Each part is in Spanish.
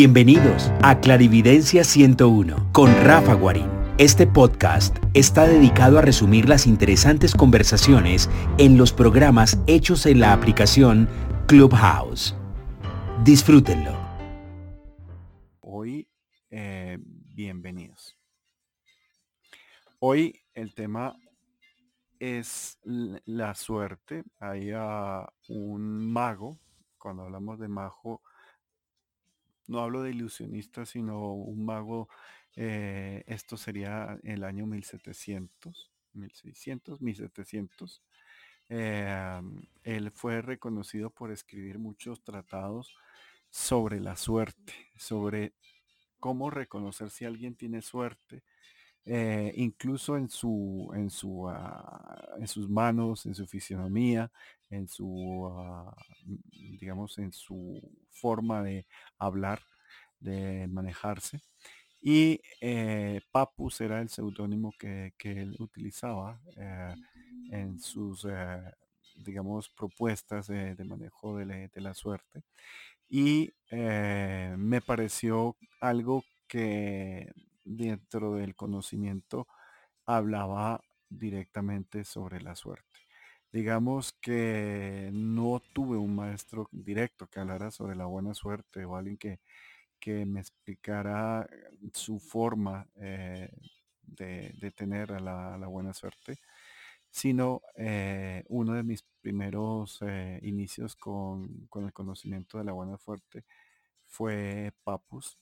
Bienvenidos a Clarividencia 101 con Rafa Guarín. Este podcast está dedicado a resumir las interesantes conversaciones en los programas hechos en la aplicación Clubhouse. Disfrútenlo. Hoy, eh, bienvenidos. Hoy el tema es la suerte. Hay un mago, cuando hablamos de mago, no hablo de ilusionista, sino un mago, eh, esto sería el año 1700, 1600, 1700. él fue reconocido por escribir muchos tratados sobre la suerte, sobre cómo reconocer si alguien tiene suerte, eh, incluso en su, en su, ah, en sus manos, en su fisionomía, en su, ah, digamos, en su forma de hablar, de manejarse. Y eh, Papus era el seudónimo que, él utilizaba eh, en sus, digamos, propuestas de, manejo de, la suerte. Y me pareció algo que dentro del conocimiento hablaba directamente sobre la suerte. Digamos que no tuve un maestro directo que hablara sobre la buena suerte o alguien que, que me explicara su forma eh, de, tener la, buena suerte, sino eh, uno de mis primeros eh, inicios con, con, el conocimiento de la buena suerte fue Papus,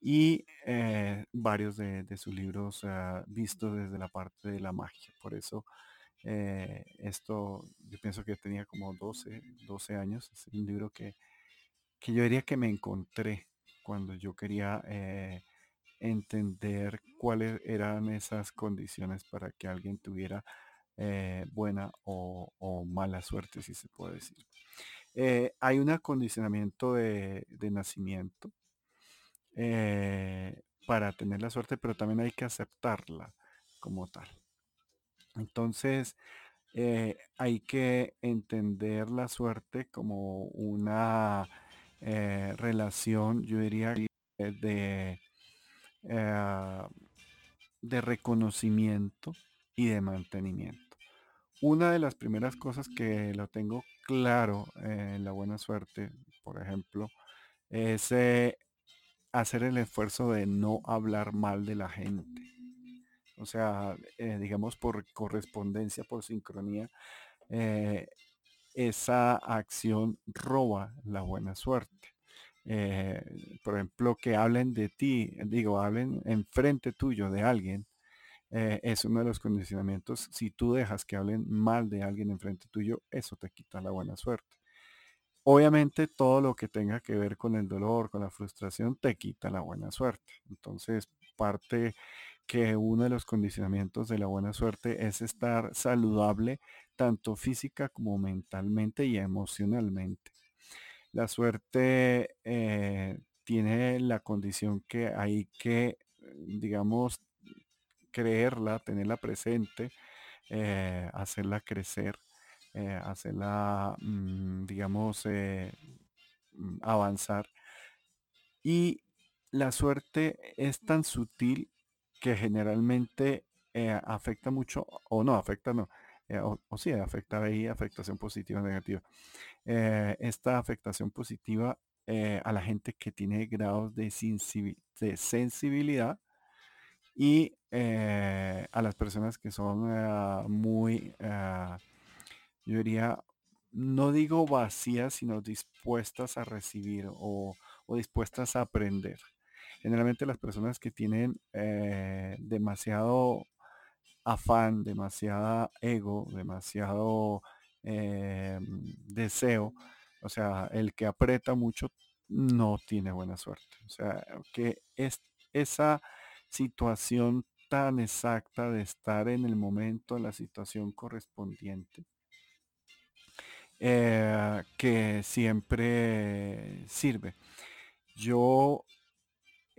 y eh, varios de, sus libros vistos desde la parte de la magia. Por eso eh, esto, yo pienso que tenía como 12, 12 años. Es un libro que, que yo diría que me encontré cuando yo quería eh, entender cuáles eran esas condiciones para que alguien tuviera buena o, mala suerte, si se puede decir. hay un acondicionamiento de, de nacimiento eh, para tener la suerte, pero también hay que aceptarla como tal. Entonces, eh, hay que entender la suerte como una eh, relación, yo diría, de, de reconocimiento y de mantenimiento. Una de las primeras cosas que lo tengo claro en la buena suerte, por ejemplo, es hacer el esfuerzo de no hablar mal de la gente. O sea, eh, digamos por correspondencia, por sincronía, eh, esa acción roba la buena suerte. Eh, por ejemplo, que hablen de ti, digo, hablen enfrente tuyo de alguien, es uno de los condicionamientos. Si tú dejas que hablen mal de alguien enfrente tuyo, eso te quita la buena suerte. Obviamente todo lo que tenga que ver con el dolor, con la frustración, te quita la buena suerte. Entonces, parte que uno de los condicionamientos de la buena suerte es estar saludable tanto física como mentalmente y emocionalmente. La suerte eh, tiene la condición que hay que, digamos, creerla, tenerla presente, eh, hacerla crecer eh, hacerla, mm, digamos, mm, avanzar. Y la suerte es tan sutil que generalmente eh, afecta mucho, o no, afecta no, o, o, sí, afecta ahí, afectación positiva negativa. esta afectación positiva a la gente que tiene grados de, de sensibilidad y a las personas que son muy yo diría, no digo vacías, sino dispuestas a recibir o, dispuestas a aprender. Generalmente las personas que tienen eh, demasiado afán, demasiado ego, demasiado eh, deseo, o sea, el que aprieta mucho no tiene buena suerte. O sea, que es esa situación tan exacta de estar en el momento, en la situación correspondiente, eh, que siempre sirve. Yo,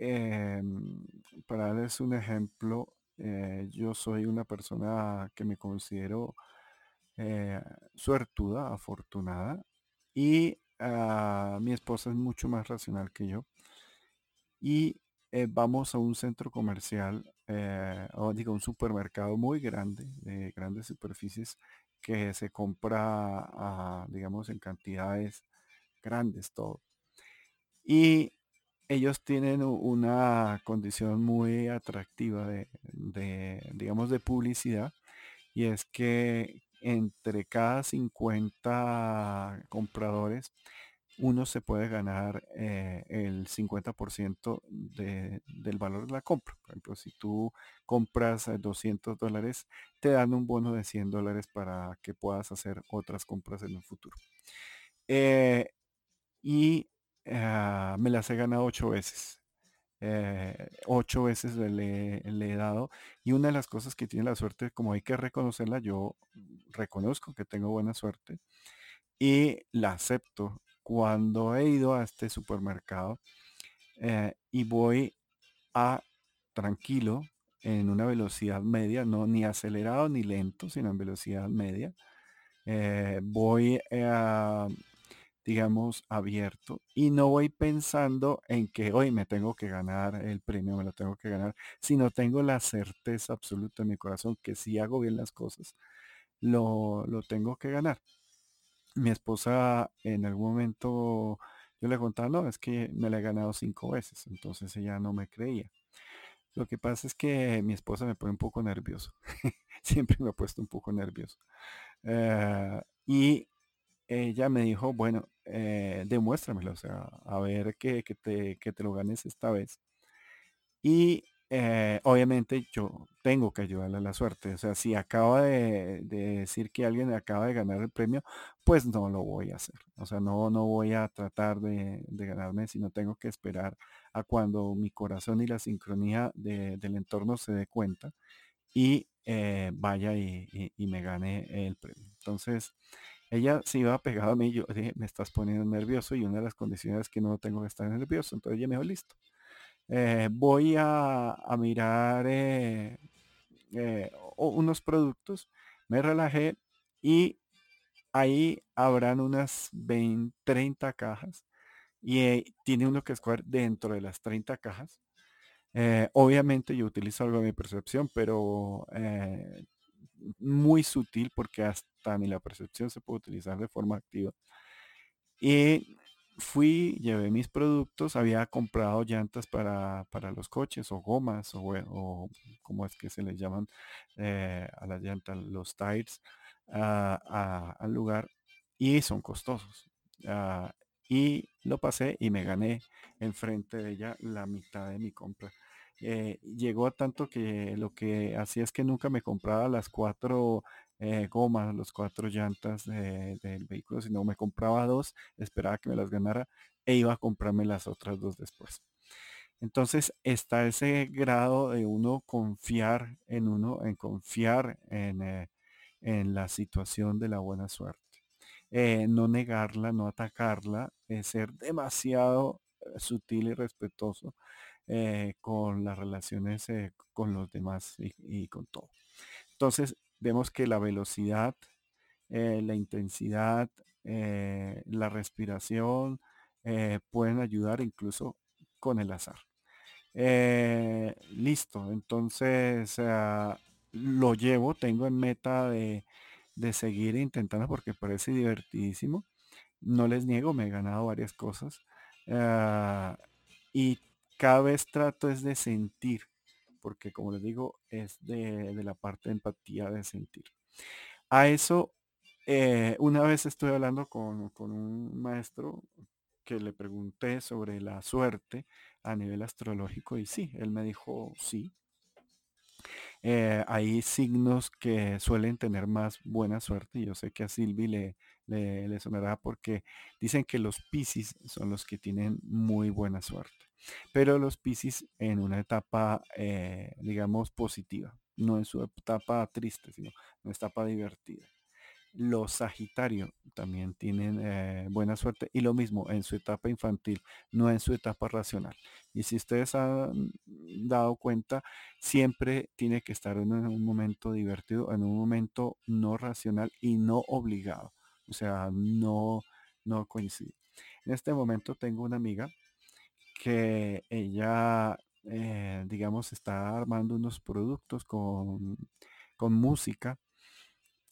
em, para darles un ejemplo, eh, yo soy una persona que me considero eh, suertuda, afortunada, y ah, mi esposa es mucho más racional que yo. y eh, vamos a un centro comercial, o digo, un supermercado muy grande, de grandes superficies, que se compra, digamos, en cantidades grandes todo. Y ellos tienen una condición muy atractiva de, digamos, de publicidad, y es que entre cada 50 compradores, uno se puede ganar eh, el 50% del valor de la compra. Por ejemplo, si tú compras 200 dólares, te dan un bono de 100 dólares para que puedas hacer otras compras en el futuro. Eh, y ah, me las he ganado ocho veces. Eh, ocho veces le, he dado. Y una de las cosas que tiene la suerte, como hay que reconocerla, yo reconozco que tengo buena suerte y la acepto. Cuando he ido a este supermercado eh, y voy a tranquilo en una velocidad media, no ni acelerado ni lento, sino en velocidad media, eh, voy a digamos, abierto y no voy pensando en que hoy me tengo que ganar el premio, me lo tengo que ganar, sino tengo la certeza absoluta en mi corazón que si hago bien las cosas, lo, tengo que ganar. Mi esposa en algún momento, yo le contaba, no, es que me la he ganado cinco veces, entonces ella no me creía. Lo que pasa es que mi esposa me pone un poco nervioso. Siempre me ha puesto un poco nervioso. Eh, y ella me dijo, bueno, eh, demuéstramelo, o sea, a ver que, te, te lo ganes esta vez. Y eh, obviamente yo tengo que ayudarle a la suerte. O sea, si acaba de, decir que alguien acaba de ganar el premio, pues no lo voy a hacer. O sea, no, no voy a tratar de, ganarme, sino tengo que esperar a cuando mi corazón y la sincronía del entorno se dé cuenta y eh, vaya y, y, me gane el premio. Entonces, ella se iba pegada a mí, yo dije, me estás poniendo nervioso y una de las condiciones es que no tengo que estar nervioso. Entonces ella me dijo, listo. Eh, voy a, mirar eh, eh, unos productos, me relajé y ahí habrán unas 20, 30 cajas y tiene uno que escoger dentro de las 30 cajas. obviamente yo utilizo algo de mi percepción, pero muy sutil porque hasta ni la percepción se puede utilizar de forma activa. Y fui, llevé mis productos, había comprado llantas para, los coches o gomas o, como es que se les llaman eh, a las llantas, los tires al lugar y son costosos. Ah, y lo pasé y me gané enfrente de ella la mitad de mi compra. Eh, llegó a tanto que lo que hacía es que nunca me compraba las cuatro eh, gomas, los cuatro llantas del vehículo, sino me compraba dos, esperaba que me las ganara e iba a comprarme las otras dos después. Entonces está ese grado de uno confiar en uno, en confiar en, eh, la situación de la buena suerte. no negarla, no atacarla, ser demasiado sutil y respetuoso eh, con las relaciones eh, con los demás y, con todo. Entonces vemos que la velocidad, eh, la intensidad, la respiración pueden ayudar incluso con el azar. listo, entonces ah, lo llevo, tengo en meta de, seguir intentando porque parece divertidísimo. No les niego, me he ganado varias cosas. Ah, y cada vez trato es de sentir, porque como les digo, es de, la parte de empatía de sentir. A eso, eh, una vez estuve hablando con, un maestro que le pregunté sobre la suerte a nivel astrológico y sí, él me dijo sí. Eh, hay signos que suelen tener más buena suerte. Yo sé que a Silvi le, le, sonará porque dicen que los Piscis son los que tienen muy buena suerte. Pero los Piscis en una etapa, eh, digamos, positiva, no en su etapa triste, sino en una etapa divertida. Los Sagitario también tienen eh, buena suerte y lo mismo en su etapa infantil, no en su etapa racional. Y si ustedes han dado cuenta, siempre tiene que estar en un momento divertido, en un momento no racional y no obligado. O sea, no, no coincide. En este momento tengo una amiga que ella, eh, digamos, está armando unos productos con, con música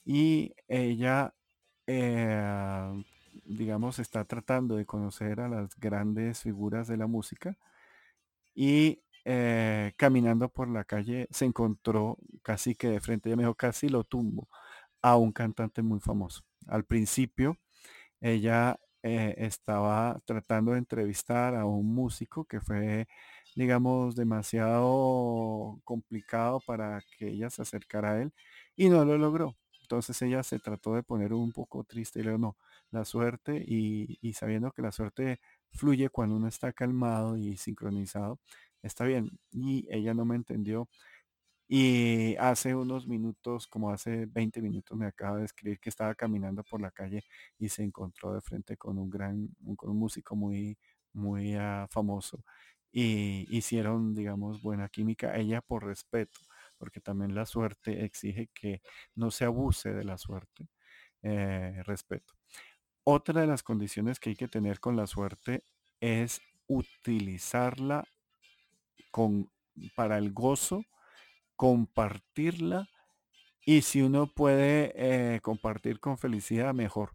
y ella, eh, digamos, está tratando de conocer a las grandes figuras de la música y eh, caminando por la calle se encontró casi que de frente, ella me dijo, casi lo tumbo, a un cantante muy famoso. Al principio, ella eh, estaba tratando de entrevistar a un músico que fue, digamos, demasiado complicado para que ella se acercara a él y no lo logró. Entonces ella se trató de poner un poco triste y le dijo, no, la suerte y, y sabiendo que la suerte fluye cuando uno está calmado y sincronizado, está bien. Y ella no me entendió y hace unos minutos, como hace 20 minutos, me acaba de escribir que estaba caminando por la calle y se encontró de frente con un gran, con un músico muy, muy ah, famoso. Y hicieron, digamos, buena química. Ella por respeto, porque también la suerte exige que no se abuse de la suerte. eh, respeto. Otra de las condiciones que hay que tener con la suerte es utilizarla con, para el gozo compartirla y si uno puede eh, compartir con felicidad, mejor.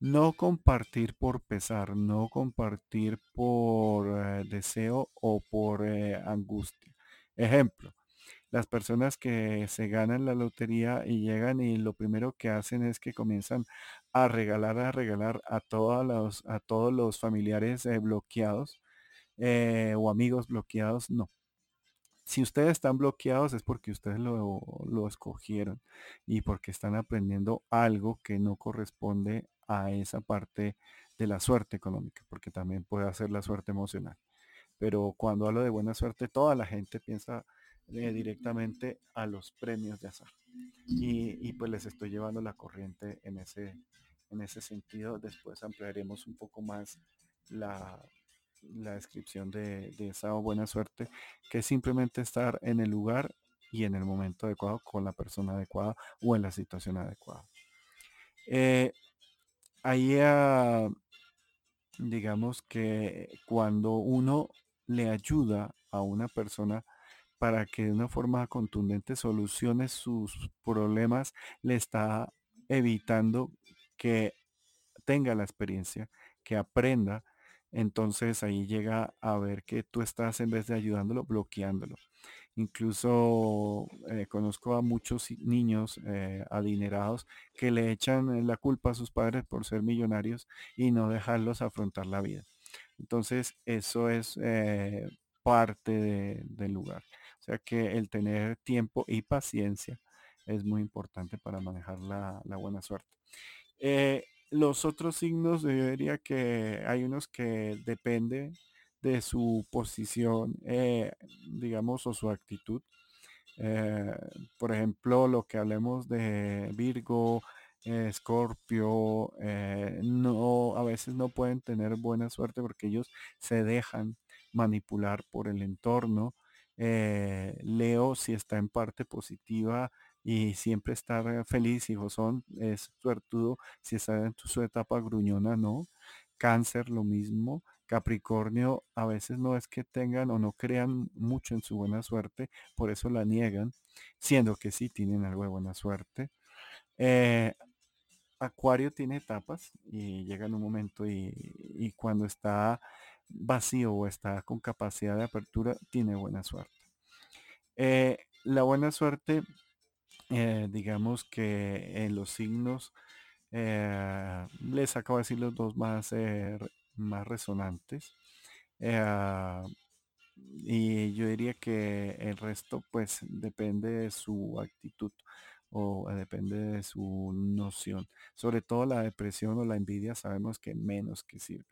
No compartir por pesar, no compartir por eh, deseo o por eh, angustia. Ejemplo, las personas que se ganan la lotería y llegan y lo primero que hacen es que comienzan a regalar, a regalar a todos los, a todos los familiares bloqueados o amigos bloqueados. No, si ustedes están bloqueados es porque ustedes lo, lo escogieron y porque están aprendiendo algo que no corresponde a esa parte de la suerte económica, porque también puede hacer la suerte emocional. Pero cuando hablo de buena suerte, toda la gente piensa eh, directamente a los premios de azar. Y, y, pues les estoy llevando la corriente en ese, en ese sentido. Después ampliaremos un poco más la, la descripción de, de, esa buena suerte, que simplemente estar en el lugar y en el momento adecuado con la persona adecuada o en la situación adecuada. Eh, ahí uh, digamos que cuando uno le ayuda a una persona para que de una forma contundente solucione sus problemas, le está evitando que tenga la experiencia, que aprenda entonces ahí llega a ver que tú estás en vez de ayudándolo, bloqueándolo. Incluso eh, conozco a muchos niños eh, adinerados que le echan la culpa a sus padres por ser millonarios y no dejarlos afrontar la vida. Entonces eso es eh, parte de, del lugar. O sea que el tener tiempo y paciencia es muy importante para manejar la, buena suerte. Eh, los otros signos, yo diría que hay unos que depende de su posición, eh, digamos, o su actitud. Eh, por ejemplo, lo que hablemos de Virgo, Escorpio, eh, no, a veces no pueden tener buena suerte porque ellos se dejan manipular por el entorno. Leo, si está en parte positiva, y siempre estar feliz y gozón es suertudo si está en su etapa gruñona, no. Cáncer lo mismo. Capricornio a veces no es que tengan o no crean mucho en su buena suerte, por eso la niegan, siendo que sí tienen algo de buena suerte. Eh, Acuario tiene etapas y llega en un momento y, y, cuando está vacío o está con capacidad de apertura, tiene buena suerte. Eh, la buena suerte eh, digamos que en los signos eh, les acabo de decir los dos más, eh, más resonantes. Eh, y yo diría que el resto pues depende de su actitud o depende de su noción. Sobre todo la depresión o la envidia sabemos que menos que sirve.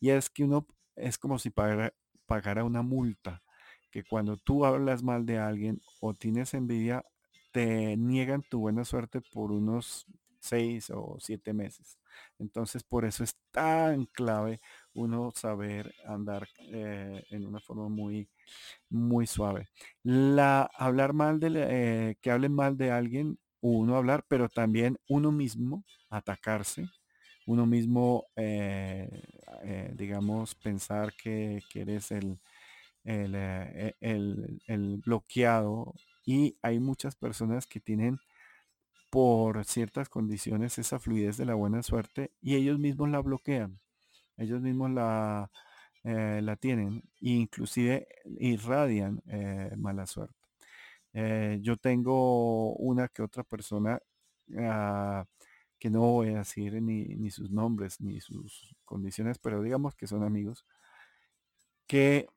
Y es que uno es como si pagara, pagara una multa, que cuando tú hablas mal de alguien o tienes envidia, te niegan tu buena suerte por unos seis o siete meses. Entonces, por eso es tan clave uno saber andar eh, en una forma muy, muy suave. La, hablar mal de, eh, que hablen mal de alguien, uno hablar, pero también uno mismo atacarse, uno mismo eh, digamos, pensar que, eres el, el, el, bloqueado y hay muchas personas que tienen por ciertas condiciones esa fluidez de la buena suerte y ellos mismos la bloquean, ellos mismos la, la tienen e inclusive irradian mala suerte. yo tengo una que otra persona ah, que no voy a decir ni, sus nombres ni sus condiciones, pero digamos que son amigos, que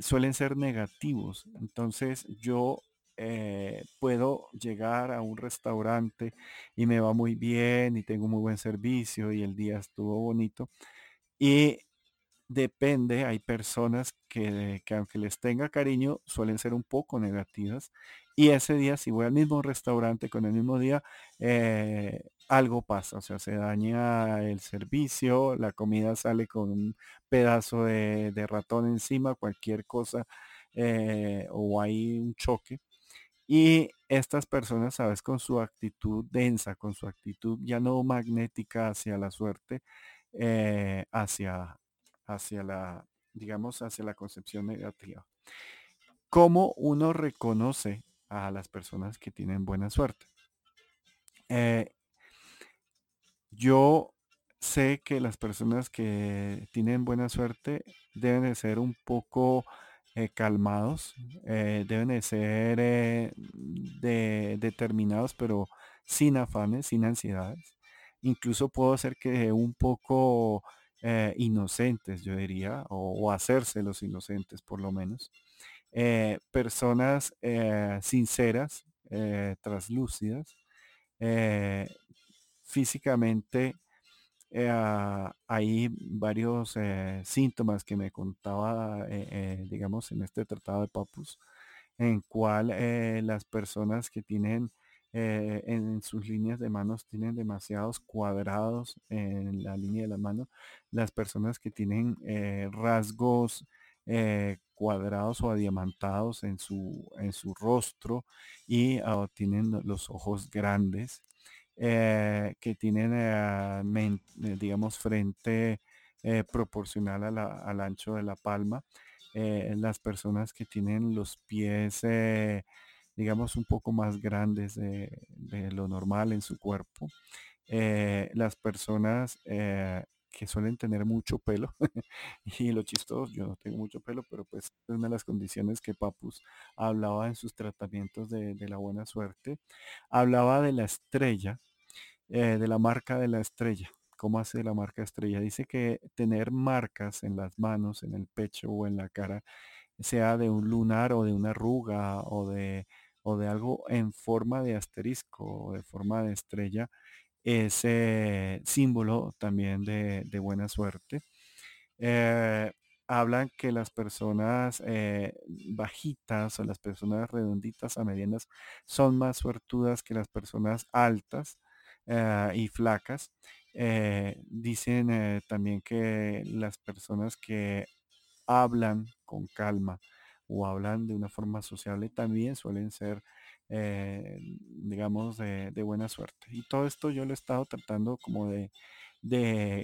suelen ser negativos. Entonces yo eh, puedo llegar a un restaurante y me va muy bien y tengo muy buen servicio y el día estuvo bonito. Y depende, hay personas que, que, aunque les tenga cariño, suelen ser un poco negativas. Y ese día, si voy al mismo restaurante con el mismo día, eh, algo pasa, o sea, se daña el servicio, la comida sale con un pedazo de, ratón encima, cualquier cosa, eh, o hay un choque. Y estas personas, sabes, con su actitud densa, con su actitud ya no magnética hacia la suerte, eh, hacia, hacia la, digamos, hacia la concepción negativa. ¿Cómo uno reconoce a las personas que tienen buena suerte? Eh, yo sé que las personas que tienen buena suerte deben de ser un poco eh, calmados, eh, deben de ser de, determinados, pero sin afanes, sin ansiedades. Incluso puedo ser que un poco eh, inocentes, yo diría, o, hacerse los inocentes por lo menos. Eh, personas eh, sinceras, traslúcidas, físicamente hay varios síntomas que me contaba, digamos, en este tratado de Papus, en cual las personas que tienen eh, en sus líneas de manos tienen demasiados cuadrados en la línea de la mano. Las personas que tienen eh, rasgos eh, cuadrados o adiamantados en su, en su rostro y ah, tienen los ojos grandes, que tienen, digamos, frente proporcional al ancho de la palma. las personas que tienen los pies digamos, un poco más grandes de, lo normal en su cuerpo. Eh, las personas eh, que suelen tener mucho pelo, y lo chistoso, yo no tengo mucho pelo, pero pues es una de las condiciones que Papus hablaba en sus tratamientos de, la buena suerte, hablaba de la estrella, eh, de la marca de la estrella. ¿Cómo hace la marca estrella? Dice que tener marcas en las manos, en el pecho o en la cara, sea de un lunar o de una arruga o de o de algo en forma de asterisco o de forma de estrella, ese símbolo también de, buena suerte. Eh, hablan que las personas eh, bajitas o las personas redonditas a medianas son más suertudas que las personas altas eh, y flacas. dicen también que las personas que hablan con calma, o hablan de una forma sociable también suelen ser, eh, digamos, de, buena suerte. Y todo esto yo lo he estado tratando como de,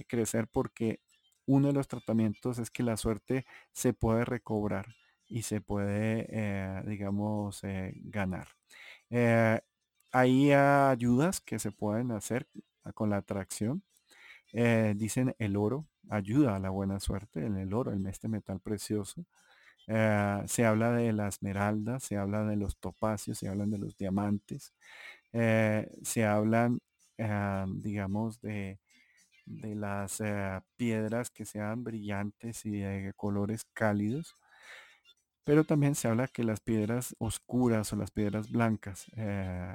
crecer porque uno de los tratamientos es que la suerte se puede recobrar y se puede, eh, digamos, eh, ganar. hay ayudas que se pueden hacer con la atracción. dicen el oro ayuda a la buena suerte, en el oro, en este metal precioso. Eh, se habla de la esmeralda, se habla de los topacios, se hablan de los diamantes, eh, se hablan, eh, digamos, de, de las piedras que sean brillantes y de colores cálidos. Pero también se habla que las piedras oscuras o las piedras blancas,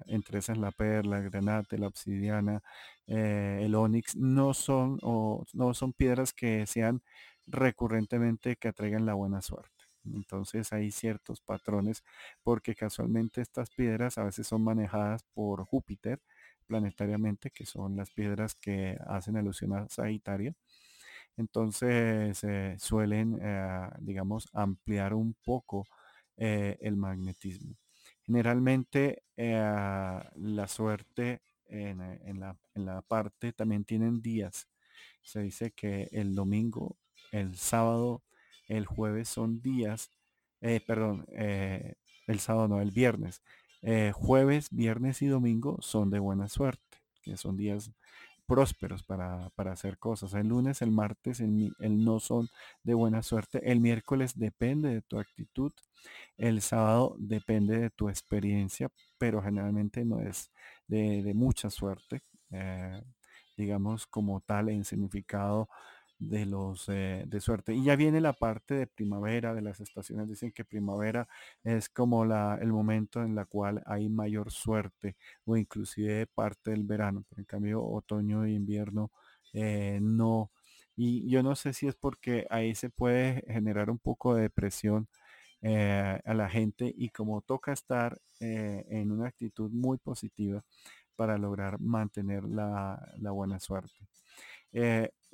entre esas la perla, el granate, la obsidiana, el onix, no son, o, no son piedras que sean recurrentemente que atraigan la buena suerte. Entonces hay ciertos patrones porque casualmente estas piedras a veces son manejadas por Júpiter planetariamente, que son las piedras que hacen alusión a Sagitario. Entonces eh, suelen, eh, digamos, ampliar un poco eh, el magnetismo. Generalmente la suerte en, la, parte también tienen días se dice que el domingo, el sábado, el jueves son días, eh, perdón, eh, el sábado no, el viernes. Eh, jueves, viernes y domingo son de buena suerte, que son días prósperos para, hacer cosas. El lunes, el martes, el, no son de buena suerte. El miércoles depende de tu actitud. El sábado depende de tu experiencia, pero generalmente no es de, mucha suerte, eh, digamos como tal en significado de los eh, de suerte. Y ya viene la parte de primavera, de las estaciones. Dicen que primavera es como la, el momento en la cual hay mayor suerte o inclusive parte del verano. Pero en cambio otoño e invierno eh, no. Y yo no sé si es porque ahí se puede generar un poco de depresión eh, a la gente y como toca estar en una actitud muy positiva para lograr mantener la, la buena suerte.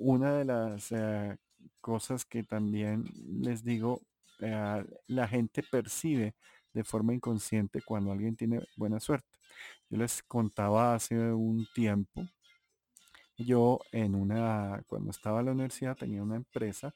Una de las eh, cosas que también les digo, eh, la gente percibe de forma inconsciente cuando alguien tiene buena suerte. Yo les contaba hace un tiempo, yo en una, cuando estaba en la universidad tenía una empresa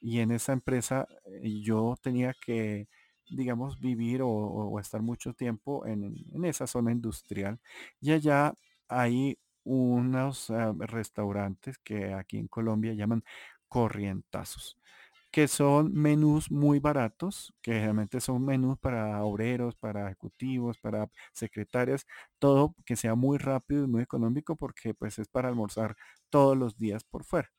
y en esa empresa yo tenía que digamos, vivir o, estar mucho tiempo en, en, esa zona industrial. Y allá hay unos ah, restaurantes que aquí en Colombia llaman corrientazos, que son menús muy baratos, que realmente son menús para obreros, para ejecutivos, para secretarias, todo que sea muy rápido y muy económico porque pues es para almorzar todos los días por fuera.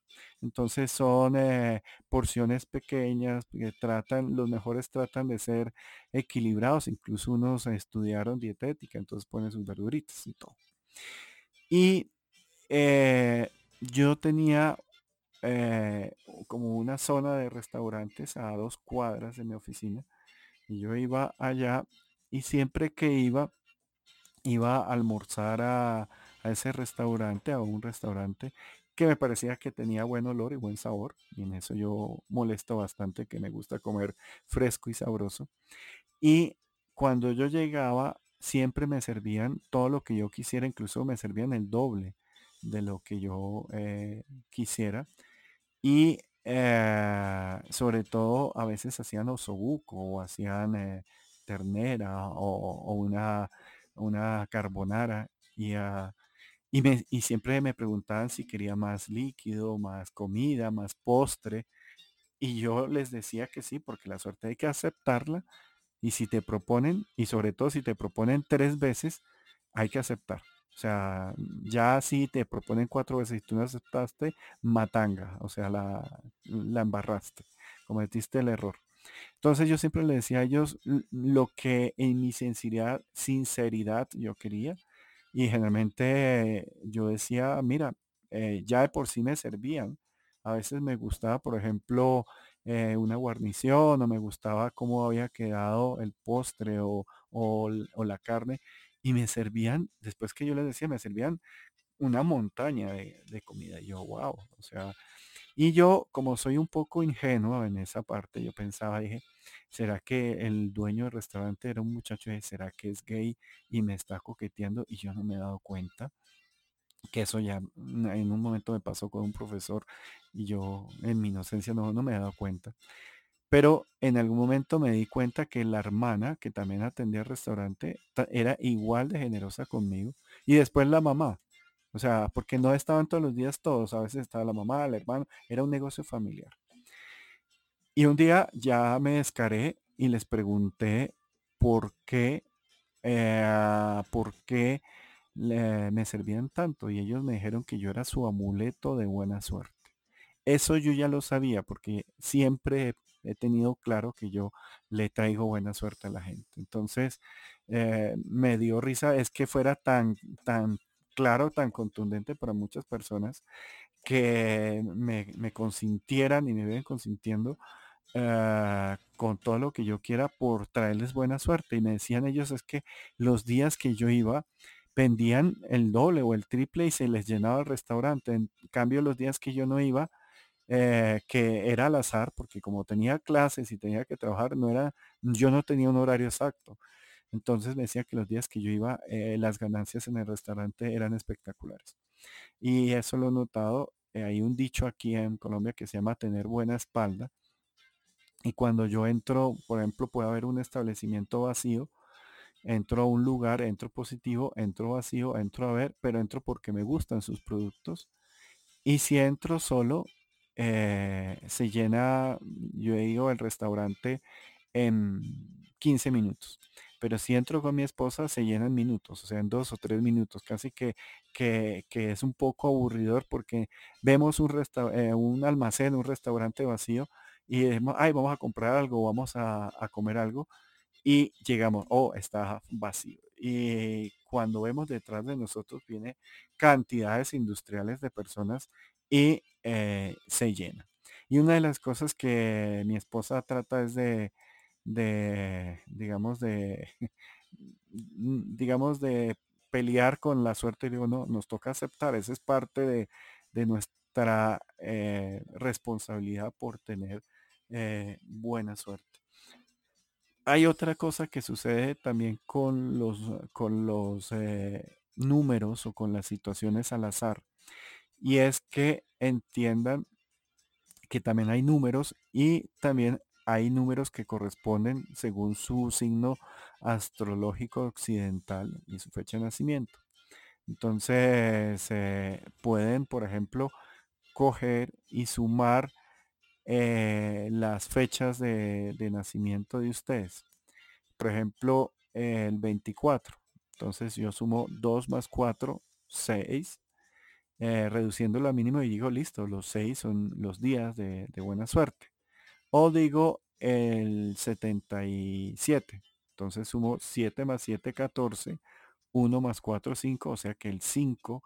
Entonces son eh, porciones pequeñas que tratan, los mejores tratan de ser equilibrados, incluso unos estudiaron dietética, entonces ponen sus verduritas y todo. Y eh, yo tenía eh, como una zona de restaurantes a dos cuadras de mi oficina. Y yo iba allá y siempre que iba, iba a almorzar a, ese restaurante, a un restaurante que me parecía que tenía buen olor y buen sabor. Y en eso yo molesto bastante, que me gusta comer fresco y sabroso. Y cuando yo llegaba siempre me servían todo lo que yo quisiera, incluso me servían el doble de lo que yo eh, quisiera. Y eh, sobre todo a veces hacían osobuco o hacían eh, ternera o, una, una carbonara y, ah, y, me, y siempre me preguntaban si quería más líquido, más comida, más postre. Y yo les decía que sí, porque la suerte hay que aceptarla y si te proponen, y sobre todo si te proponen tres veces, hay que aceptar. O sea, ya si te proponen cuatro veces y tú no aceptaste, matanga. O sea, la, la embarraste. Cometiste el error. Entonces yo siempre le decía a ellos lo que en mi sinceridad, sinceridad yo quería. Y generalmente yo decía, mira, eh, ya de por sí me servían. A veces me gustaba, por ejemplo, eh, una guarnición o me gustaba cómo había quedado el postre o, la carne y me servían, después que yo les decía, me servían una montaña de, comida. Y yo, wow, o sea, y yo como soy un poco ingenuo en esa parte, yo pensaba, dije, ¿será que el dueño del restaurante era un muchacho? ¿Será que es gay y me está coqueteando y yo no me he dado cuenta? Que eso ya en un momento me pasó con un profesor y yo en mi inocencia no, no me he dado cuenta. Pero en algún momento me di cuenta que la hermana que también atendía el restaurante era igual de generosa conmigo. Y después la mamá. O sea, porque no estaban todos los días todos. A veces estaba la mamá, el hermano. Era un negocio familiar. Y un día ya me descaré y les pregunté por qué, eh, por qué me servían tanto y ellos me dijeron que yo era su amuleto de buena suerte. Eso yo ya lo sabía porque siempre he tenido claro que yo le traigo buena suerte a la gente. Entonces eh, me dio risa es que fuera tan, tan claro, tan contundente para muchas personas que me, consintieran y me ven consintiendo eh, con todo lo que yo quiera por traerles buena suerte. Y me decían ellos es que los días que yo iba, vendían el doble o el triple y se les llenaba el restaurante. En cambio, los días que yo no iba, eh, que era al azar, porque como tenía clases y tenía que trabajar, no era, yo no tenía un horario exacto. Entonces me decía que los días que yo iba, eh, las ganancias en el restaurante eran espectaculares. Y eso lo he notado. eh, hay un dicho aquí en Colombia que se llama tener buena espalda. Y cuando yo entro, por ejemplo, puede haber un establecimiento vacío, entro a un lugar, entro positivo, entro vacío, entro a ver, pero entro porque me gustan sus productos. Y si entro solo, eh, se llena, yo digo, el restaurante en 15 minutos. Pero si entro con mi esposa, se llena en minutos, o sea, en dos o tres minutos, casi que, que, que es un poco aburridor porque vemos un, eh, un almacén, un restaurante vacío y decimos, ay, vamos a comprar algo, vamos a, a comer algo y llegamos, oh, está vacío. Y cuando vemos detrás de nosotros viene cantidades industriales de personas y eh, se llena. Y una de las cosas que mi esposa trata es de, de digamos, de, digamos, de pelear con la suerte. Y digo, no, nos toca aceptar, esa es parte de, de nuestra eh, responsabilidad por tener eh, buena suerte. Hay otra cosa que sucede también con los, con los eh, números o con las situaciones al azar. Y es que entiendan que también hay números y también hay números que corresponden según su signo astrológico occidental y su fecha de nacimiento. Entonces, eh, pueden, por ejemplo, coger y sumar eh, las fechas de, de nacimiento de ustedes. Por ejemplo, el 24. Entonces yo sumo 2 más 4, 6 eh, reduciendo la mínimo y digo, listo, los 6 son los días de, de buena suerte. O digo el 77. Entonces sumo 7 más 7, 14. 1 más 4, 5. O sea que el 5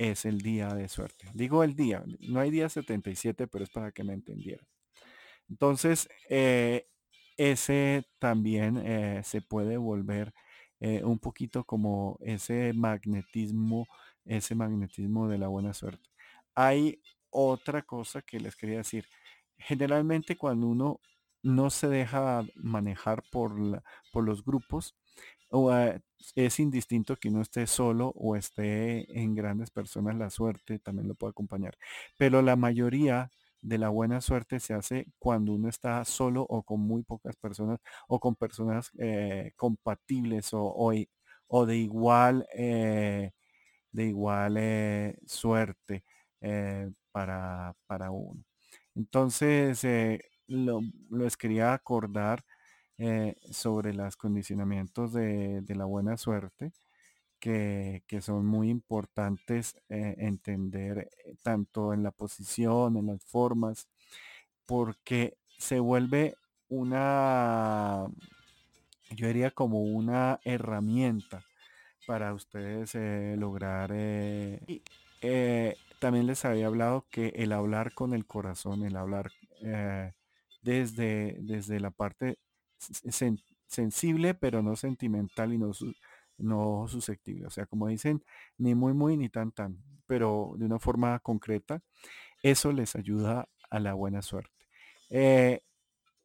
es el día de suerte. Digo el día. No hay día 77, pero es para que me entendieran. Entonces, eh, ese también eh, se puede volver eh, un poquito como ese magnetismo, ese magnetismo de la buena suerte. Hay otra cosa que les quería decir. Generalmente cuando uno no se deja manejar por, la- por los grupos, o, eh, es indistinto que uno esté solo o esté en grandes personas, la suerte también lo puede acompañar. Pero la mayoría de la buena suerte se hace cuando uno está solo o con muy pocas personas o con personas eh, compatibles o, o o de igual, eh, de igual eh, suerte para, para uno. Entonces, lo, les quería acordar eh, sobre los condicionamientos de, de la buena suerte, que, que son muy importantes eh, entender eh, tanto en la posición, en las formas, porque se vuelve una, yo diría como una herramienta para ustedes eh, lograr. y también les había hablado que el hablar con el corazón, el hablar desde, desde la parte sen- sensible, pero no sentimental y no, no susceptible. O sea, como dicen, ni muy, muy, ni tan, tan, pero de una forma concreta, eso les ayuda a la buena suerte. Eh,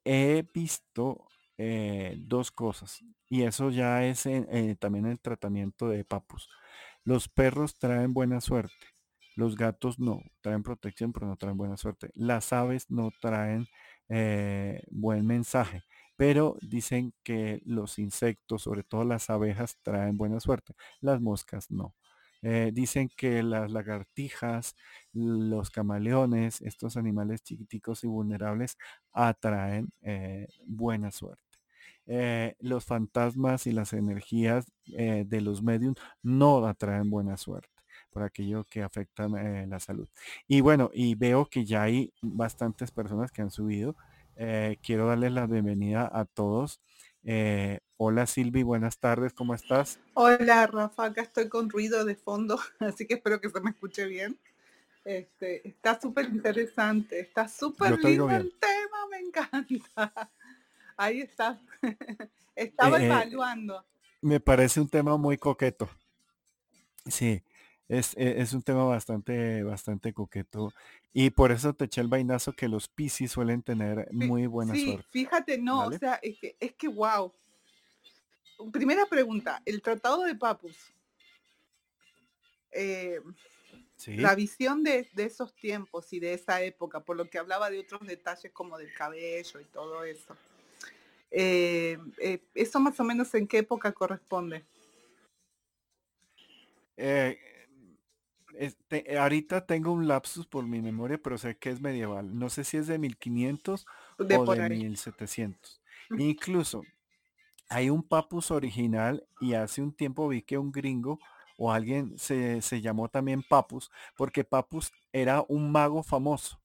he visto eh, dos cosas y eso ya es eh, también el tratamiento de papus. Los perros traen buena suerte, los gatos no, traen protección pero no traen buena suerte. Las aves no traen buen mensaje, pero dicen que los insectos, sobre todo las abejas, traen buena suerte, las moscas no. Eh, dicen que las lagartijas, los camaleones, estos animales chiquiticos y vulnerables, atraen eh, buena suerte. Eh, los fantasmas y las energías de los medios no atraen buena suerte por aquello que afectan la salud. Y bueno, y veo que ya hay bastantes personas que han subido. Eh, quiero darles la bienvenida a todos. Eh, hola Silvi, buenas tardes, ¿cómo estás? Hola Rafa, acá estoy con ruido de fondo, así que espero que se me escuche bien. Este, está súper interesante, está súper lindo el tema, me encanta. Ahí está. Estaba eh, evaluando. me parece un tema muy coqueto. Sí, es, e- es un tema bastante, bastante coqueto. Y por eso te eché el vainazo que los Piscis suelen tener muy buena Sí, suerte, fíjate, no, o sea, es que, es que wow. Primera pregunta, el Tratado de Papus. eh, la visión de, esos tiempos y de esa época, por lo que hablaba de otros detalles como del cabello y todo eso. Eh, eh, ¿Eso más o menos en qué época corresponde? Eh, este, ahorita tengo un lapsus por mi memoria, pero sé que es medieval. No sé si es de 1500 o de 1700. Incluso hay un papus original y hace un tiempo vi que un gringo o alguien se, llamó también Papus, porque Papus era un mago famoso,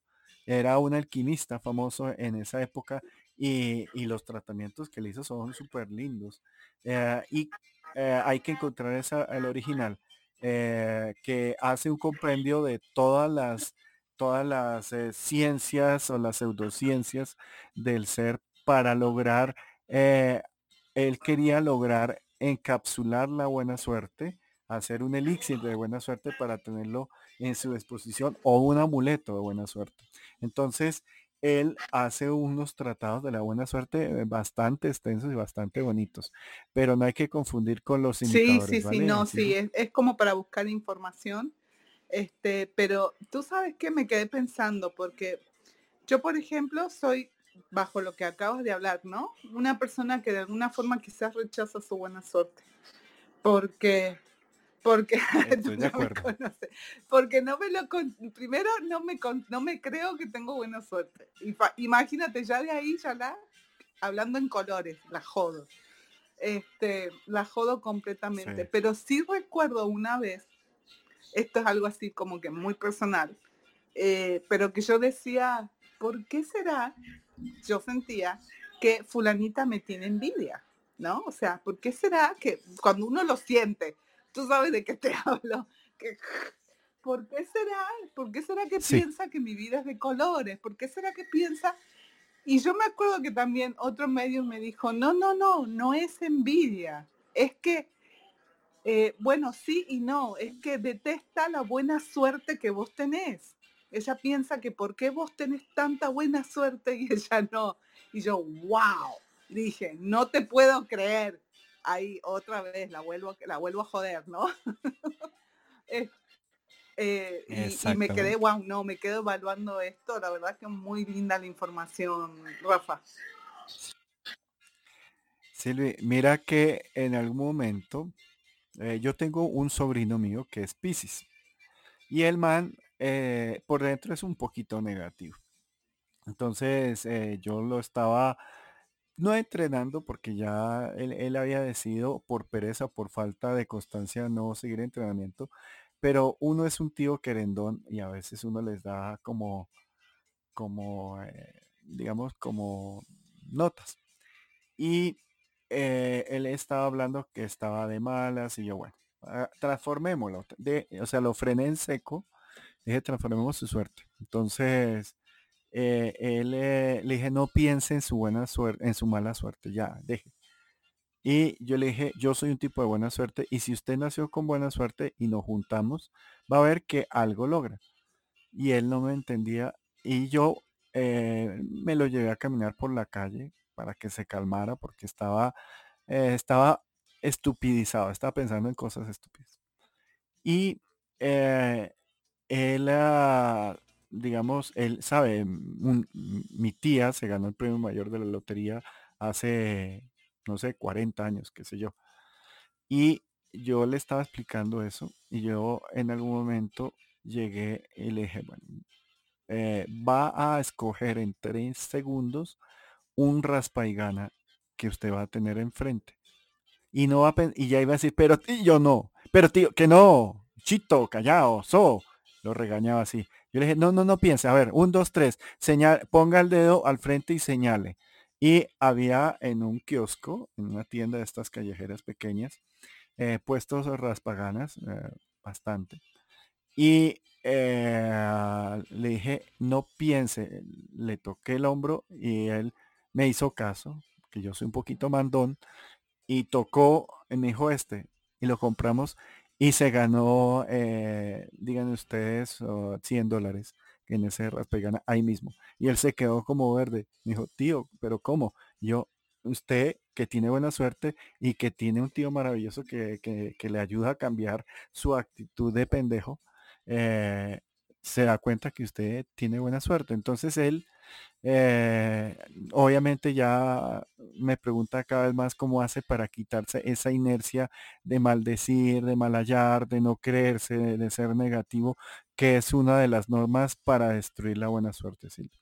era un alquimista famoso en esa época y, los tratamientos que le hizo son súper lindos. Eh, y eh, hay que encontrar esa, el original, eh, que hace un compendio de todas las, todas las ciencias o las pseudociencias del ser para lograr, él quería lograr encapsular la buena suerte hacer un elixir de buena suerte para tenerlo en su disposición o un amuleto de buena suerte. Entonces, él hace unos tratados de la buena suerte bastante extensos y bastante bonitos, pero no hay que confundir con los imitadores. Sí, sí, sí, no, sí, es, como para buscar información. Este, pero tú sabes que me quedé pensando porque yo, por ejemplo, soy bajo lo que acabas de hablar, ¿no? Una persona que de alguna forma quizás rechaza su buena suerte. Porque porque no porque no me lo primero no me no me creo que tengo buena suerte imagínate ya de ahí ya la hablando en colores la jodo este la jodo completamente pero sí recuerdo una vez esto es algo así como que muy personal eh, pero que yo decía por qué será yo sentía que fulanita me tiene envidia no o sea por qué será que cuando uno lo siente tú sabes de qué te hablo. ¿Por qué será? ¿Por qué será que piensa que mi vida es de colores? ¿Por qué será que piensa? Y yo me acuerdo que también otro medio me dijo, no, no, no, no es envidia. Es que, eh, bueno, sí y no, es que detesta la buena suerte que vos tenés. Ella piensa que por qué vos tenés tanta buena suerte y ella no. Y yo, wow, dije, no te puedo creer ahí otra vez la vuelvo, la vuelvo a joder, ¿no? Eh, y, me quedé, wow, no, me quedo evaluando esto, la verdad que muy linda la información, Rafa. Silvi, mira que en algún momento eh, yo tengo un sobrino mío que es Pisces y el man eh, por dentro es un poquito negativo. Entonces yo lo estaba no entrenando porque ya él, había decidido por pereza, por falta de constancia no seguir entrenamiento, pero uno es un tío querendón y a veces uno les da como, como, eh, digamos, como notas. Y eh, él estaba hablando que estaba de malas y yo, bueno, ah, transformémoslo. De, o sea, lo frené en seco. Dije, transformemos su suerte. Entonces, eh, él le dije, no piense en su buena suerte, en su mala suerte, ya, deje. Y yo le dije, yo soy un tipo de buena suerte y si usted nació con buena suerte y nos juntamos, va a ver que algo logra. Y él no me entendía y yo eh, me lo llevé a caminar por la calle para que se calmara porque estaba, eh, estaba estupidizado, estaba pensando en cosas estúpidas. Y él ah, digamos, él sabe, mi tía se ganó el premio mayor de la lotería hace, no sé, 40 años, qué sé yo. Y yo le estaba explicando eso y yo en algún momento llegué y le dije, bueno, eh, va a escoger en tres segundos un raspa y gana que usted va a tener enfrente. Y no va a y ya iba a decir, pero tío no, pero tío, que no, chito, callado, so, lo regañaba así. Yo le dije, no, no, no piense. A ver, un, dos, tres. Señal, ponga el dedo al frente y señale. Y había en un kiosco, en una tienda de estas callejeras pequeñas, eh, puestos raspaganas, eh, bastante. Y eh, le dije, no piense. Le toqué el hombro y él me hizo caso, que yo soy un poquito mandón, y tocó, me dijo este, y lo compramos y se ganó, eh, digan ustedes, 100 dólares en ese raspegana ahí mismo. Y él se quedó como verde. Me dijo, tío, pero ¿cómo? Yo, usted que tiene buena suerte y que tiene un tío maravilloso que, le ayuda a cambiar su actitud de pendejo, eh, se da cuenta que usted tiene buena suerte. Entonces él eh, obviamente ya me pregunta cada vez más cómo hace para quitarse esa inercia de maldecir, de malallar, de no creerse, de, ser negativo, que es una de las normas para destruir la buena suerte, Silvia.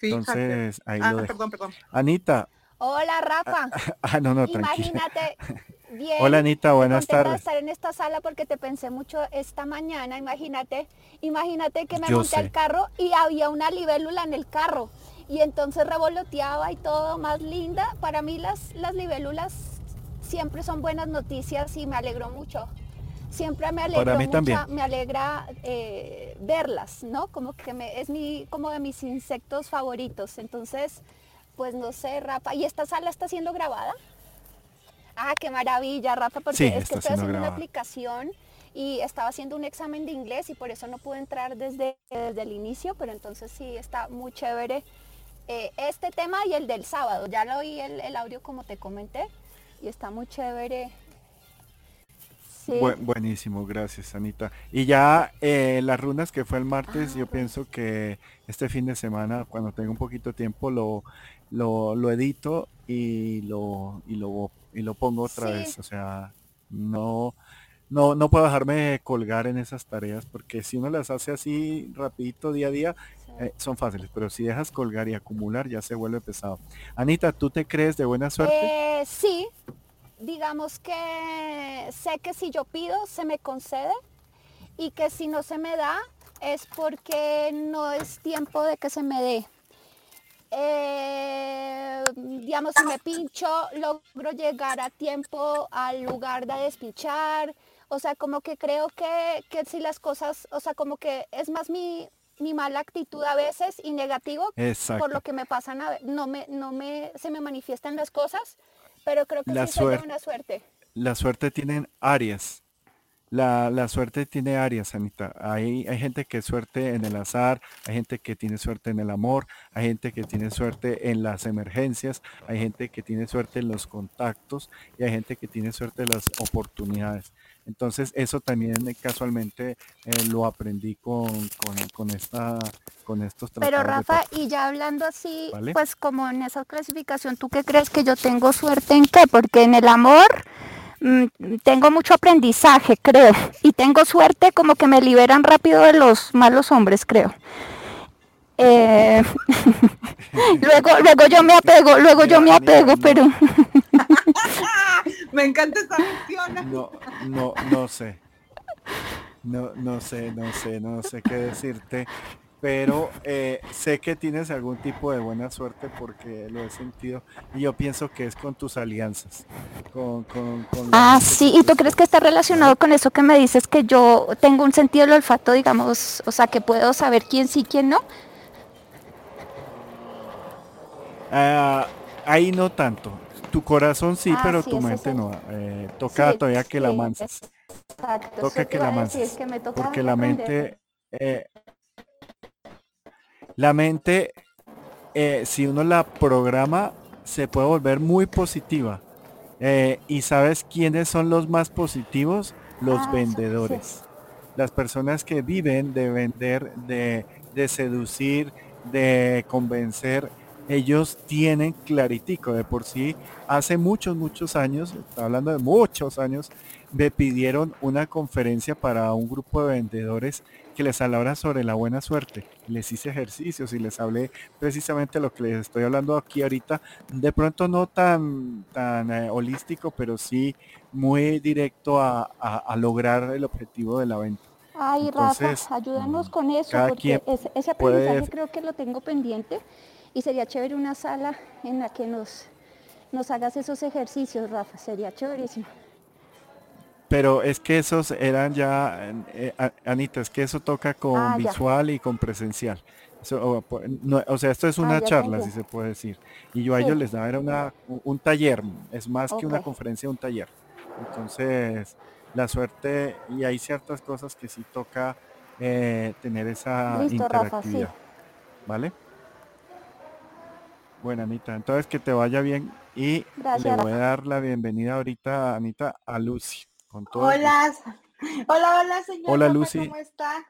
Entonces, ahí ah, lo dejo. Perdón, perdón. Anita. Hola, Rafa. Ah, no, no, tranquila. Bien, Hola Anita, buenas tardes. estar en esta sala porque te pensé mucho esta mañana, imagínate, imagínate que me monté al carro y había una libélula en el carro y entonces revoloteaba y todo más linda. Para mí las, las libélulas siempre son buenas noticias y me alegró mucho. Siempre me alegra me alegra eh, verlas, ¿no? Como que me, es mi, como de mis insectos favoritos. Entonces, pues no sé, Rafa. ¿Y esta sala está siendo grabada? Ah, qué maravilla, Rafa, porque es que estoy haciendo una aplicación y estaba haciendo un examen de inglés y por eso no pude entrar desde, desde el inicio, pero entonces sí está muy chévere eh, este tema y el del sábado. Ya lo oí el, el audio como te comenté y está muy chévere. buenísimo, gracias Anita. Y ya eh, las runas que fue el martes, yo pienso que este fin de semana, cuando tenga un poquito de tiempo, lo, lo, edito y lo, y lo y lo pongo otra vez. O sea, no, no, no puedo dejarme colgar en esas tareas porque si uno las hace así rapidito día a día, eh, son fáciles, pero si dejas colgar y acumular ya se vuelve pesado. Anita, ¿tú te crees de buena suerte? Eh, sí, digamos que sé que si yo pido se me concede y que si no se me da es porque no es tiempo de que se me dé. Eh, digamos, si me pincho, logro llegar a tiempo al lugar de despinchar. O sea, como que creo que, que si las cosas, o sea, como que es más mi, mi mala actitud a veces y negativo por lo que me pasan, a, no me, no me, se me manifiestan las cosas, pero creo que la sí suerte, una suerte. La suerte tienen áreas la, suerte tiene áreas, Anita. Hay, hay gente que es suerte en el azar, hay gente que tiene suerte en el amor, hay gente que tiene suerte en las emergencias, hay gente que tiene suerte en los contactos y hay gente que tiene suerte en las oportunidades. Entonces eso también eh, casualmente eh, lo aprendí con, con, esta, con estos. Pero Rafa, y ya hablando así, pues como en esa clasificación, ¿tú qué crees que yo tengo suerte en qué? Porque en el amor tengo mucho aprendizaje, creo, y tengo suerte como que me liberan rápido de los malos hombres, creo. Eh, luego, luego yo me apego, luego yo me apego, pero... me encanta esa. No, no, no sé. No, no sé, no sé, no sé qué decirte pero eh, sé que tienes algún tipo de buena suerte porque lo he sentido y yo pienso que es con tus alianzas. Con, ah, sí, ¿y tú crees que está relacionado con eso que me dices que yo tengo un sentido del olfato, digamos, o sea, que puedo saber quién sí, quién no? Ah, ahí no tanto. Tu corazón sí, ah, pero tu mente no. Eh, toca todavía que la manses. Toca que la manses. porque la mente... Eh, la mente, eh, si uno la programa, se puede volver muy positiva. Eh, ¿Y sabes quiénes son los más positivos? Los ah, vendedores. Las personas que viven de vender, de, de seducir, de convencer, ellos tienen claritico. De por sí, hace muchos, muchos años, hablando de muchos años, me pidieron una conferencia para un grupo de vendedores que les hablara sobre la buena suerte. Les hice ejercicios y les hablé precisamente lo que les estoy hablando aquí ahorita. De pronto no tan, tan eh, holístico, pero sí muy directo a, lograr el objetivo de la venta. Ay, Rafa, ayúdanos con eso, porque ese, aprendizaje creo que lo tengo pendiente y sería chévere una sala en la que nos, nos hagas esos ejercicios, Rafa, sería chéverísimo. Pero es que esos eran ya, eh, Anita, es que eso toca con ah, visual y con presencial. o, sea, esto es ah, una charla, si se puede decir. Y yo a ellos les daba era una, un taller, es más que una conferencia, un taller. Entonces, la suerte, y hay ciertas cosas que sí toca eh, tener esa interactividad. ¿Vale? Bueno, Anita, entonces que te vaya bien y le voy a dar la bienvenida ahorita, Anita, a Lucy hola, hola, hola, señor. Hola, Lucy. ¿Cómo está?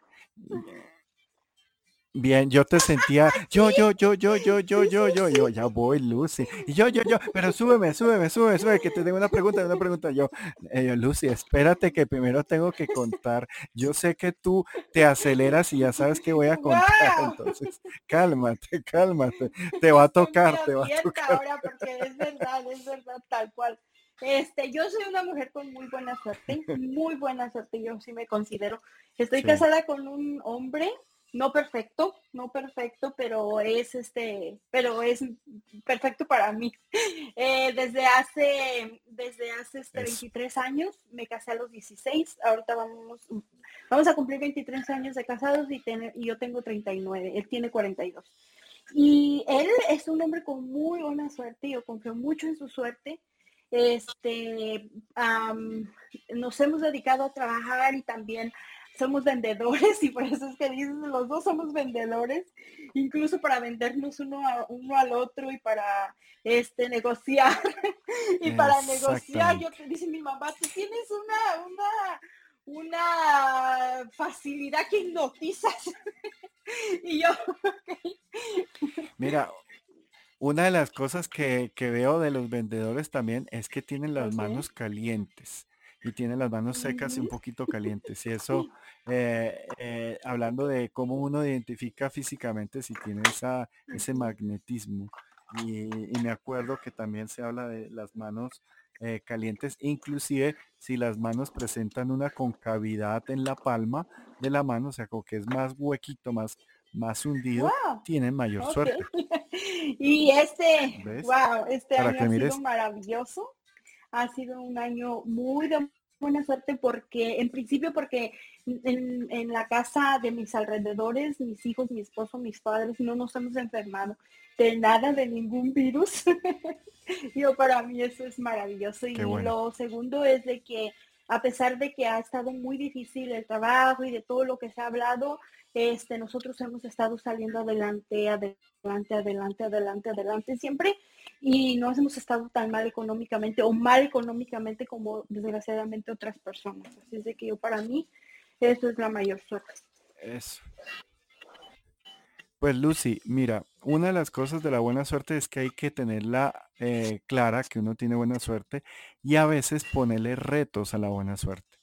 Bien, yo te sentía, yo, yo, yo, yo, yo, yo, yo, yo, yo, ya voy, Lucy. Y yo, yo, yo, pero súbeme, súbeme, súbeme, súbeme, que te tengo una pregunta, una pregunta. Yo, eh, Lucy, espérate que primero tengo que contar. Yo sé que tú te aceleras y ya sabes que voy a contar, entonces, cálmate, cálmate. Te va a tocar, te va a tocar. ahora porque es verdad, es verdad, tal cual. Este, yo soy una mujer con muy buena suerte, muy buena suerte, yo sí me considero. Estoy casada con un hombre no perfecto, no perfecto, pero es este, pero es perfecto para mí. Eh, desde hace, desde hace este 23 años, me casé a los 16, ahorita vamos, vamos a cumplir 23 años de casados y, y yo tengo 39, él tiene 42. Y él es un hombre con muy buena suerte, yo confío mucho en su suerte. Este, nos hemos dedicado a trabajar y también somos vendedores y por eso es que dices, los dos somos vendedores, incluso para vendernos uno, uno al otro y para este negociar. y para negociar, yo te dice mi mamá, tú tienes una, una, una facilidad que hipnotizas. y yo, Mira, una de las cosas que, veo de los vendedores también es que tienen las manos calientes y tiene las manos secas y un poquito calientes. Y eso, eh, eh, hablando de cómo uno identifica físicamente si tiene esa, ese magnetismo. Y, me acuerdo que también se habla de las manos eh, calientes, inclusive si las manos presentan una concavidad en la palma de la mano, o sea, como que es más huequito, más, más hundido, tienen mayor suerte. y este, wow, este año ha sido maravilloso ha sido un año muy de buena suerte porque, en principio, porque en, la casa de mis alrededores, mis hijos, mi esposo, mis padres, no nos hemos enfermado de nada, de ningún virus. Yo para mí eso es maravilloso. y lo segundo es de que a pesar de que ha estado muy difícil el trabajo y de todo lo que se ha hablado, este, nosotros hemos estado saliendo adelante, adelante, adelante, adelante, adelante siempre y no hemos estado tan mal económicamente o mal económicamente como desgraciadamente otras personas. Así es de que yo para mí eso es la mayor suerte. Eso. Pues Lucy, mira, una de las cosas de la buena suerte es que hay que tenerla eh, clara, que uno tiene buena suerte, y a veces ponerle retos a la buena suerte.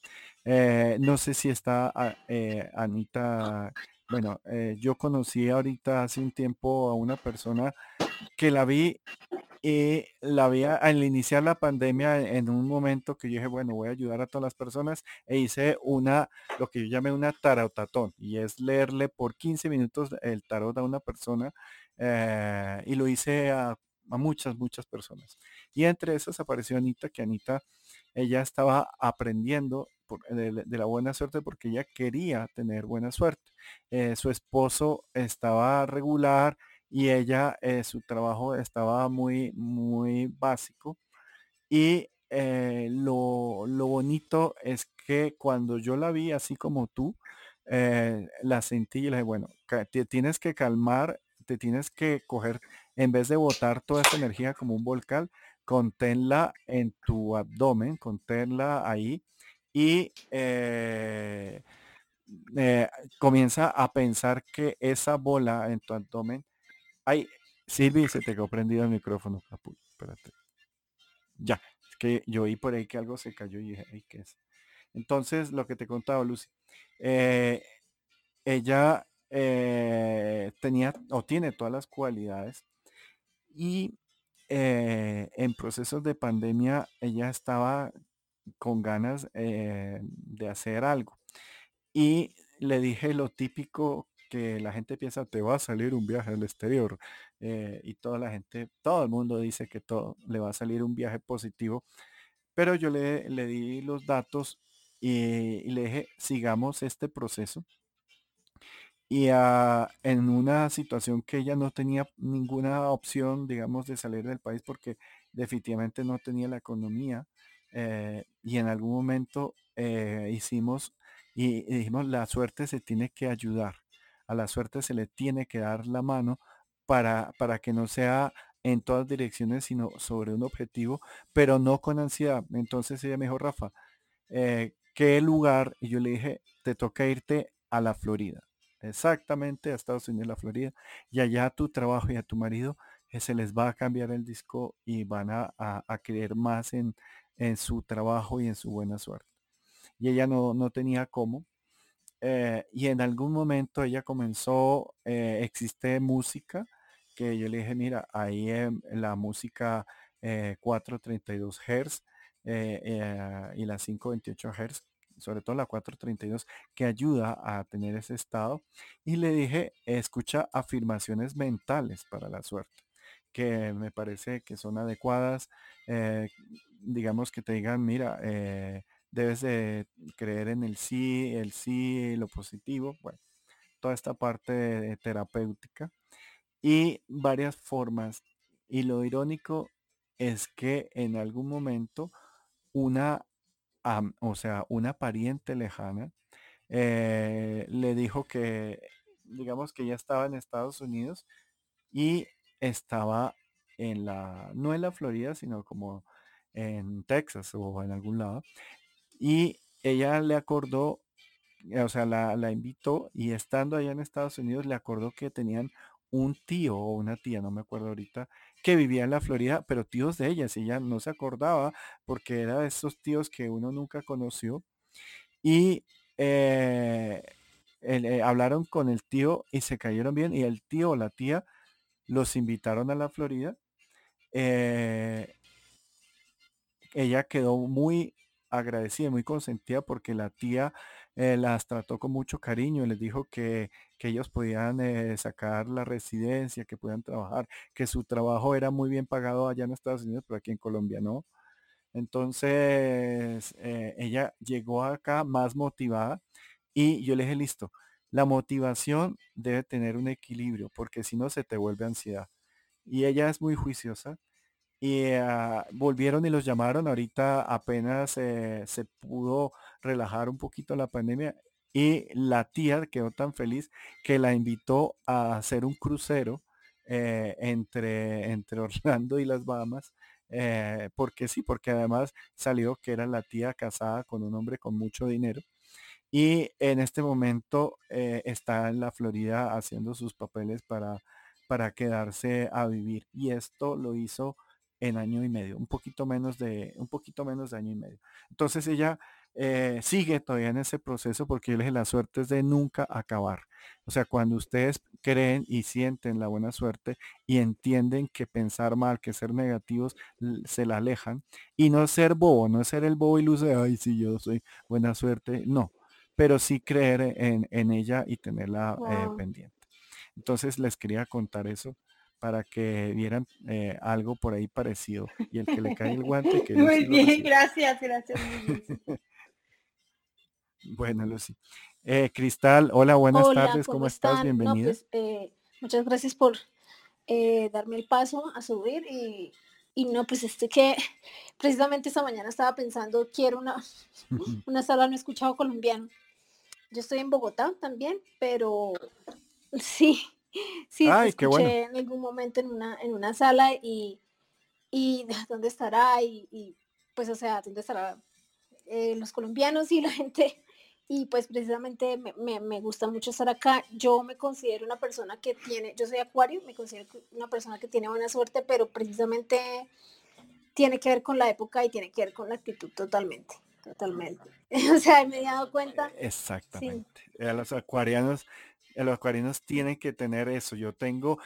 Eh, no sé si está ah, eh, Anita, bueno, yo conocí ahorita hace un tiempo a una persona que la vi y la vi al iniciar la pandemia en un momento que yo dije, bueno, voy a ayudar a todas las personas e hice una, lo que yo llamé una tarotatón y es leerle por 15 minutos el tarot a una persona eh, y lo hice a, muchas, muchas personas. Y entre esas apareció Anita, que Anita, ella estaba aprendiendo de, la buena suerte porque ella quería tener buena suerte. Eh, su esposo estaba regular, y ella, eh, su trabajo estaba muy, muy básico. Y eh, lo, bonito es que cuando yo la vi así como tú, eh, la sentí y le dije, bueno, te tienes que calmar, te tienes que coger, en vez de botar toda esa energía como un volcán, conténla en tu abdomen, conténla ahí y comienza a pensar que esa bola en tu abdomen Ay, Silvi, se te quedó prendido el micrófono. espérate. Ya, es que yo oí por ahí que algo se cayó y dije, ay, ¿qué es? Entonces, lo que te contaba, Lucy, eh, ella eh, tenía o tiene todas las cualidades y eh, en procesos de pandemia ella estaba con ganas de hacer algo. Y le dije lo típico que la gente piensa te va a salir un viaje al exterior eh, y toda la gente, todo el mundo dice que todo le va a salir un viaje positivo, pero yo le, le di los datos y, le dije sigamos este proceso y ah, en una situación que ella no tenía ninguna opción, digamos, de salir del país porque definitivamente no tenía la economía eh, y en algún momento eh, hicimos y dijimos la suerte se tiene que ayudar a la suerte se le tiene que dar la mano para, para que no sea en todas direcciones, sino sobre un objetivo, pero no con ansiedad. Entonces ella me dijo, Rafa, eh, ¿qué lugar? Y yo le dije, te toca irte a la Florida, exactamente a Estados Unidos, la Florida, y allá a tu trabajo y a tu marido eh, se les va a cambiar el disco y van a, creer más en, en, su trabajo y en su buena suerte. Y ella no, no tenía cómo. Eh, y en algún momento ella comenzó, eh, existe música, que yo le dije, mira, ahí en la música 432 Hz y la 528 Hz sobre todo la 432, que ayuda a tener ese estado. Y le dije, escucha afirmaciones mentales para la suerte, que me parece que son adecuadas. Eh, digamos que te digan, mira, eh, debes de creer en el sí, el sí, lo positivo. Bueno, toda esta parte terapéutica y varias formas. Y lo irónico es que en algún momento una o sea, una pariente lejana, eh, le dijo que, digamos que ya estaba en Estados Unidos y estaba en la, no en la Florida, sino como en Texas o en algún lado. Y ella le acordó, o sea, la, la invitó y estando allá en Estados Unidos le acordó que tenían un tío o una tía, no me acuerdo ahorita, que vivía en la Florida, pero tíos de ellas, y ella no se acordaba porque era de esos tíos que uno nunca conoció. Y eh, eh, hablaron con el tío y se cayeron bien, y el tío o la tía los invitaron a la Florida. Eh, ella quedó muy agradecida, muy consentida porque la tía eh, las trató con mucho cariño, les dijo que, ellos podían eh, sacar la residencia, que podían trabajar, que su trabajo era muy bien pagado allá en Estados Unidos, pero aquí en Colombia no. Entonces, eh, ella llegó acá más motivada y yo le dije, listo, la motivación debe tener un equilibrio, porque si no se te vuelve ansiedad. Y ella es muy juiciosa y ah, volvieron y los llamaron. Ahorita apenas eh, se pudo relajar un poquito la pandemia y la tía quedó tan feliz que la invitó a hacer un crucero eh, entre, entre Orlando y las Bahamas. Eh, porque sí, porque además salió que era la tía casada con un hombre con mucho dinero. Y en este momento está en la Florida haciendo sus papeles para, para quedarse a vivir. Y esto lo hizo en año y medio, un poquito menos de, un poquito menos de año y medio. Entonces ella eh, sigue todavía en ese proceso porque yo dije, la suerte es de nunca acabar. O sea, cuando ustedes creen y sienten la buena suerte y entienden que pensar mal, que ser negativos, se la alejan. Y no ser bobo, no ser el bobo y luce, ay, sí, yo soy buena suerte. No, pero sí creer en, ella y tenerla eh, pendiente. Entonces les quería contar eso para que vieran eh, algo por ahí parecido. Y el que le cae el guante, que Muy bien, gracias, gracias. bueno, Lucy. Eh, Cristal, hola, buenas tardes, ¿cómo, estás? Bienvenida. Pues, eh, muchas gracias por darme el paso a subir y, y no, pues este que precisamente esta mañana estaba pensando, quiero una, una sala no he escuchado colombiano. Yo estoy en Bogotá también, pero sí, Sí, escuché en algún momento en una, en una sala y, y dónde estará y, pues o sea, dónde estará eh, los colombianos y la gente. Y pues precisamente me, me, gusta mucho estar acá. Yo me considero una persona que tiene, yo soy acuario, me considero una persona que tiene buena suerte, pero precisamente tiene que ver con la época y tiene que ver con la actitud totalmente, totalmente. o sea, me he dado cuenta. Exactamente. A los acuarianos los acuarianos tienen que tener eso. Yo tengo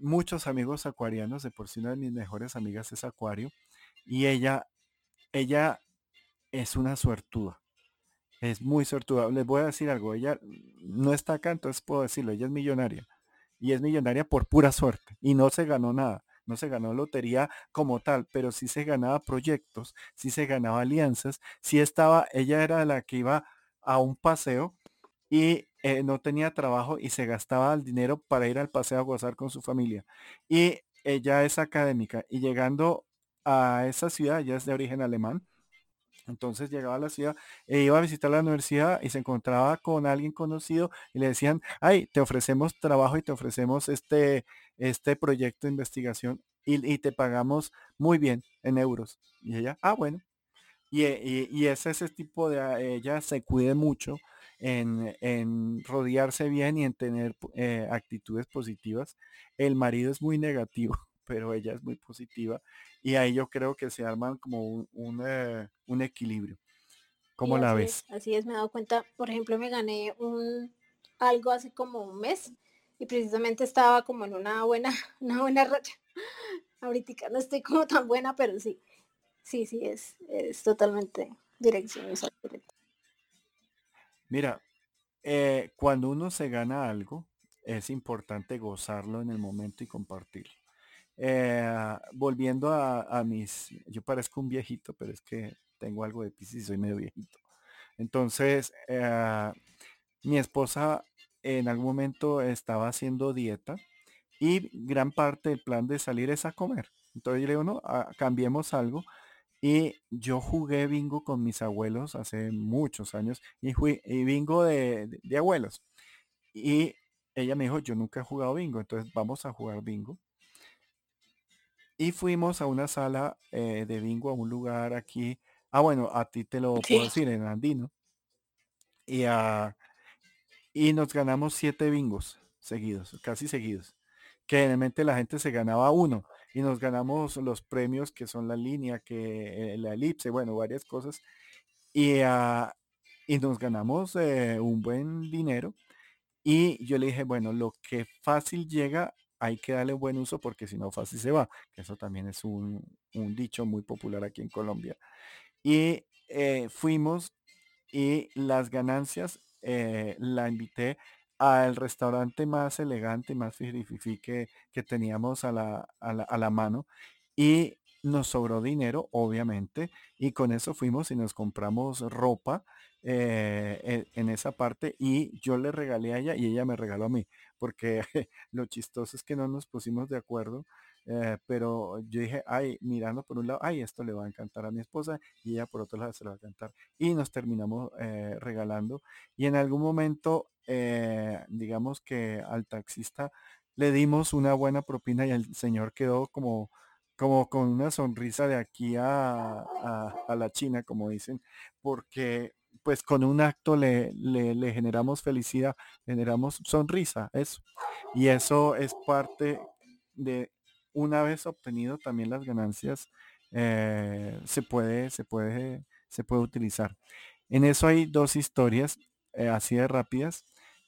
muchos amigos acuarianos, de por sí una de mis mejores amigas es acuario, y ella, ella es una suertuda. Es muy suertuda. Les voy a decir algo, ella no está acá, entonces puedo decirlo, ella es millonaria. Y es millonaria por pura suerte. Y no se ganó nada. No se ganó lotería como tal, pero sí se ganaba proyectos, sí se ganaba alianzas, sí estaba, ella era la que iba a un paseo y eh, no tenía trabajo y se gastaba el dinero para ir al paseo a gozar con su familia. Y ella es académica y llegando a esa ciudad, ya es de origen alemán, entonces llegaba a la ciudad e iba a visitar la universidad y se encontraba con alguien conocido y le decían, ay, te ofrecemos trabajo y te ofrecemos este, este proyecto de investigación y, te pagamos muy bien en euros. Y ella, ah, bueno. Y, y, ese es ese tipo de, ella se cuide mucho en, rodearse bien y en tener eh, actitudes positivas. El marido es muy negativo, pero ella es muy positiva y ahí yo creo que se arman como un, eh, equilibrio. ¿Cómo la ves? así es, me he dado cuenta, por ejemplo, me gané un algo hace como un mes y precisamente estaba como en una buena, una buena racha. Ahorita no estoy como tan buena, pero sí, sí, sí, es, es totalmente dirección. Mira, eh, cuando uno se gana algo, es importante gozarlo en el momento y compartirlo. Eh, volviendo a, mis, yo parezco un viejito, pero es que tengo algo de piscis y soy medio viejito. Entonces, eh, mi esposa en algún momento estaba haciendo dieta y gran parte del plan de salir es a comer. Entonces yo le digo, no, ah, cambiemos algo. Y yo jugué bingo con mis abuelos hace muchos años y, fui, y bingo de, abuelos. Y ella me dijo, yo nunca he jugado bingo, entonces vamos a jugar bingo. Y fuimos a una sala eh, de bingo, a un lugar aquí. Ah, bueno, a ti te lo puedo decir, en Andino. Y, a, y nos ganamos siete bingos seguidos, casi seguidos. Que generalmente la gente se ganaba uno y nos ganamos los premios que son la línea, que eh, la elipse, bueno, varias cosas. Y, ah, y nos ganamos eh, un buen dinero. Y yo le dije, bueno, lo que fácil llega, hay que darle buen uso porque si no fácil se va. Eso también es un, dicho muy popular aquí en Colombia. Y eh, fuimos y las ganancias la invité al restaurante más elegante, más fifi que, teníamos a la, a, la, a la mano y nos sobró dinero, obviamente, y con eso fuimos y nos compramos ropa eh, en, esa parte y yo le regalé a ella y ella me regaló a mí, porque lo chistoso es que no nos pusimos de acuerdo eh, pero yo dije, ay, mirando por un lado, ay, esto le va a encantar a mi esposa y ella por otro lado se lo va a encantar. Y nos terminamos eh, regalando. Y en algún momento, eh, digamos que al taxista le dimos una buena propina y el señor quedó como, como con una sonrisa de aquí a, a, la China, como dicen, porque pues con un acto le, le, generamos felicidad, generamos sonrisa, eso. Y eso es parte de una vez obtenido también las ganancias, eh, se, puede, se, puede, se puede utilizar. En eso hay dos historias eh, así de rápidas.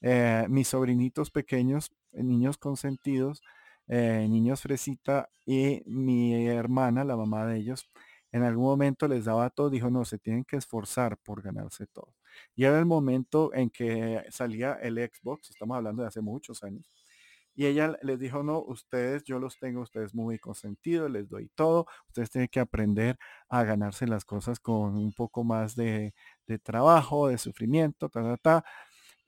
Eh, mis sobrinitos pequeños, niños consentidos, niños fresita y mi hermana, la mamá de ellos, en algún momento les daba todo, dijo, no, se tienen que esforzar por ganarse todo. Y era el momento en que salía el Xbox, estamos hablando de hace muchos años, y ella les dijo, no, ustedes, yo los tengo, ustedes muy consentidos, les doy todo, ustedes tienen que aprender a ganarse las cosas con un poco más de, trabajo, de sufrimiento, ta, ta, ta.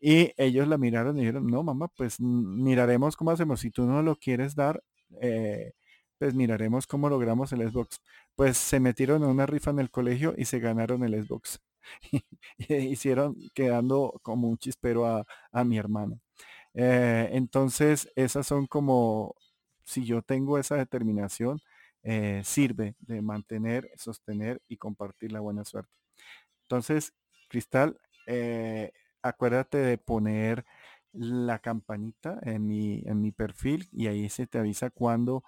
Y ellos la miraron y dijeron, no, mamá, pues miraremos cómo hacemos. Si tú no lo quieres dar, eh, pues miraremos cómo logramos el Xbox. Pues se metieron en una rifa en el colegio y se ganaron el Xbox. Hicieron quedando como un chispero a, a mi hermano. Eh, entonces, esas son como, si yo tengo esa determinación, eh, sirve de mantener, sostener y compartir la buena suerte. Entonces, Cristal, acuérdate de poner la campanita en mi, en mi perfil y ahí se te avisa cuando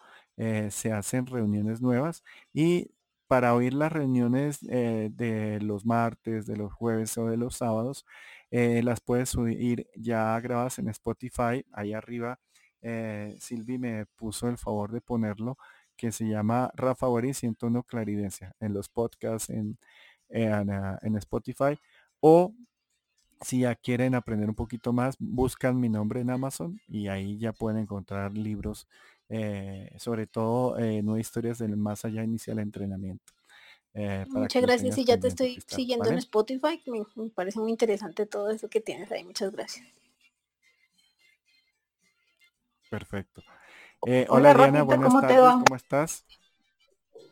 se hacen reuniones nuevas y para oír las reuniones de los martes, de los jueves o de los sábados, eh, las puedes subir ya grabadas en Spotify. Ahí arriba, eh, Silvi me puso el favor de ponerlo, que se llama Rafa Boris 101 Claridencia en los podcasts en, ah, en, Spotify. O si ya quieren aprender un poquito más, buscan mi nombre en Amazon y ahí ya pueden encontrar libros, eh, sobre todo nueve historias del más allá inicial entrenamiento. Eh, muchas gracias y ya te estoy siguiendo en Spotify. Me, parece muy interesante todo eso que tienes ahí. Muchas gracias. Perfecto. Eh, hola, Diana, buenas tardes. ¿Cómo estás?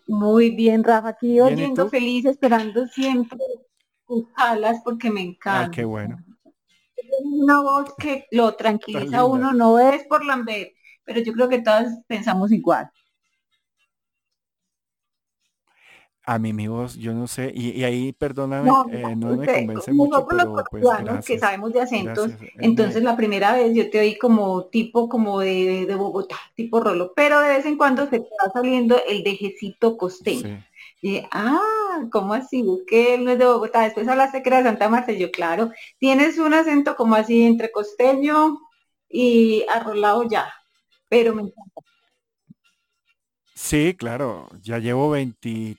Muy bien, Rafa. Aquí oyendo feliz, esperando siempre alas porque me encanta. Ay, qué bueno. Una voz que lo tranquiliza a uno, no es por Lambert, pero yo creo que todas pensamos igual. A mí mi voz, yo no sé, y, ahí perdóname, no, eh, no me convence mucho, pero pues que sabemos de acentos, entonces la primera vez yo te oí como tipo como de, de, Bogotá, tipo rolo, pero de vez en cuando se te va saliendo el dejecito costeño. Y ah, ¿cómo así? Que él no es de Bogotá, después hablaste que era de Santa Marta, yo claro, tienes un acento como así entre costeño y arrolado ya, pero me encanta. Sí, claro, ya llevo 20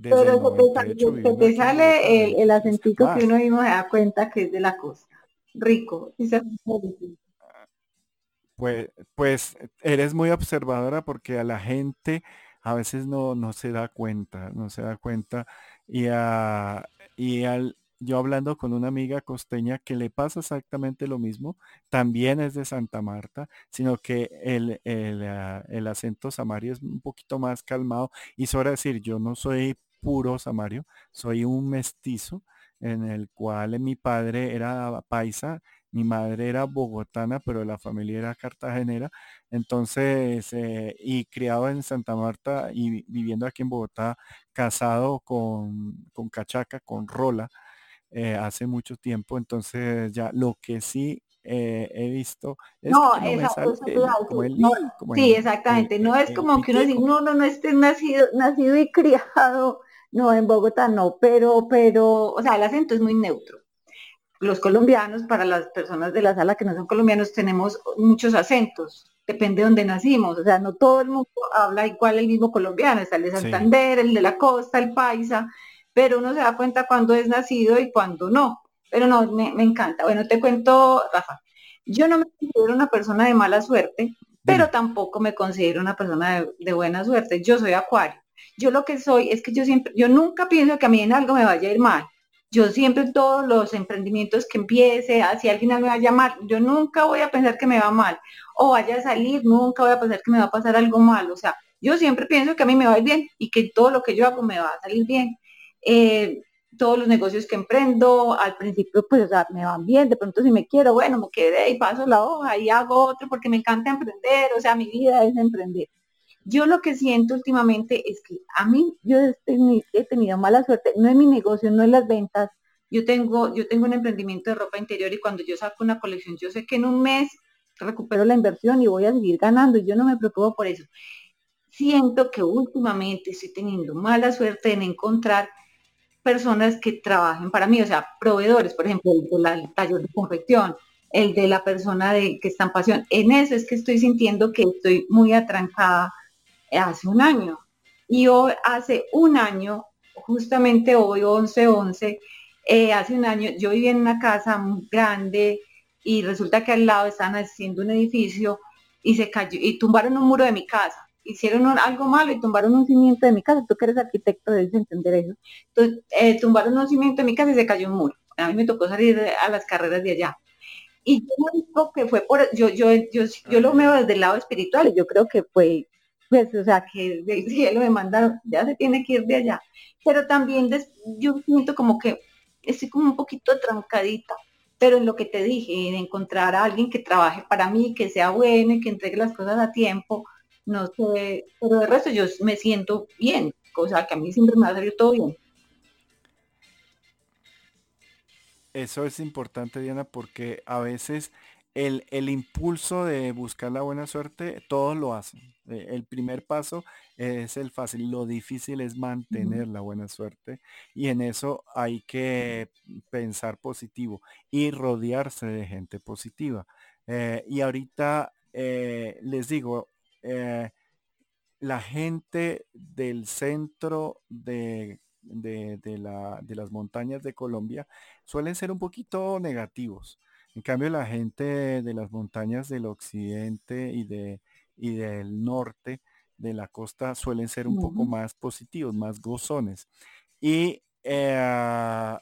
pero se te, sale el, el acentico que uno mismo se da cuenta que es de la costa. Rico. Pues, pues eres muy observadora porque a la gente a veces no, no se da cuenta, no se da cuenta. Y, a, y al, yo hablando con una amiga costeña que le pasa exactamente lo mismo, también es de Santa Marta, sino que el, el, ah, acento samario es un poquito más calmado y sobre decir, yo no soy puro samario, soy un mestizo en el cual mi padre era paisa, mi madre era bogotana, pero la familia era cartagenera, entonces, eh, y criado en Santa Marta y viviendo aquí en Bogotá, casado con, con Cachaca, con Rola, eh, hace mucho tiempo, entonces ya lo que sí eh, he visto es no, que no como el, sí, exactamente, no es como que uno dice, no, no, no esté nacido, nacido y criado, no, en Bogotá no, pero, pero, o sea, el acento es muy neutro. Los colombianos, para las personas de la sala que no son colombianos, tenemos muchos acentos, depende de donde nacimos, o sea, no todo el mundo habla igual el mismo colombiano, está el de Santander, el de la costa, el paisa, pero uno se da cuenta cuando es nacido y cuando no. Pero no, me, encanta. Bueno, te cuento, Rafa, yo no me considero una persona de mala suerte, pero tampoco me considero una persona de, buena suerte. Yo soy acuario. Yo lo que soy es que yo siempre, yo nunca pienso que a mí en algo me vaya a ir mal. Yo siempre todos los emprendimientos que empiece, ah, si alguien me va a llamar, yo nunca voy a pensar que me va mal. O vaya a salir, nunca voy a pensar que me va a pasar algo mal. O sea, yo siempre pienso que a mí me va a ir bien y que todo lo que yo hago me va a salir bien. Eh, todos los negocios que emprendo, al principio pues me van bien, de pronto si me quiero, bueno, me quedé y paso la hoja y hago otro porque me encanta emprender, o sea, mi vida es emprender. Yo lo que siento últimamente es que a mí yo he tenido mala suerte, no es mi negocio, no es las ventas. Yo tengo, yo tengo un emprendimiento de ropa interior y cuando yo saco una colección, yo sé que en un mes recupero la inversión y voy a seguir ganando y yo no me preocupo por eso. Siento que últimamente estoy teniendo mala suerte en encontrar personas que trabajen para mí, o sea, proveedores, por ejemplo, el del taller de confección, el de la persona de, que está en pasión. En eso es que estoy sintiendo que estoy muy atrancada hace un año. Y hoy, hace un año, justamente hoy, 11-11, eh, hace un año, yo vivía en una casa muy grande y resulta que al lado estaban haciendo un edificio y se cayó y tumbaron un muro de mi casa hicieron algo malo y tumbaron un cimiento de mi casa. Tú que eres arquitecto debes entender eso. Entonces, eh, tumbaron un cimiento de mi casa y se cayó un muro. A mí me tocó salir a las carreras de allá. Y yo digo que fue por, yo, yo, yo, yo lo veo desde el lado espiritual y yo creo que fue, pues, o sea, que del cielo me mandaron, ya se tiene que ir de allá. Pero también yo siento como que estoy como un poquito trancadita, pero en lo que te dije, en encontrar a alguien que trabaje para mí, que sea bueno y que entregue las cosas a tiempo, no sé, pero de resto yo me siento bien, cosa que a mí siempre me ha salido todo bien. Eso es importante, Diana, porque a veces el, el, impulso de buscar la buena suerte, todos lo hacen. E, el primer paso es el fácil, lo difícil es mantener la buena suerte y en eso hay que pensar positivo y rodearse de gente positiva. Eh, y ahorita eh, les digo, eh, la gente del centro de, de, la, de, las montañas de Colombia suelen ser un poquito negativos. En cambio, la gente de las montañas del occidente y, de, y del norte de la costa suelen ser un poco más positivos, más gozones. Y eh,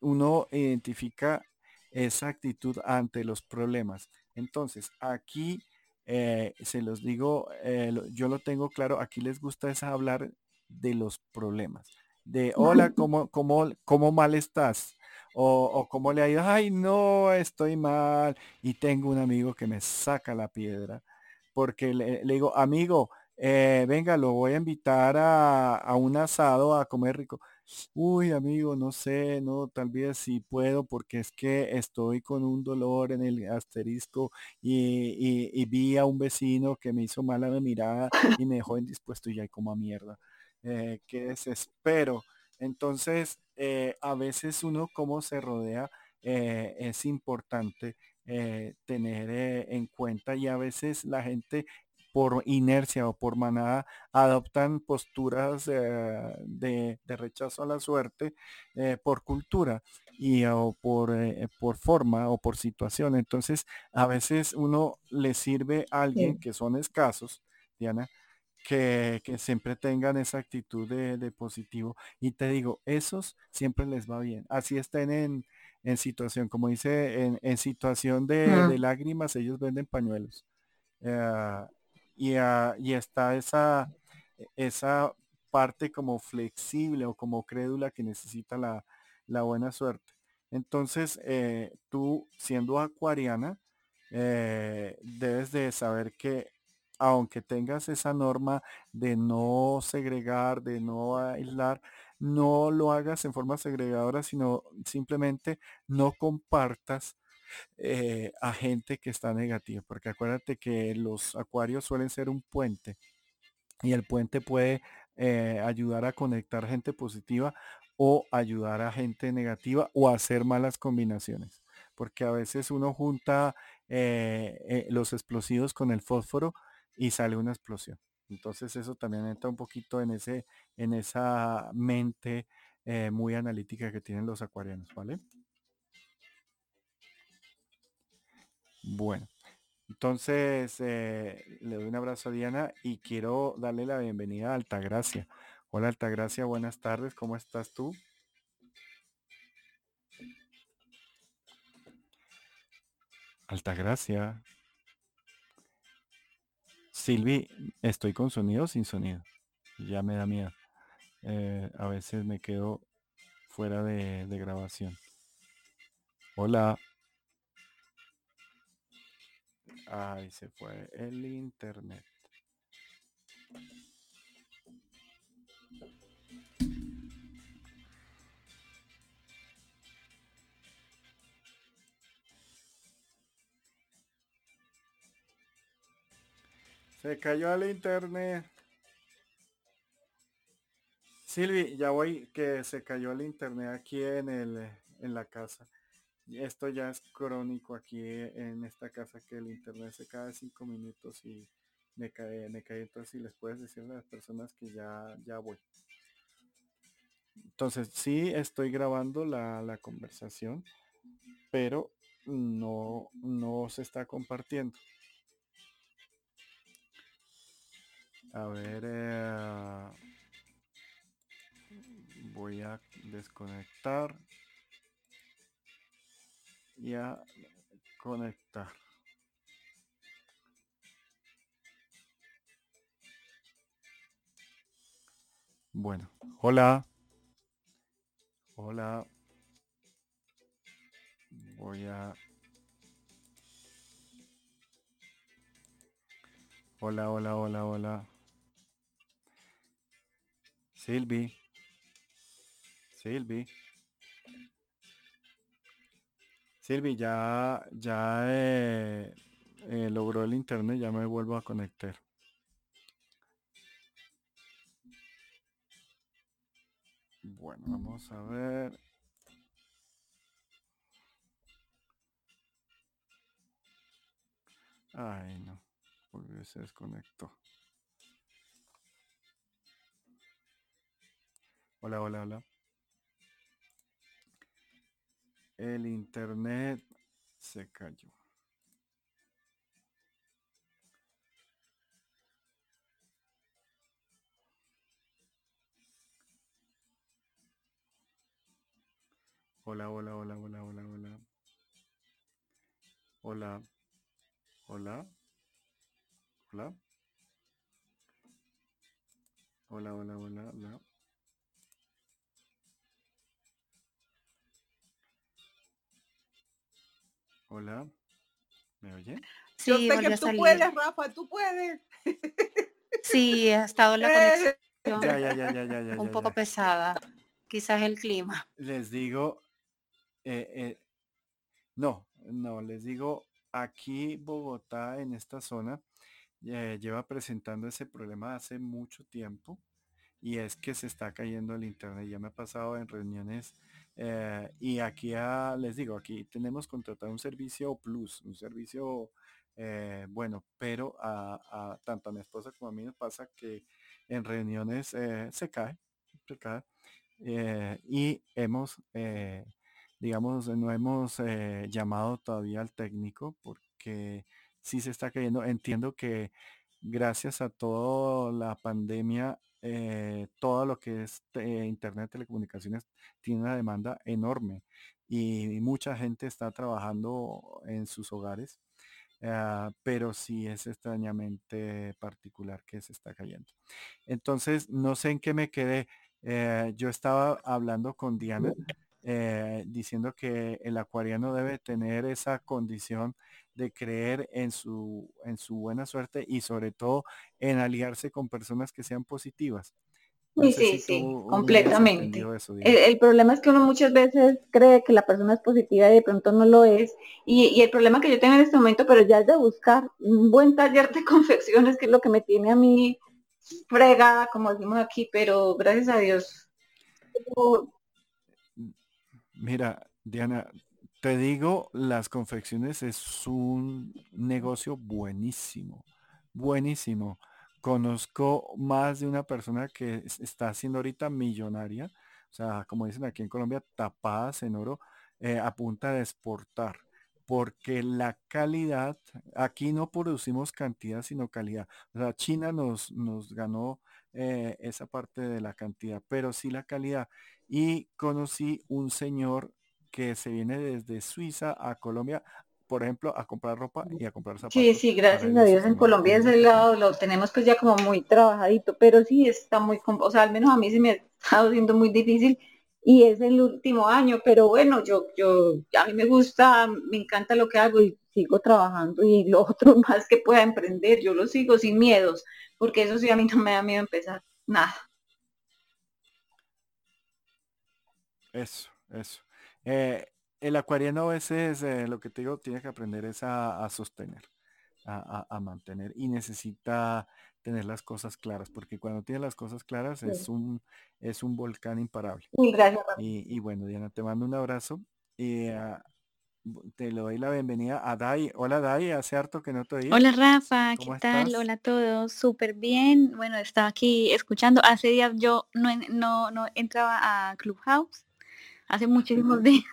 uno identifica esa actitud ante los problemas. Entonces, aquí eh, se los digo, eh, yo lo tengo claro, aquí les gusta es hablar de los problemas. De hola, ¿cómo, cómo, cómo mal estás? O, o, cómo le ha ido, ay no, estoy mal. Y tengo un amigo que me saca la piedra. Porque le, digo, amigo, eh, venga, lo voy a invitar a, a, un asado a comer rico. Uy, amigo, no sé, no, tal vez si puedo porque es que estoy con un dolor en el asterisco y, vi a un vecino que me hizo mala mirada y me dejó indispuesto y ya como a mierda. Eh, qué desespero. Entonces, eh, a veces uno como se rodea eh, es importante eh, tener en cuenta y a veces la gente por inercia o por manada adoptan posturas de, rechazo a la suerte por cultura y o por, por forma o por situación. Entonces, a veces uno le sirve a alguien que son escasos, Diana, que, siempre tengan esa actitud de, positivo. Y te digo, esos siempre les va bien. Así estén en, en situación, como dice, en, en situación de, de, lágrimas, ellos venden pañuelos. Eh, y, uh, y, está esa, esa parte como flexible o como crédula que necesita la, la buena suerte. Entonces, eh, tú siendo acuariana, eh, debes de saber que aunque tengas esa norma de no segregar, de no aislar, no lo hagas en forma segregadora, sino simplemente no compartas eh, a gente que está negativa, porque acuérdate que los acuarios suelen ser un puente y el puente puede eh, ayudar a conectar gente positiva o ayudar a gente negativa o hacer malas combinaciones, porque a veces uno junta eh, los explosivos con el fósforo y sale una explosión. Entonces eso también entra un poquito en, ese, en esa mente eh, muy analítica que tienen los acuarianos, ¿vale? Bueno, entonces eh, le doy un abrazo a Diana y quiero darle la bienvenida a Altagracia. Hola Altagracia, buenas tardes, ¿cómo estás tú? Altagracia. Silvi, estoy con sonido o sin sonido. Ya me da miedo. Eh, a veces me quedo fuera de, de grabación. Hola. Ay, se fue el internet. Se cayó el internet. Silvi, ya voy que se cayó el internet aquí en el en la casa. Esto ya es crónico aquí en esta casa que el internet se cae cinco minutos y me cae, me cae entonces si les puedes decir a las personas que ya, ya voy. Entonces, sí estoy grabando la, la conversación, pero no, no se está compartiendo. A ver, eh, voy a desconectar y a conectar. Bueno, hola. Hola. Voy a... Hola, hola, hola, hola. Silvi. Silvi. Silvi, ya, ya eh, eh, logró el internet, ya me vuelvo a conectar. Bueno, vamos a ver. Ay, no, porque se desconectó. Hola, hola, hola. El internet se cayó. Hola, hola, hola, hola, hola, hola. Hola. Hola. Hola. Hola, hola, hola, hola. Hola, ¿me oye? Sí, Yo sé que tú puedes, Rafa, tú puedes. Sí, ha estado la conexión un poco pesada. Quizás el clima. Les digo, eh, eh, no, no, les digo, aquí Bogotá, en esta zona, eh, lleva presentando ese problema hace mucho tiempo y es que se está cayendo el internet. Ya me ha pasado en reuniones y aquí les digo, aquí tenemos contratado un servicio plus, un servicio eh, bueno, pero a, tanto a mi esposa como a mí me pasa que en reuniones eh, se cae, se cae. Eh, y hemos, digamos, no hemos llamado todavía al técnico porque sí se está cayendo. Entiendo que gracias a toda la pandemia, todo lo que es Internet, telecomunicaciones, tiene una demanda enorme y mucha gente está trabajando en sus hogares Ah, pero sí es extrañamente particular que se está cayendo. Entonces, no sé en qué me quedé. Eh, yo estaba hablando con Diana eh, diciendo que el acuariano debe tener esa condición de creer en su, en su buena suerte y sobre todo en aliarse con personas que sean positivas sí, sí, sí, completamente. el, problema es que uno muchas veces cree que la persona es positiva y de pronto no lo es. Y, el problema que yo tengo en este momento, pero ya es de buscar un buen taller de confecciones, que es lo que me tiene a mí fregada, como decimos aquí, pero gracias a Dios. Mira, Diana, te digo, las confecciones es un negocio buenísimo, buenísimo. Conozco más de una persona que está haciendo ahorita millonaria, o sea, como dicen aquí en Colombia, tapadas en oro eh, a punta de exportar, porque la calidad, aquí no producimos cantidad, sino calidad. O sea, China nos, nos ganó eh, esa parte de la cantidad, pero sí la calidad. Y conocí un señor que se viene desde Suiza a Colombia por ejemplo, a comprar ropa y a comprar zapatos. Sí, sí, gracias a Dios en Colombia ese lado lo tenemos pues ya como muy trabajadito, pero sí está muy, o sea, al menos a mí se me ha estado siendo muy difícil y es el último año, pero bueno, yo, yo, a mí me gusta, me encanta lo que hago y sigo trabajando y lo otro más que pueda emprender, yo lo sigo sin miedos, porque eso sí a mí no me da miedo empezar, nada. Eso, eso. Eh, el acuariano a veces, eh, lo que te digo, tiene que aprender es a, sostener, a, mantener y necesita tener las cosas claras, porque cuando tiene las cosas claras es un es un volcán imparable. gracias. Y, bueno, Diana, te mando un abrazo y ah, te le doy la bienvenida a Dai. Hola Dai, hace harto que no te oí. Hola Rafa, ¿qué tal? Hola a todos, súper bien. Bueno, estaba aquí escuchando. Hace días yo no, no, no entraba a Clubhouse, hace muchísimos días.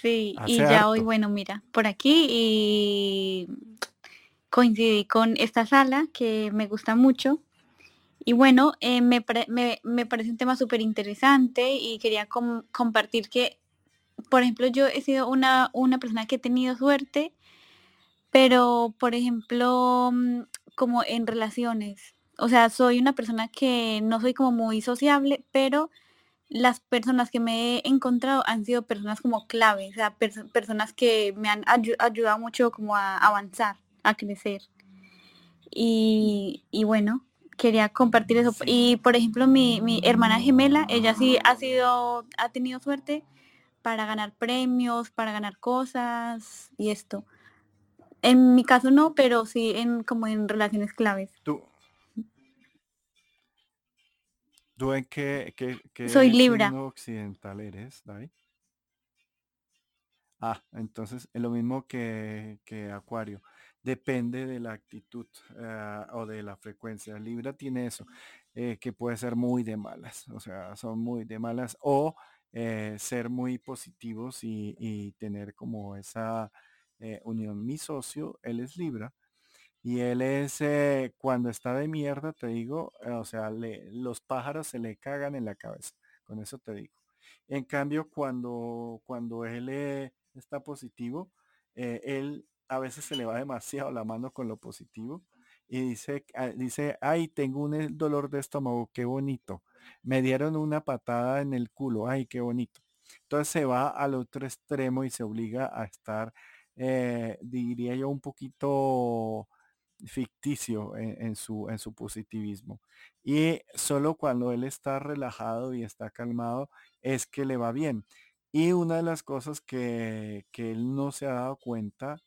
Sí, y ya hoy, bueno, mira, por aquí y coincidí con esta sala que me gusta mucho. Y bueno, eh, me, parece un tema súper interesante y quería compartir que, por ejemplo, yo he sido una, una persona que he tenido suerte, pero, por ejemplo, mm, como en relaciones. O sea, soy una persona que no soy como muy sociable, pero las personas que me he encontrado han sido personas como claves, o sea, personas que me han ayudado mucho como a avanzar, a crecer. Y, bueno, quería compartir eso. Y por ejemplo, mi, mi, hermana gemela, ella sí ha sido, ha tenido suerte para ganar premios, para ganar cosas y esto. En mi caso no, pero sí en como en relaciones claves. ¿Tú, ¿Tú en qué, Soy Libra. occidental eres, David? Ah, entonces es lo mismo que, Acuario. Depende de la actitud eh, o de la frecuencia. Libra tiene eso, eh, que puede ser muy de malas, o sea, son muy de malas, o eh, ser muy positivos y, y tener como esa unión. Mi socio, él es Libra, y él es, eh, cuando está de mierda, te digo, eh, o sea, los pájaros se le cagan en la cabeza. Con eso te digo. En cambio, cuando, cuando él eh, está positivo, él a veces se le va demasiado la mano con lo positivo y dice, ah, dice, ay, tengo un dolor de estómago, qué bonito. Me dieron una patada en el culo, ay, qué bonito. Entonces se va al otro extremo y se obliga a estar, diría yo, un poquito ficticio en, su, en su positivismo. Y solo cuando él está relajado y está calmado es que le va bien. Y una de las cosas que, que él no se ha dado cuenta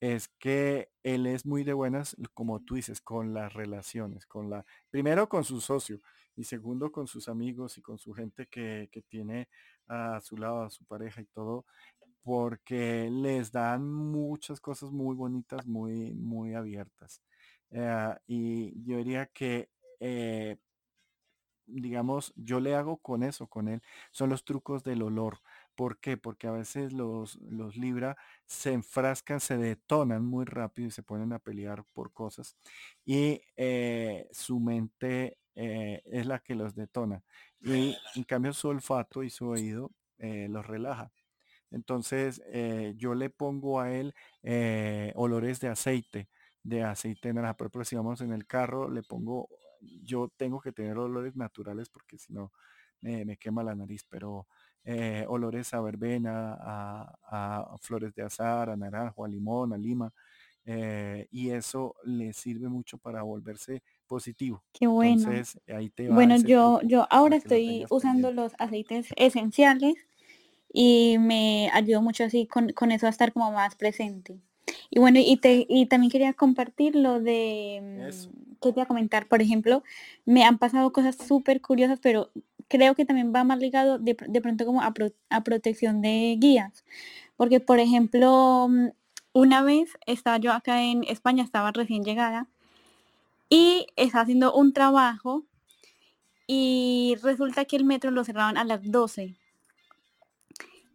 es que él es muy de buenas, como tú dices, con las relaciones, con la, primero con su socio y segundo con sus amigos y con su gente que, que tiene a su lado, a su pareja y todo, porque les dan muchas cosas muy bonitas, muy, muy abiertas. Eh, y yo diría que, eh, digamos, yo le hago con eso, con él, son los trucos del olor. ¿Por qué? Porque a veces los, los Libra se enfrascan, se detonan muy rápido y se ponen a pelear por cosas. Y eh, su mente es la que los detona. Y en cambio su olfato y su oído los relaja. Entonces eh, yo le pongo a él eh, olores de aceite, de aceite de naranja. Por ejemplo, si vamos en el carro, le pongo, yo tengo que tener olores naturales porque si no me quema la nariz, pero eh, olores a verbena, a, flores de azar, a naranjo, a limón, a lima. y eso le sirve mucho para volverse positivo. Qué bueno. Entonces, ahí te va bueno, yo, yo ahora estoy usando los aceites esenciales y me ayudó mucho así con, eso a estar como más presente. Y bueno, y, te, y también quería compartir lo de, mm, quería comentar, por ejemplo, me han pasado cosas súper curiosas, pero creo que también va más ligado de, pronto como a, a, protección de guías. Porque, por ejemplo, mm, una vez estaba yo acá en España, estaba recién llegada, y estaba haciendo un trabajo y resulta que el metro lo cerraban a las 12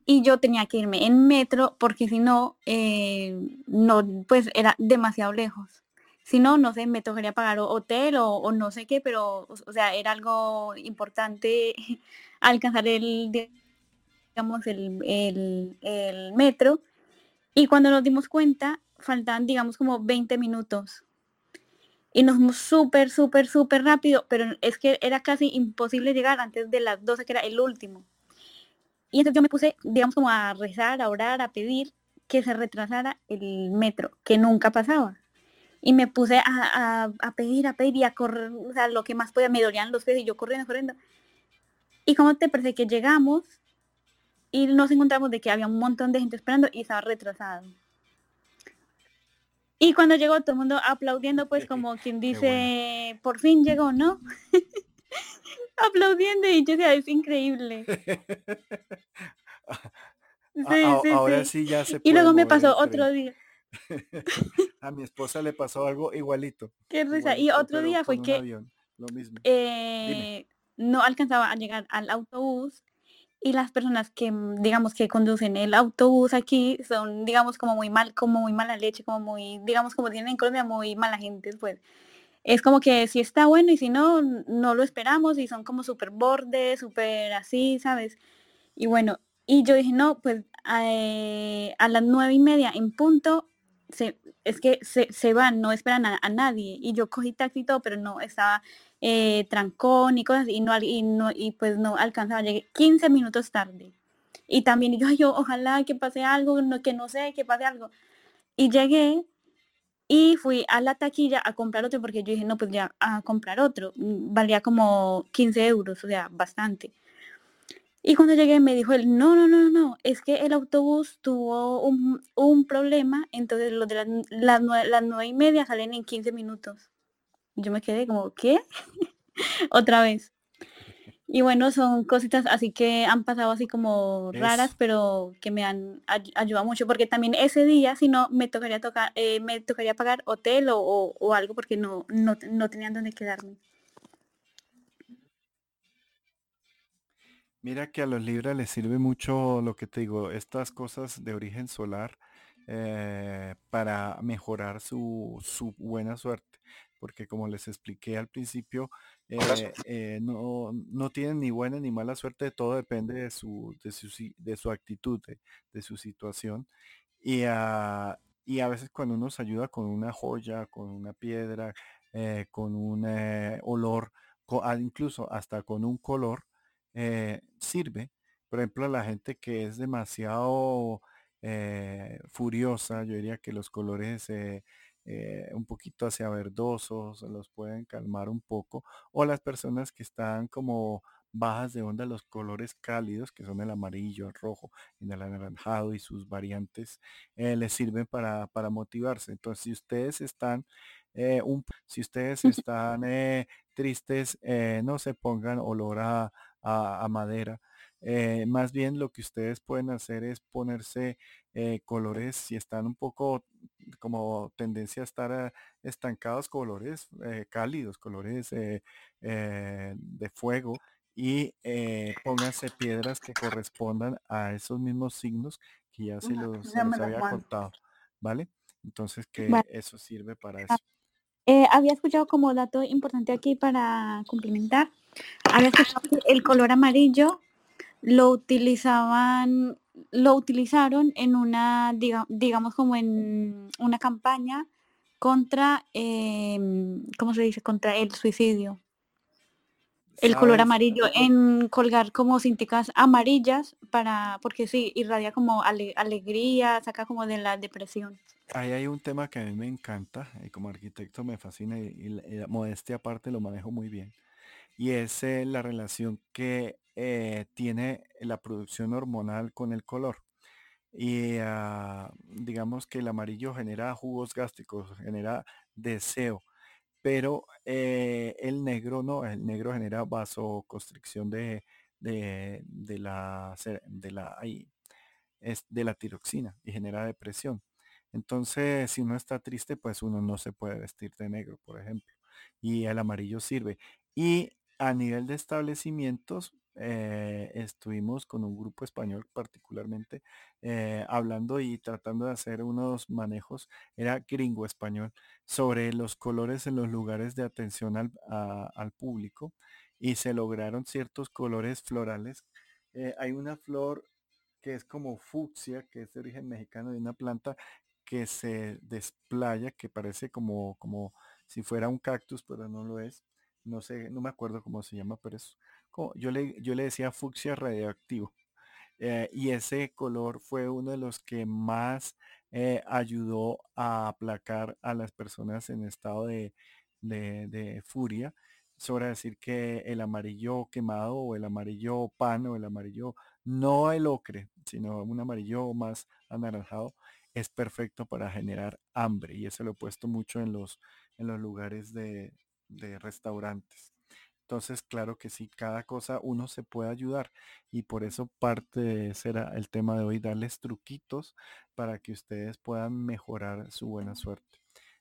y yo tenía que irme en metro porque si no, eh, no, pues era demasiado lejos. Si no, no sé, me tocaría pagar hotel o, no sé qué, pero, o, sea, era algo importante alcanzar el, digamos, el, el, metro. Y cuando nos dimos cuenta, faltaban, digamos, como 20 minutos. Y nos fuimos súper, súper, súper rápido, pero es que era casi imposible llegar antes de las 12, que era el último. Y entonces yo me puse, digamos, como a rezar, a orar, a pedir que se retrasara el metro, que nunca pasaba. Y me puse a, pedir, a pedir y a correr, o sea, lo que más podía, me dolían los pies y yo corriendo, corriendo. Y como te parece que llegamos y nos encontramos de que había un montón de gente esperando y estaba retrasado. Y cuando llegó todo el mundo aplaudiendo, pues como quien dice, por fin llegó, ¿no? aplaudiendo y yo decía, es increíble. Sí, sí, ahora sí. ya se Y luego me pasó otro día. a mi esposa le pasó algo igualito. Qué risa. y otro día fue que lo mismo. Eh, no alcanzaba a llegar al autobús y las personas que digamos que conducen el autobús aquí son digamos como muy mal como muy mala leche como muy digamos como tienen en Colombia muy mala gente pues es como que si está bueno y si no, no lo esperamos y son como súper bordes, súper así, ¿sabes? Y bueno, y yo dije, no, pues eh, a las nueve y media en punto, se, es que se, van, no esperan a, nadie. Y yo cogí taxi y todo, pero no, estaba eh, trancón y cosas, y no, y no, y pues no alcanzaba, llegué 15 minutos tarde. Y también yo, yo, ojalá que pase algo, no, que no sé, que pase algo. Y llegué y fui a la taquilla a comprar otro porque yo dije, no, pues ya a comprar otro. Mm, valía como 15 euros, o sea, bastante. Y cuando llegué me dijo él, no, no, no, no, es que el autobús tuvo un, problema, entonces los de las, las, las nueve y media salen en 15 minutos. Yo me quedé como, ¿qué? Otra vez. Y bueno, son cositas así que han pasado así como raras, pero que me han ayudado mucho, porque también ese día, si no, me tocaría tocar, eh, me tocaría pagar hotel o, algo porque no, no, no tenían dónde quedarme. Mira que a los libres les sirve mucho lo que te digo, estas cosas de origen solar eh, para mejorar su, su buena suerte porque como les expliqué al principio, eh, eh, no, no, tienen ni buena ni mala suerte, todo depende de su, de su, de su actitud, de, su situación. Y, a y a veces cuando uno se ayuda con una joya, con una piedra, eh, con un olor, ah, incluso hasta con un color, sirve. Por ejemplo, la gente que es demasiado furiosa, yo diría que los colores eh, un poquito hacia verdosos, los pueden calmar un poco, o las personas que están como bajas de onda, los colores cálidos, que son el amarillo, el rojo y el anaranjado y sus variantes, eh, les sirven para, para, motivarse. Entonces, si ustedes están, eh, un, si ustedes están tristes, no se pongan olor a, a madera. Más bien lo que ustedes pueden hacer es ponerse colores, si están un poco como tendencia a estar eh, estancados, colores eh, cálidos, colores eh, de fuego y pónganse piedras que correspondan a esos mismos signos que ya se los, había contado, ¿vale? Entonces que eso sirve para ah, eso. había escuchado como dato importante aquí para complementar, había escuchado que el color amarillo lo utilizaban lo utilizaron en una, digamos como en una campaña contra, em, ¿cómo se dice? Contra el suicidio. El color amarillo, en colgar como cinticas amarillas para, porque sí, irradia como alegría, saca como de la depresión. Ahí hay un tema que a mí me encanta y como arquitecto me fascina y, la modestia aparte lo manejo muy bien. Y es eh, la relación que eh, tiene la producción hormonal con el color. Y ah, digamos que el amarillo genera jugos gástricos, genera deseo, pero eh, el negro no, el negro genera vasoconstricción de, de, de la, de la, es de la tiroxina y genera depresión. Entonces, si uno está triste, pues uno no se puede vestir de negro, por ejemplo. Y el amarillo sirve. Y a nivel de establecimientos, eh, estuvimos con un grupo español particularmente eh, hablando y tratando de hacer unos manejos, era gringo español, sobre los colores en los lugares de atención al, al público y se lograron ciertos colores florales. Eh, hay una flor que es como fucsia, que es de origen mexicano, de una planta que se desplaya, que parece como, como si fuera un cactus, pero no lo es no sé, no me acuerdo cómo se llama, pero es yo le, yo le decía fucsia radioactivo. Eh, y ese color fue uno de los que más eh, ayudó a aplacar a las personas en estado de, de, furia sobre decir que el amarillo quemado o el amarillo pan o el amarillo, no el ocre, sino un amarillo más anaranjado, es perfecto para generar hambre. Y eso lo he puesto mucho en los, en los lugares de, de restaurantes. Entonces, claro que sí, cada cosa uno se puede ayudar y por eso parte será el tema de hoy, darles truquitos para que ustedes puedan mejorar su buena suerte.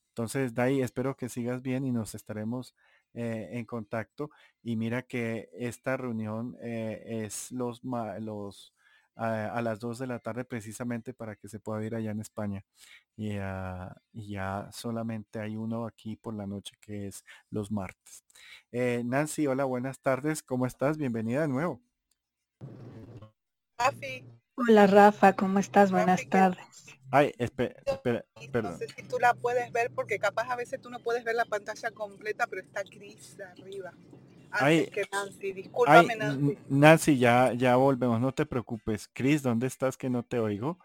Entonces, Dai, espero que sigas bien y nos estaremos eh, en contacto. Y mira que esta reunión eh, es los, los a, las 2 de la tarde precisamente para que se pueda ir allá en España. Y, ah, ya solamente hay uno aquí por la noche que es los martes. Eh, Nancy, hola, buenas tardes. ¿Cómo estás? Bienvenida de nuevo. Hola Rafa, ¿cómo estás? Buenas tardes. Ay, espera, espera, No sé si tú la puedes ver porque capaz a veces tú no puedes ver la pantalla completa, pero está gris arriba. Ay, Nancy, discúlpame Nancy. Nancy, ya, ya volvemos, no te preocupes. Cris, ¿dónde estás que no te oigo?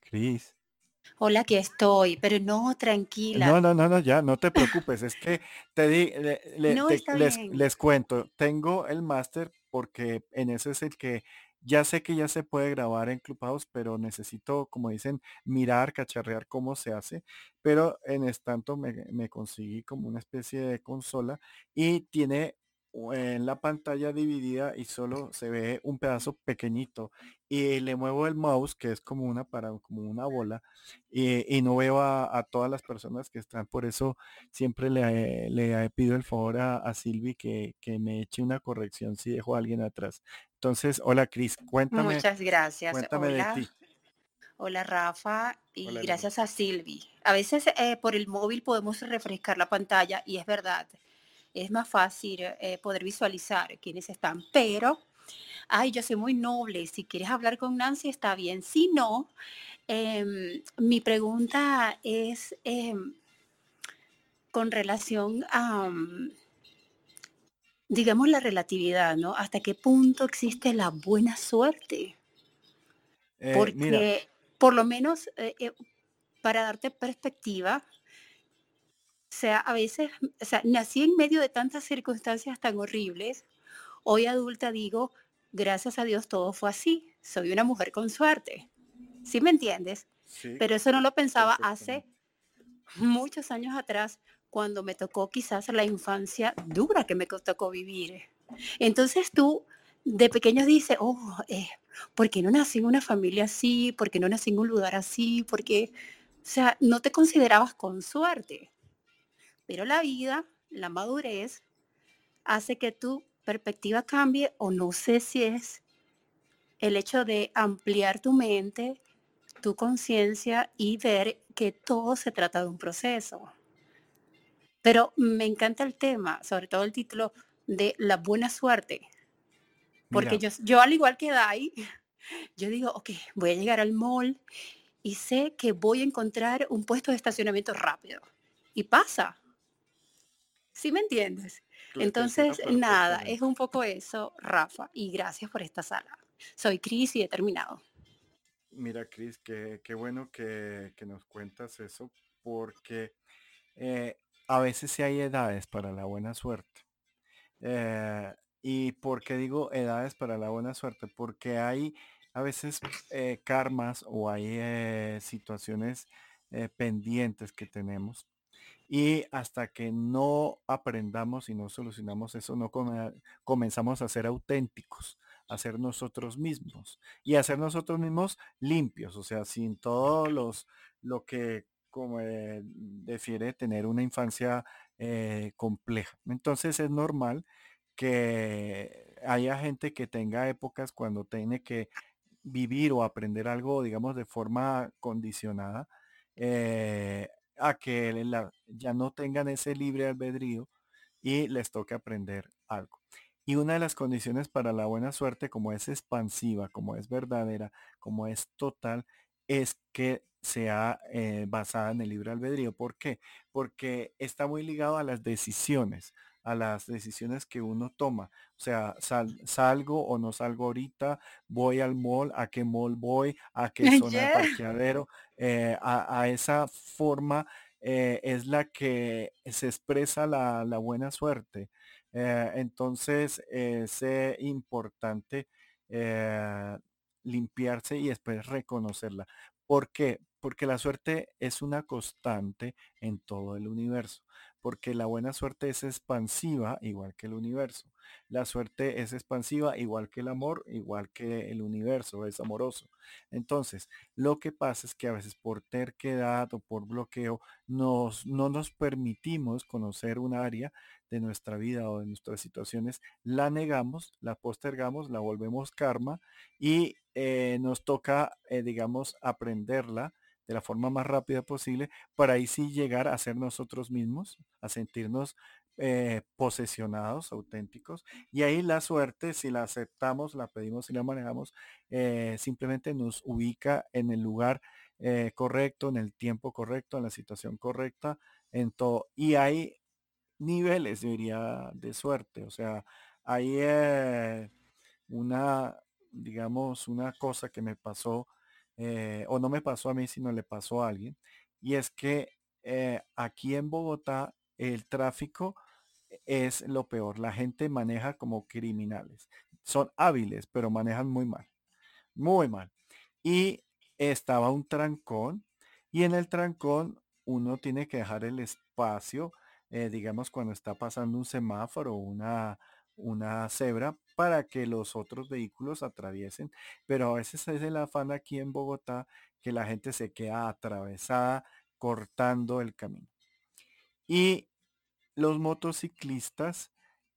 Cris. Hola, aquí estoy, pero no, tranquila. No, no, no, no, ya, no te preocupes. Es que te di, les, les, cuento, tengo el máster porque en ese es el que ya sé que ya se puede grabar en Clubhouse, pero necesito, como dicen, mirar, cacharrear cómo se hace. Pero en estanto me, me conseguí como una especie de consola y tiene en la pantalla dividida y solo se ve un pedazo pequeñito y le muevo el mouse que es como una para como una bola y, no veo a, todas las personas que están por eso siempre le, le pido el favor a, a Silvi que, que, me eche una corrección si dejo a alguien atrás entonces hola Cris cuéntame muchas gracias cuéntame hola. de ti Hola Rafa y gracias a Silvi. A veces eh, por el móvil podemos refrescar la pantalla y es verdad, es más fácil eh, poder visualizar quiénes están, pero, ay, yo soy muy noble, si quieres hablar con Nancy está bien, si no, em, mi pregunta es em, con relación a, mm, digamos, la relatividad, ¿no? ¿Hasta qué punto existe la buena suerte? Eh, Porque, por lo menos, eh, para darte perspectiva, sea, a veces, o sea, nací en medio de tantas circunstancias tan horribles. Hoy adulta digo, gracias a Dios todo fue así. Soy una mujer con suerte. ¿Sí me entiendes? Pero eso no lo pensaba hace muchos años atrás, cuando me tocó quizás la infancia dura que me tocó vivir. Entonces tú de pequeño dices, oh, eh, ¿por qué no nací en una familia así? ¿Por qué no nací en un lugar así? Porque, o sea, no te considerabas con suerte. Pero la vida, la madurez, hace que tu perspectiva cambie o no sé si es el hecho de ampliar tu mente, tu conciencia y ver que todo se trata de un proceso. Pero me encanta el tema, sobre todo el título de la buena suerte. Porque yo, yo al igual que Dai, yo digo, ok, voy a llegar al mall y sé que voy a encontrar un puesto de estacionamiento rápido. Y pasa. ¿Sí me entiendes? Entonces, nada, es un poco eso, Rafa, y gracias por esta sala. Soy Cris y he terminado. Mira, Cris, qué, bueno que, nos cuentas eso, porque eh, a veces sí hay edades para la buena suerte. Eh, ¿Y por qué digo edades para la buena suerte? Porque hay a veces eh, karmas o hay situaciones pendientes que tenemos y hasta que no aprendamos y no solucionamos eso, no comenzamos a ser auténticos, a ser nosotros mismos y a ser nosotros mismos limpios, o sea, sin todos los, lo que como eh, defiere tener una infancia eh, compleja. Entonces es normal que haya gente que tenga épocas cuando tiene que vivir o aprender algo, digamos, de forma condicionada. Eh, a que ya no tengan ese libre albedrío y les toque aprender algo. Y una de las condiciones para la buena suerte, como es expansiva, como es verdadera, como es total, es que sea eh, basada en el libre albedrío. ¿Por qué? Porque está muy ligado a las decisiones a las decisiones que uno toma. O sea, salgo o no salgo ahorita, voy al mall, a qué mall voy, a qué zona de parqueadero, eh, a, esa forma eh, es la que se expresa la, buena suerte. Eh, entonces es importante limpiarse y después reconocerla. ¿Por qué? Porque la suerte es una constante en todo el universo porque la buena suerte es expansiva igual que el universo. La suerte es expansiva igual que el amor, igual que el universo es amoroso. Entonces, lo que pasa es que a veces por terquedad o por bloqueo nos, no nos permitimos conocer un área de nuestra vida o de nuestras situaciones, la negamos, la postergamos, la volvemos karma y eh, nos toca, eh, digamos, aprenderla de la forma más rápida posible para ahí sí llegar a ser nosotros mismos, a sentirnos eh, posesionados, auténticos. Y ahí la suerte, si la aceptamos, la pedimos y la manejamos, eh, simplemente nos ubica en el lugar eh, correcto, en el tiempo correcto, en la situación correcta, en todo. Y hay niveles, diría, de suerte. O sea, hay una, digamos, una cosa que me pasó eh, o no me pasó a mí, sino le pasó a alguien, y es que eh, aquí en Bogotá el tráfico es lo peor. La gente maneja como criminales. Son hábiles, pero manejan muy mal. Muy mal. Y estaba un trancón y en el trancón uno tiene que dejar el espacio, eh, digamos, cuando está pasando un semáforo una, una cebra para que los otros vehículos atraviesen. Pero a veces es el afán aquí en Bogotá que la gente se queda atravesada cortando el camino. Y los motociclistas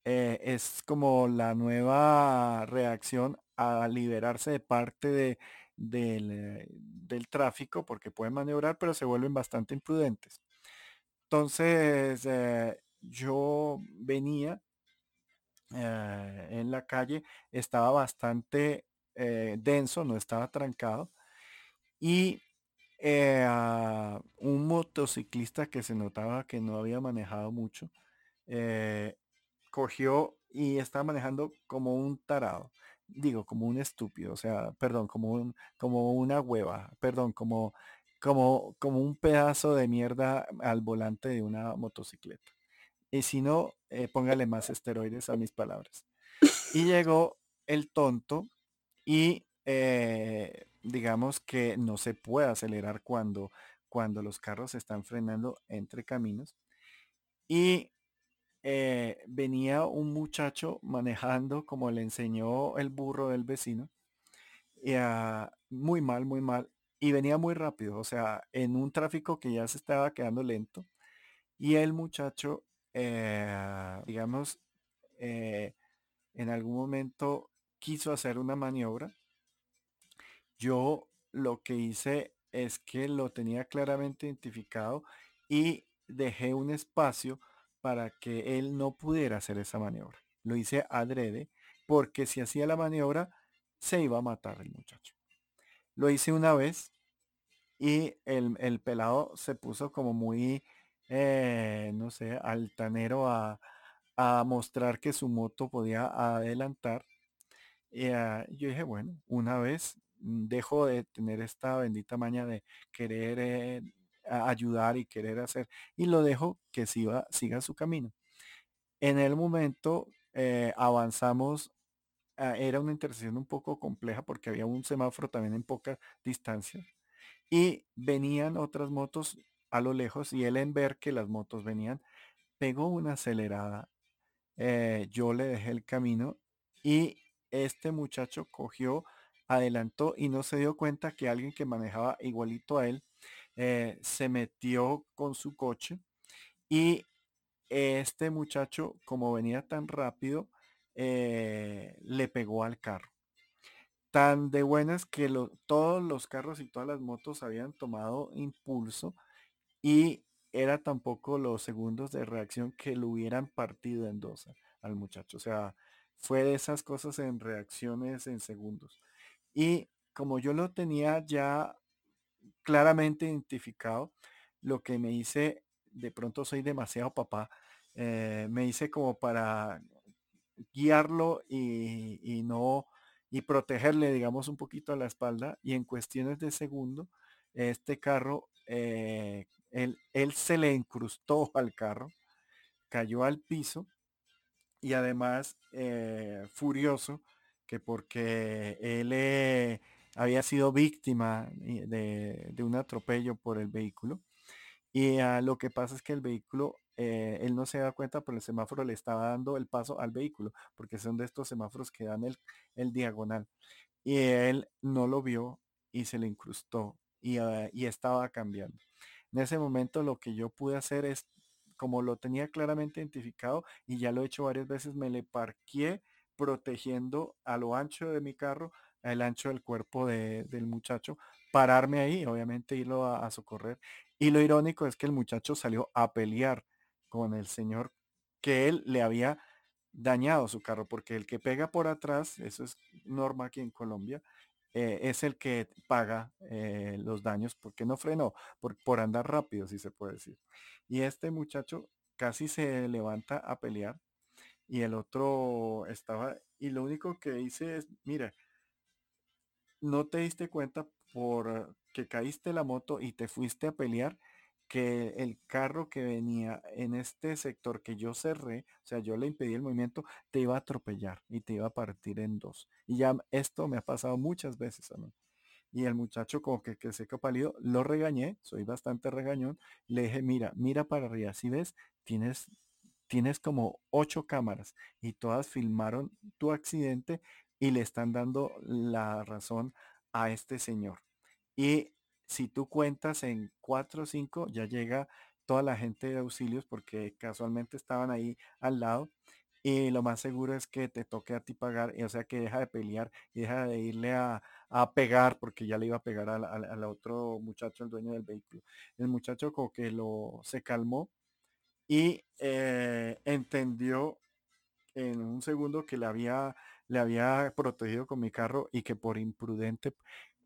eh, es como la nueva reacción a liberarse de parte de, del, eh, del, tráfico porque pueden maniobrar pero se vuelven bastante imprudentes. Entonces eh, yo venía eh, en la calle estaba bastante eh, denso, no estaba trancado. Y eh, un motociclista que se notaba que no había manejado mucho, cogió y estaba manejando como un tarado. Digo, como un estúpido, o sea, perdón, como un, como una hueva, perdón, como, como, como un pedazo de mierda al volante de una motocicleta. Y si no, eh, póngale más esteroides a mis palabras. Y llegó el tonto y eh, digamos que no se puede acelerar cuando, cuando los carros están frenando entre caminos. Y eh, venía un muchacho manejando como le enseñó el burro del vecino. Y, muy mal, muy mal. Y venía muy rápido, o sea, en un tráfico que ya se estaba quedando lento. Y el muchacho, eh, digamos, eh, en algún momento quiso hacer una maniobra. Yo lo que hice es que lo tenía claramente identificado y dejé un espacio para que él no pudiera hacer esa maniobra. Lo hice adrede porque si hacía la maniobra se iba a matar el muchacho. Lo hice una vez y el, pelado se puso como muy, eh, no sé, altanero a, mostrar que su moto podía adelantar. Y ah, yo dije, bueno, una vez dejo de tener esta bendita maña de querer eh, ayudar y querer hacer y lo dejo que siga, siga su camino. En el momento eh, avanzamos, ah, era una intersección un poco compleja porque había un semáforo también en poca distancia y venían otras motos a lo lejos y él en ver que las motos venían, pegó una acelerada. Eh, yo le dejé el camino y este muchacho cogió, adelantó y no se dio cuenta que alguien que manejaba igualito a él eh, se metió con su coche y este muchacho, como venía tan rápido, eh, le pegó al carro. Tan de buenas que todos los carros y todas las motos habían tomado impulso y era tampoco los segundos de reacción que lo hubieran partido en dos al muchacho. O sea, fue de esas cosas en reacciones en segundos. Y como yo lo tenía ya claramente identificado. Lo que me hice, de pronto soy demasiado papá, eh, me hice como para guiarlo y, no y protegerle, digamos, un poquito a la espalda. Y en cuestiones de segundo, este carro, eh, él, se le incrustó al carro, cayó al piso y además eh, furioso que porque él había sido víctima de, un atropello por el vehículo. Y ah, lo que pasa es que el vehículo, eh, él no se da cuenta, pero el semáforo le estaba dando el paso al vehículo, porque son de estos semáforos que dan el, diagonal. Y él no lo vio y se le incrustó y, ah, y estaba cambiando. En ese momento lo que yo pude hacer es, como lo tenía claramente identificado y ya lo he hecho varias veces, me le parqué protegiendo a lo ancho de mi carro el ancho del cuerpo del muchacho, pararme ahí, obviamente irlo a, socorrer. Y lo irónico es que el muchacho salió a pelear con el señor que él le había dañado su carro, porque el que pega por atrás, eso es norma aquí en Colombia, eh, es el que paga eh, los daños porque no frenó, por, por andar rápido, si se puede decir. Y este muchacho casi se levanta a pelear y el otro estaba, y lo único que hice es, mira, no te diste cuenta por que caíste la moto y te fuiste a pelear que el carro que venía en este sector que yo cerré, o sea, yo le impedí el movimiento, te iba a atropellar y te iba a partir en dos. Y ya esto me ha pasado muchas veces a mí. Y el muchacho como que, que seca pálido, lo regañé, soy bastante regañón, le dije, mira, mira para arriba, si ves, tienes, tienes como ocho cámaras y todas filmaron tu accidente y le están dando la razón a este señor. Y si tú cuentas en cuatro o cinco, ya llega toda la gente de auxilios porque casualmente estaban ahí al lado. Y lo más seguro es que te toque a ti pagar, o sea que deja de pelear y deja de irle a, pegar, porque ya le iba a pegar al, otro muchacho, el dueño del vehículo. El muchacho que lo se calmó y eh, entendió en un segundo que le había le había protegido con mi carro y que por imprudente,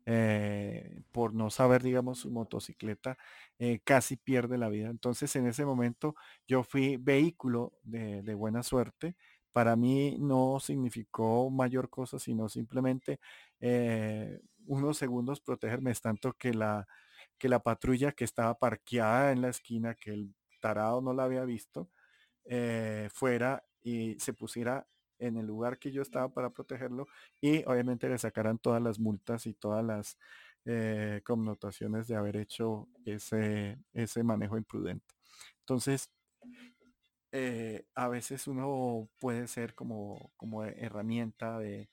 eh, por no saber, digamos, su motocicleta, eh, casi pierde la vida. Entonces, en ese momento yo fui vehículo de, buena suerte. Para mí no significó mayor cosa, sino simplemente eh, unos segundos protegerme, es tanto que la, que la patrulla que estaba parqueada en la esquina, que el tarado no la había visto, fuera y se pusiera en el lugar que yo estaba para protegerlo y obviamente le sacaran todas las multas y todas las eh, connotaciones de haber hecho ese, ese manejo imprudente. Entonces, eh, a veces uno puede ser como, como herramienta de,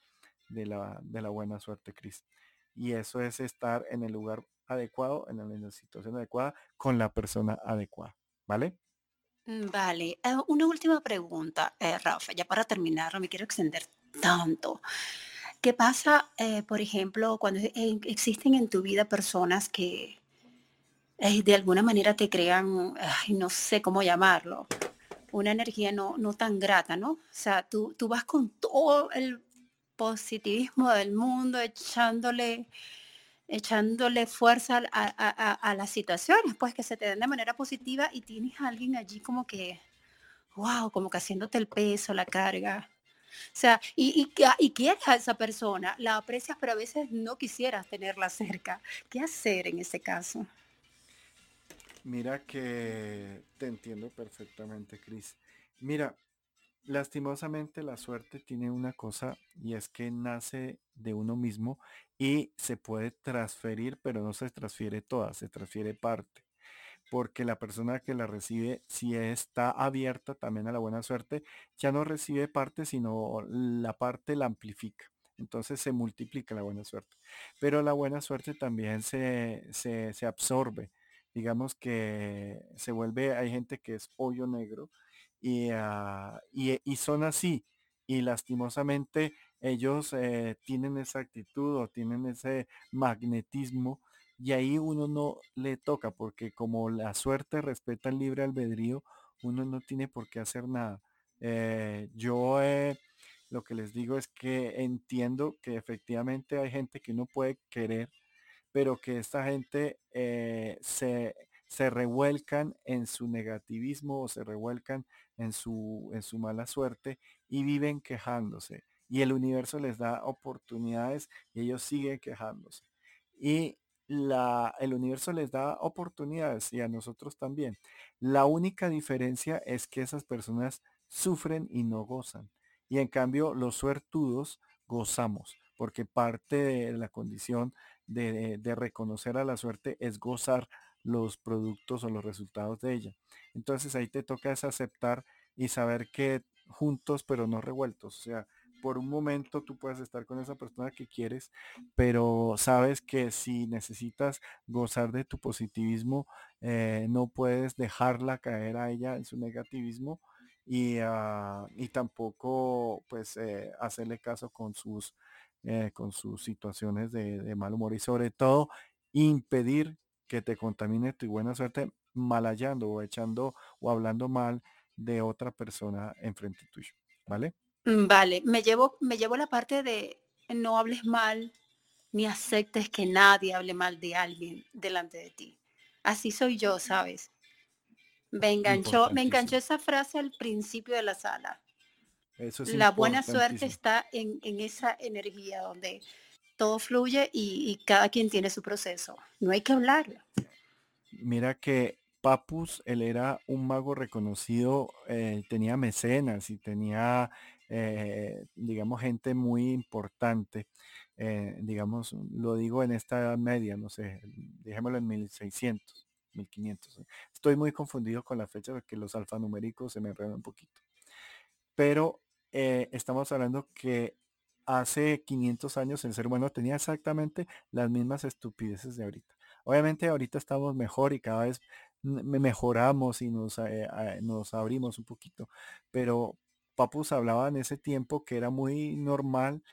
la, de la buena suerte, Cris. Y eso es estar en el lugar adecuado, en la, situación adecuada, con la persona adecuada. ¿Vale? Mm, vale. Eh, una última pregunta, eh, Rafa, ya para terminar, no me quiero extender tanto. ¿Qué pasa, eh, por ejemplo, cuando existen en tu vida personas que de alguna manera te crean, no sé cómo llamarlo, una energía no, no tan grata, ¿no? O sea, tú, tú vas con todo el positivismo del mundo, echándole, echándole fuerza a, las situaciones, pues que se te den de manera positiva y tienes a alguien allí como que, wow, como que haciéndote el peso, la carga. O sea, y, y, y quieres a esa persona, la aprecias, pero a veces no quisieras tenerla cerca. ¿Qué hacer en ese caso? Mira que te entiendo perfectamente, Cris. Mira, lastimosamente la suerte tiene una cosa y es que nace de uno mismo y se puede transferir, pero no se transfiere toda, se transfiere parte. Porque la persona que la recibe, si está abierta también a la buena suerte, ya no recibe parte, sino la parte la amplifica. Entonces se multiplica la buena suerte. Pero la buena suerte también se, se, absorbe. Digamos que se vuelve, hay gente que es hoyo negro Ah, y, son así. Y lastimosamente ellos eh, tienen esa actitud o tienen ese magnetismo y ahí uno no le toca porque como la suerte respeta el libre albedrío, uno no tiene por qué hacer nada. Eh, yo eh, lo que les digo es que entiendo que efectivamente hay gente que uno puede querer, pero que esta gente se, se revuelcan en su negativismo o se revuelcan en su, en su mala suerte y viven quejándose. Y el universo les da oportunidades y ellos siguen quejándose. Y la, el universo les da oportunidades y a nosotros también. La única diferencia es que esas personas sufren y no gozan. Y en cambio los suertudos gozamos, porque parte de la condición de, de reconocer a la suerte es gozar los productos o los resultados de ella. Entonces ahí te toca es aceptar y saber que juntos pero no revueltos. O sea, por un momento tú puedes estar con esa persona que quieres, pero sabes que si necesitas gozar de tu positivismo, eh, no puedes dejarla caer a ella en su negativismo y, ah, y tampoco pues eh, hacerle caso con sus, eh, con sus situaciones de, de mal humor y sobre todo impedir que te contamine tu buena suerte malayando o echando o hablando mal de otra persona enfrente tuyo, ¿vale? Mm, vale, me llevo, me llevo la parte de no hables mal ni aceptes que nadie hable mal de alguien delante de ti. Así soy yo, ¿sabes? Me enganchó, me enganchó esa frase al principio de la sala. la buena suerte está en, esa energía donde todo fluye y, cada quien tiene su proceso. No hay que hablar. Mira que Papus, él era un mago reconocido, eh, tenía mecenas y tenía, eh, digamos, gente muy importante. Eh, digamos, lo digo en esta edad media, no sé, dejémoslo en 1600, 1500. Estoy muy confundido con la fecha porque los alfanuméricos se me enredan un poquito. Pero estamos hablando que hace 500 años el ser humano tenía exactamente las mismas estupideces de ahorita. Obviamente ahorita estamos mejor y cada vez mejoramos y nos, eh, nos abrimos un poquito, pero Papus hablaba en ese tiempo que era muy normal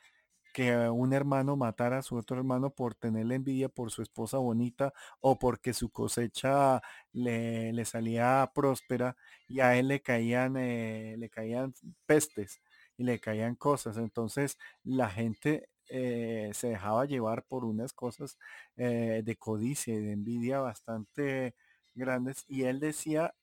que un hermano matara a su otro hermano por tenerle envidia por su esposa bonita o porque su cosecha le, le salía próspera y a él le caían, eh, le caían pestes y le caían cosas. Entonces la gente eh, se dejaba llevar por unas cosas eh, de codicia y de envidia bastante grandes. Y él decía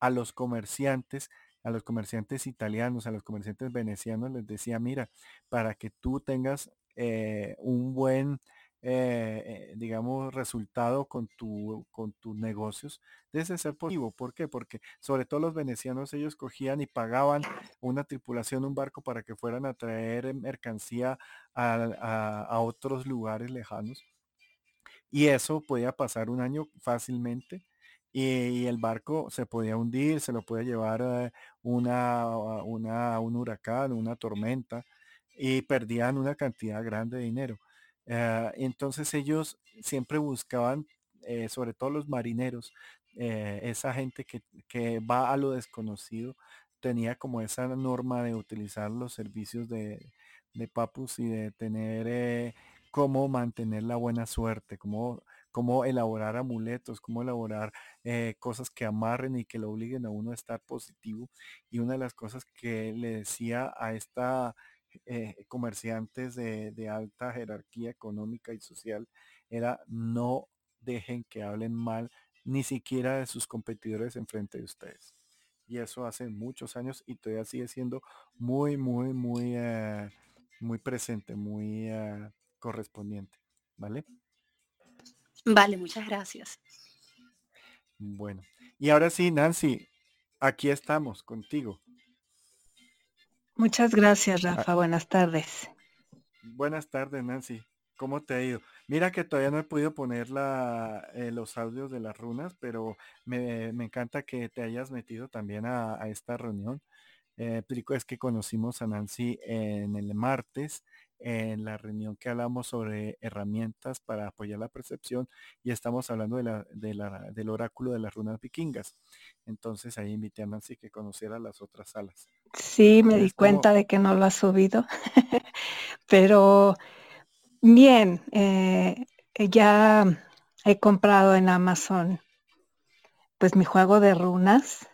a los comerciantes, a los comerciantes italianos, a los comerciantes venecianos, les decía, mira, para que tú tengas eh, un buen eh, digamos, resultado con, tu, con tus negocios, debe ser positivo. ¿Por qué? Porque sobre todo los venecianos, ellos cogían y pagaban una tripulación, un barco para que fueran a traer mercancía a otros lugares lejanos. Y eso podía pasar un año fácilmente y, el barco se podía hundir, se lo podía llevar eh, una, una, un huracán, una tormenta y perdían una cantidad grande de dinero. Eh, entonces ellos siempre buscaban, eh, sobre todo los marineros, esa gente que, que, va a lo desconocido, tenía como esa norma de utilizar los servicios de, de Papus y de tener cómo mantener la buena suerte, cómo cómo elaborar amuletos, cómo elaborar eh, cosas que amarren y que lo obliguen a uno a estar positivo. Y una de las cosas que le decía a esta eh, comerciantes de, de, alta jerarquía económica y social era no dejen que hablen mal ni siquiera de sus competidores enfrente de ustedes. Y eso hace muchos años y todavía sigue siendo muy, muy, muy, eh, muy presente, muy correspondiente. ¿Vale? Vale, muchas gracias. Bueno, y ahora sí, Nancy, aquí estamos contigo. Muchas gracias, ah. Rafa. Buenas tardes. Buenas tardes, Nancy. ¿Cómo te ha ido? Mira que todavía no he podido poner la, eh, los audios de las runas, pero me, encanta que te hayas metido también a, esta reunión. Eh, es que conocimos a Nancy en el martes en la reunión que hablamos sobre herramientas para apoyar la percepción y estamos hablando de la, del oráculo de las runas vikingas. Entonces ahí invité a Nancy que conociera las otras salas. Sí, me di cuenta de que no lo ha subido, pero bien, eh, ya he comprado en Amazon pues mi juego de runas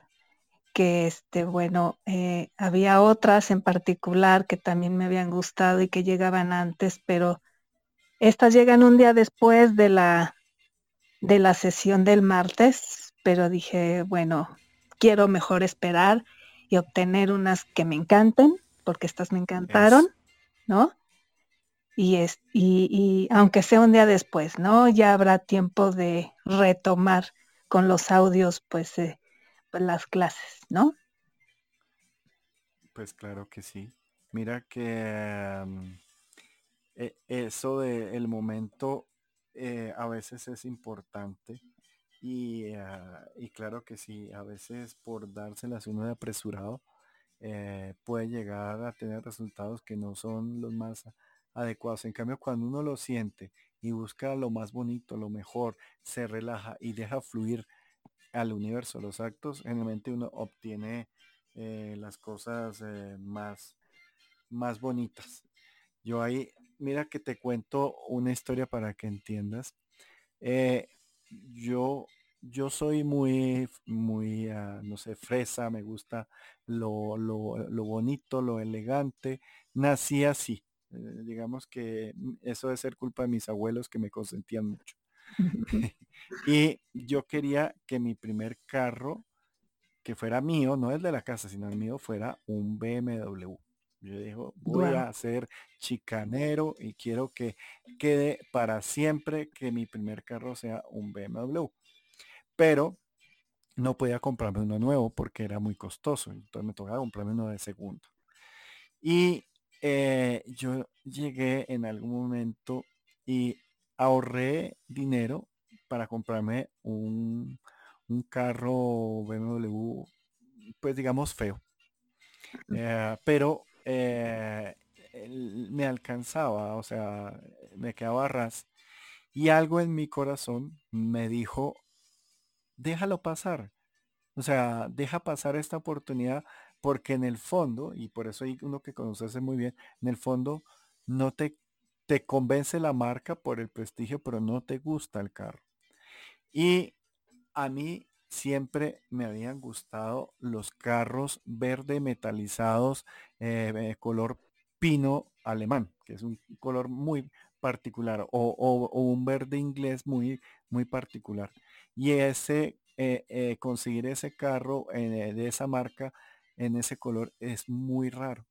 que este, bueno, eh, había otras en particular que también me habían gustado y que llegaban antes, pero estas llegan un día después de la, de la sesión del martes, pero dije, bueno, quiero mejor esperar y obtener unas que me encanten, porque estas me encantaron, ¿no? Y, es, y, y aunque sea un día después, ¿no? Ya habrá tiempo de retomar con los audios, pues, eh, las clases, ¿no? Pues claro que sí. Mira que e, eso del momento eh, a veces es importante y, ah, y, claro que sí, a veces por dárselas uno de apresurado eh, puede llegar a tener resultados que no son los más adecuados. En cambio, cuando uno lo siente y busca lo más bonito, lo mejor, se relaja y deja fluir al universo, los actos, generalmente uno obtiene eh, las cosas eh, más, más bonitas. Yo ahí, mira que te cuento una historia para que entiendas. Eh, yo, yo soy muy, muy, ah, no sé, fresa, me gusta lo, lo, lo bonito, lo elegante. Nací así. digamos que eso debe ser culpa de mis abuelos que me consentían mucho. y yo quería que mi primer carro, que fuera mío, no el de la casa, sino el mío, fuera un BMW. Yo digo, voy a ser chicanero y quiero que quede para siempre que mi primer carro sea un BMW. Pero no podía comprarme uno nuevo porque era muy costoso. Entonces me tocaba comprarme uno de segunda. Y eh, yo llegué en algún momento y ahorré dinero para comprarme un, carro BMW, pues digamos feo. Eh, pero eh, me alcanzaba, o sea, me quedaba ras. Y algo en mi corazón me dijo, déjalo pasar. O sea, deja pasar esta oportunidad porque en el fondo, y por eso hay uno que conoces muy bien, en el fondo no te te convence la marca por el prestigio, pero no te gusta el carro. Y a mí siempre me habían gustado los carros verde metalizados, eh, color pino alemán, que es un color muy particular, o, un verde inglés muy, muy particular. Y ese, eh, eh, conseguir ese carro de esa marca en ese color es muy raro.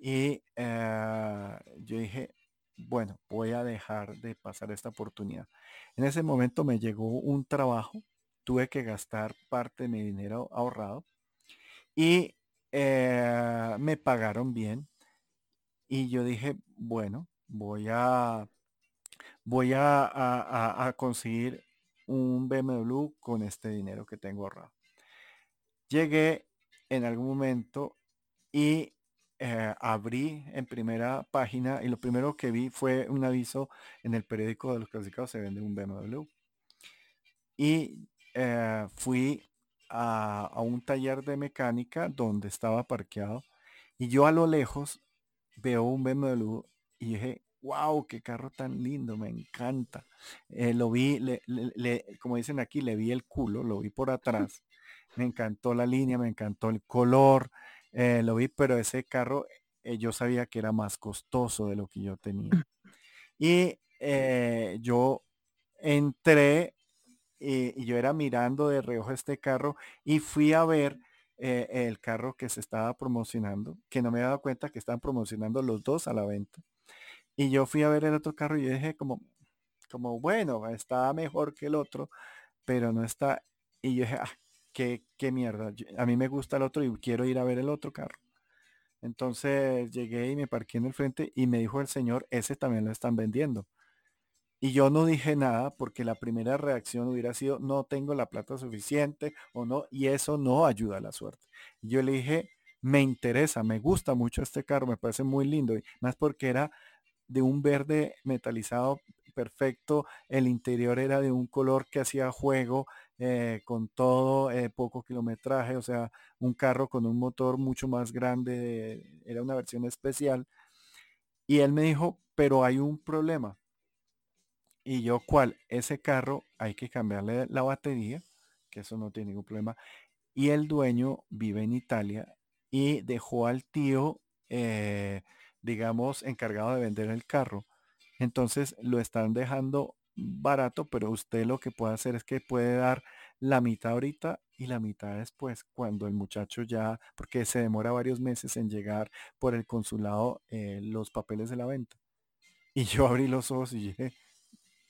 Y eh, yo dije, bueno, voy a dejar de pasar esta oportunidad. En ese momento me llegó un trabajo, tuve que gastar parte de mi dinero ahorrado y eh, me pagaron bien. Y yo dije, bueno, voy a voy a, a, conseguir un BMW con este dinero que tengo ahorrado. Llegué en algún momento y eh, abrí en primera página y lo primero que vi fue un aviso en el periódico de los clasificados se vende un BMW. Y eh, fui a, un taller de mecánica donde estaba parqueado y yo a lo lejos veo un BMW y dije, wow, qué carro tan lindo, me encanta. Eh, lo vi, le, como dicen aquí, le vi el culo, lo vi por atrás. Me encantó la línea, me encantó el color, eh, lo vi, pero ese carro eh, yo sabía que era más costoso de lo que yo tenía. Y yo entré y, yo era mirando de reojo este carro y fui a ver el carro que se estaba promocionando, que no me había dado cuenta que estaban promocionando los dos a la venta. Y yo fui a ver el otro carro y dije como, como bueno, está mejor que el otro, pero no está. Y yo dije, ah, qué, qué mierda, a mí me gusta el otro y quiero ir a ver el otro carro. Entonces llegué y me parqué en el frente y me dijo el señor, ese también lo están vendiendo. Y yo no dije nada porque la primera reacción hubiera sido, no tengo la plata suficiente o no, y eso no ayuda a la suerte. Yo le dije, me interesa, me gusta mucho este carro, me parece muy lindo, y más porque era de un verde metalizado perfecto, el interior era de un color que hacía juego, eh, con todo, eh, poco kilometraje, o sea, un carro con un motor mucho más grande, era una versión especial. Y él me dijo, pero hay un problema. Y yo, ¿cuál? Ese carro hay que cambiarle la batería, que eso no tiene ningún problema. Y el dueño vive en Italia y dejó al tío, eh, digamos, encargado de vender el carro. Entonces lo están dejando barato, pero usted lo que puede hacer es que puede dar la mitad ahorita y la mitad después, cuando el muchacho ya, porque se demora varios meses en llegar por el consulado eh, los papeles de la venta. Y yo abrí los ojos y dije,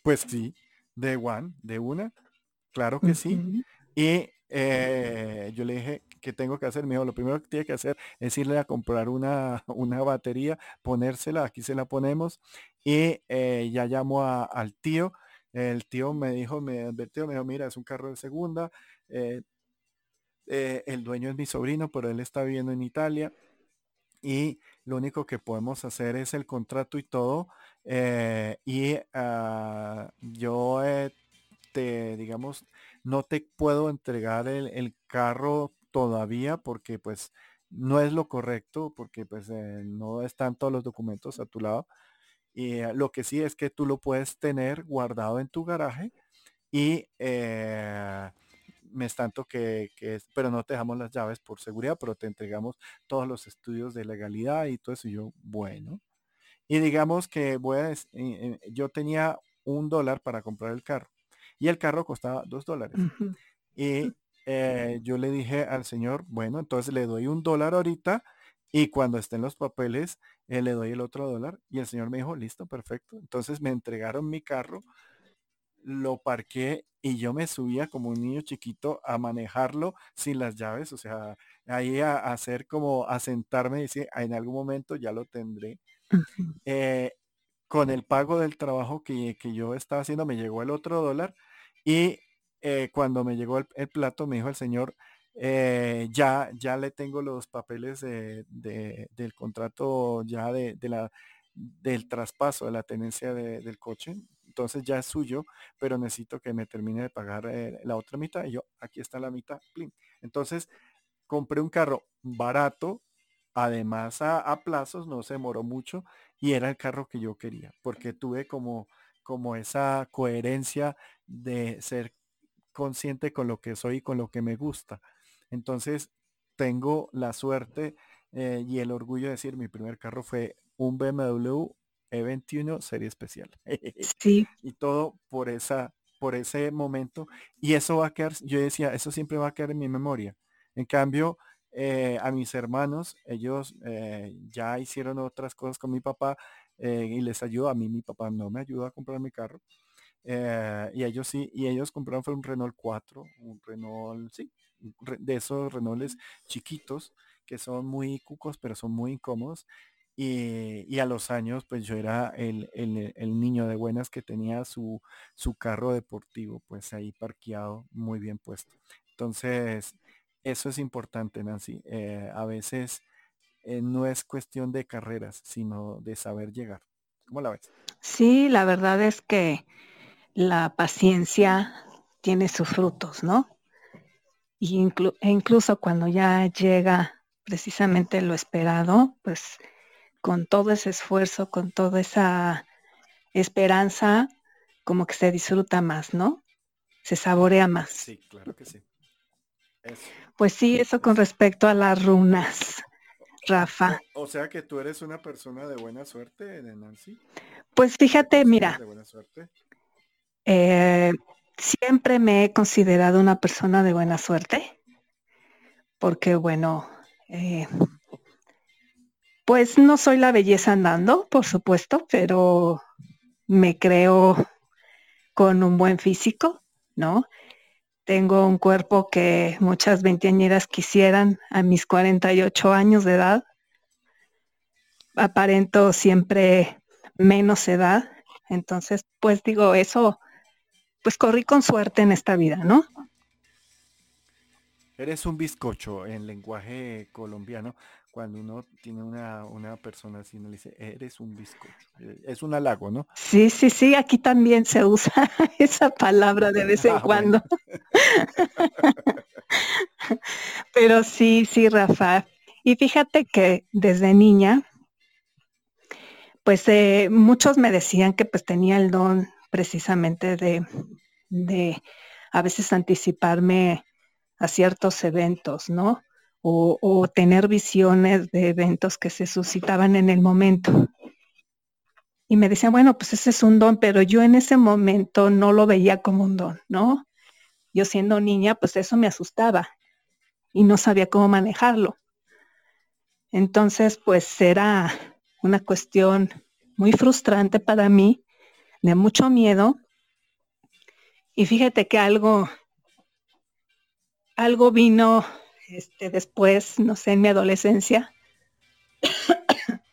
pues sí, de one, de una, claro que sí. Y eh, yo le dije, ¿qué tengo que hacer? Me lo primero que tiene que hacer es irle a comprar una, una batería, ponérsela, aquí se la ponemos y eh, ya llamo al tío. El tío me dijo, me advirtió, me dijo, mira, es un carro de segunda. Eh, eh, el dueño es mi sobrino, pero él está viviendo en Italia. Y lo único que podemos hacer es el contrato y todo. y ah, yo te, digamos, no te puedo entregar el, carro todavía porque pues no es lo correcto, porque pues no están todos los documentos a tu lado. Y eh, lo que sí es que tú lo puedes tener guardado en tu garaje y eh, me es tanto que, que, pero no te dejamos las llaves por seguridad, pero te entregamos todos los estudios de legalidad y todo eso. Y yo, bueno. Y digamos que voy a, eh, yo tenía un dólar para comprar el carro y el carro costaba dos dólares. Y yo le dije al señor, bueno, entonces le doy un dólar ahorita y cuando estén los papeles, eh, le doy el otro dólar. Y el señor me dijo, listo, perfecto. Entonces me entregaron mi carro, lo parqué y yo me subía como un niño chiquito a manejarlo sin las llaves. O sea, ahí a, hacer como a sentarme y decir, en algún momento ya lo tendré. Eh, con el pago del trabajo que, yo estaba haciendo, me llegó el otro dólar. Y eh, cuando me llegó el plato, me dijo el señor, eh, ya, ya le tengo los papeles de, del contrato ya de, del traspaso de la tenencia del coche. Entonces ya es suyo, pero necesito que me termine de pagar eh, la otra mitad. Y yo, aquí está la mitad. Entonces, compré un carro barato, además a, a, plazos, no se demoró mucho y era el carro que yo quería, porque tuve como, como esa coherencia de ser consciente con lo que soy y con lo que me gusta. Entonces, tengo la suerte eh, y el orgullo de decir, mi primer carro fue un BMW E21 serie especial. Sí. y todo por esa por ese momento y eso va a quedar yo decía eso siempre va a quedar en mi memoria en cambio eh, a mis hermanos ellos eh, ya hicieron otras cosas con mi papá eh, y les ayudo. A mí mi papá no me ayudó a comprar mi carro. Eh, y ellos sí, y ellos compraron fue un Renault 4, un Renault, sí, de esos Renaults chiquitos que son muy cucos, pero son muy incómodos. Y, a los años, pues yo era el, niño de buenas que tenía su, su carro deportivo, pues ahí parqueado, muy bien puesto. Entonces, eso es importante, Nancy. Eh, a veces eh, no es cuestión de carreras, sino de saber llegar. ¿Cómo la ves? Sí, la verdad es que la paciencia tiene sus frutos, ¿no? Y e incluso cuando ya llega precisamente lo esperado, pues con todo ese esfuerzo, con toda esa esperanza, como que se disfruta más, ¿no? Se saborea más. Sí, claro que sí. Pues sí, eso con respecto a las runas, Rafa. O, sea que tú eres una persona de buena suerte, Nancy. Pues fíjate, mira. De buena suerte? Eh, siempre me he considerado una persona de buena suerte, porque bueno, eh, pues no soy la belleza andando, por supuesto, pero me creo con un buen físico, ¿no? Tengo un cuerpo que muchas veinteañeras quisieran a mis 48 años de edad. Aparento siempre menos edad. Entonces, pues digo, eso, pues corrí con suerte en esta vida, ¿no? Eres un bizcocho en lenguaje colombiano. Cuando uno tiene una, una persona así, uno le dice, eres un bizcocho. Es un halago, ¿no? Sí, sí, sí, aquí también se usa esa palabra de vez en ah, cuando. Pero sí, sí, Rafa. Y fíjate que desde niña, pues eh, muchos me decían que pues tenía el don precisamente de, de a veces anticiparme a ciertos eventos, ¿no? O, tener visiones de eventos que se suscitaban en el momento. Y me decían, bueno, pues ese es un don, pero yo en ese momento no lo veía como un don, ¿no? Yo siendo niña, pues eso me asustaba y no sabía cómo manejarlo. Entonces, pues era una cuestión muy frustrante para mí, de mucho miedo. Y fíjate que algo algo vino este, después, no sé, en mi adolescencia,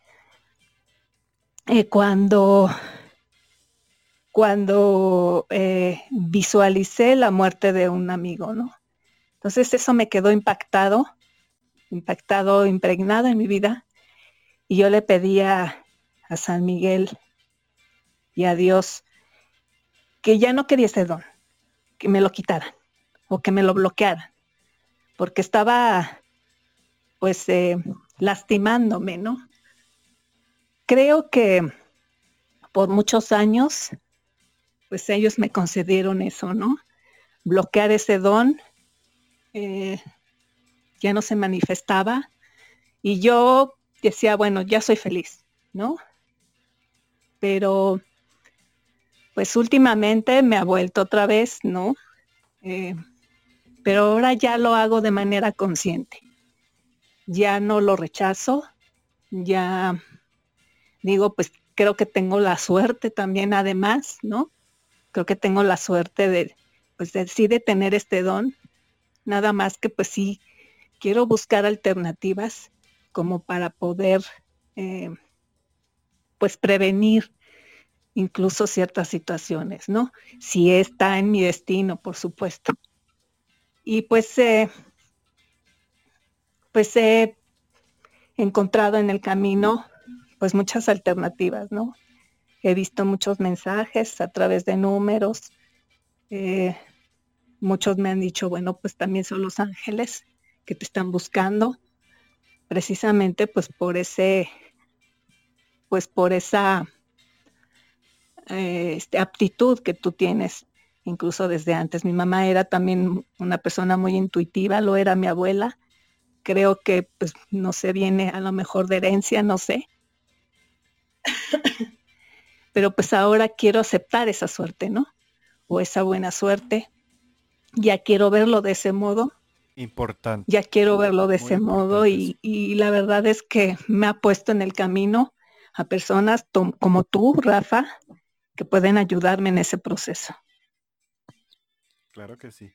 eh, cuando, cuando eh, visualicé la muerte de un amigo, ¿no? Entonces eso me quedó impactado, impactado, impregnado en mi vida. Y yo le pedía a San Miguel y a Dios que ya no quería ese don, que me lo quitaran o que me lo bloquearan porque estaba pues eh, lastimándome, ¿no? Creo que por muchos años, pues ellos me concedieron eso, ¿no? Bloquear ese don, eh, ya no se manifestaba y yo decía, bueno, ya soy feliz, ¿no? Pero pues últimamente me ha vuelto otra vez, ¿no? Eh, pero ahora ya lo hago de manera consciente. Ya no lo rechazo, ya digo, pues creo que tengo la suerte también además, ¿no? Creo que tengo la suerte de, pues de, sí de tener este don, nada más que pues sí, quiero buscar alternativas como para poder, eh, pues prevenir incluso ciertas situaciones, ¿no? Si está en mi destino, por supuesto. Y pues, eh, pues he encontrado en el camino pues muchas alternativas, ¿no? He visto muchos mensajes a través de números. Eh, muchos me han dicho, bueno, pues también son los ángeles que te están buscando, precisamente pues por ese, pues por esa eh, este, aptitud que tú tienes incluso desde antes. Mi mamá era también una persona muy intuitiva, lo era mi abuela. Creo que, pues, no sé, viene a lo mejor de herencia, no sé. Pero pues ahora quiero aceptar esa suerte, ¿no? O esa buena suerte. Ya quiero verlo de ese modo. Importante. Ya quiero verlo de ese modo y, y la verdad es que me ha puesto en el camino a personas como tú, Rafa, que pueden ayudarme en ese proceso. Claro que sí.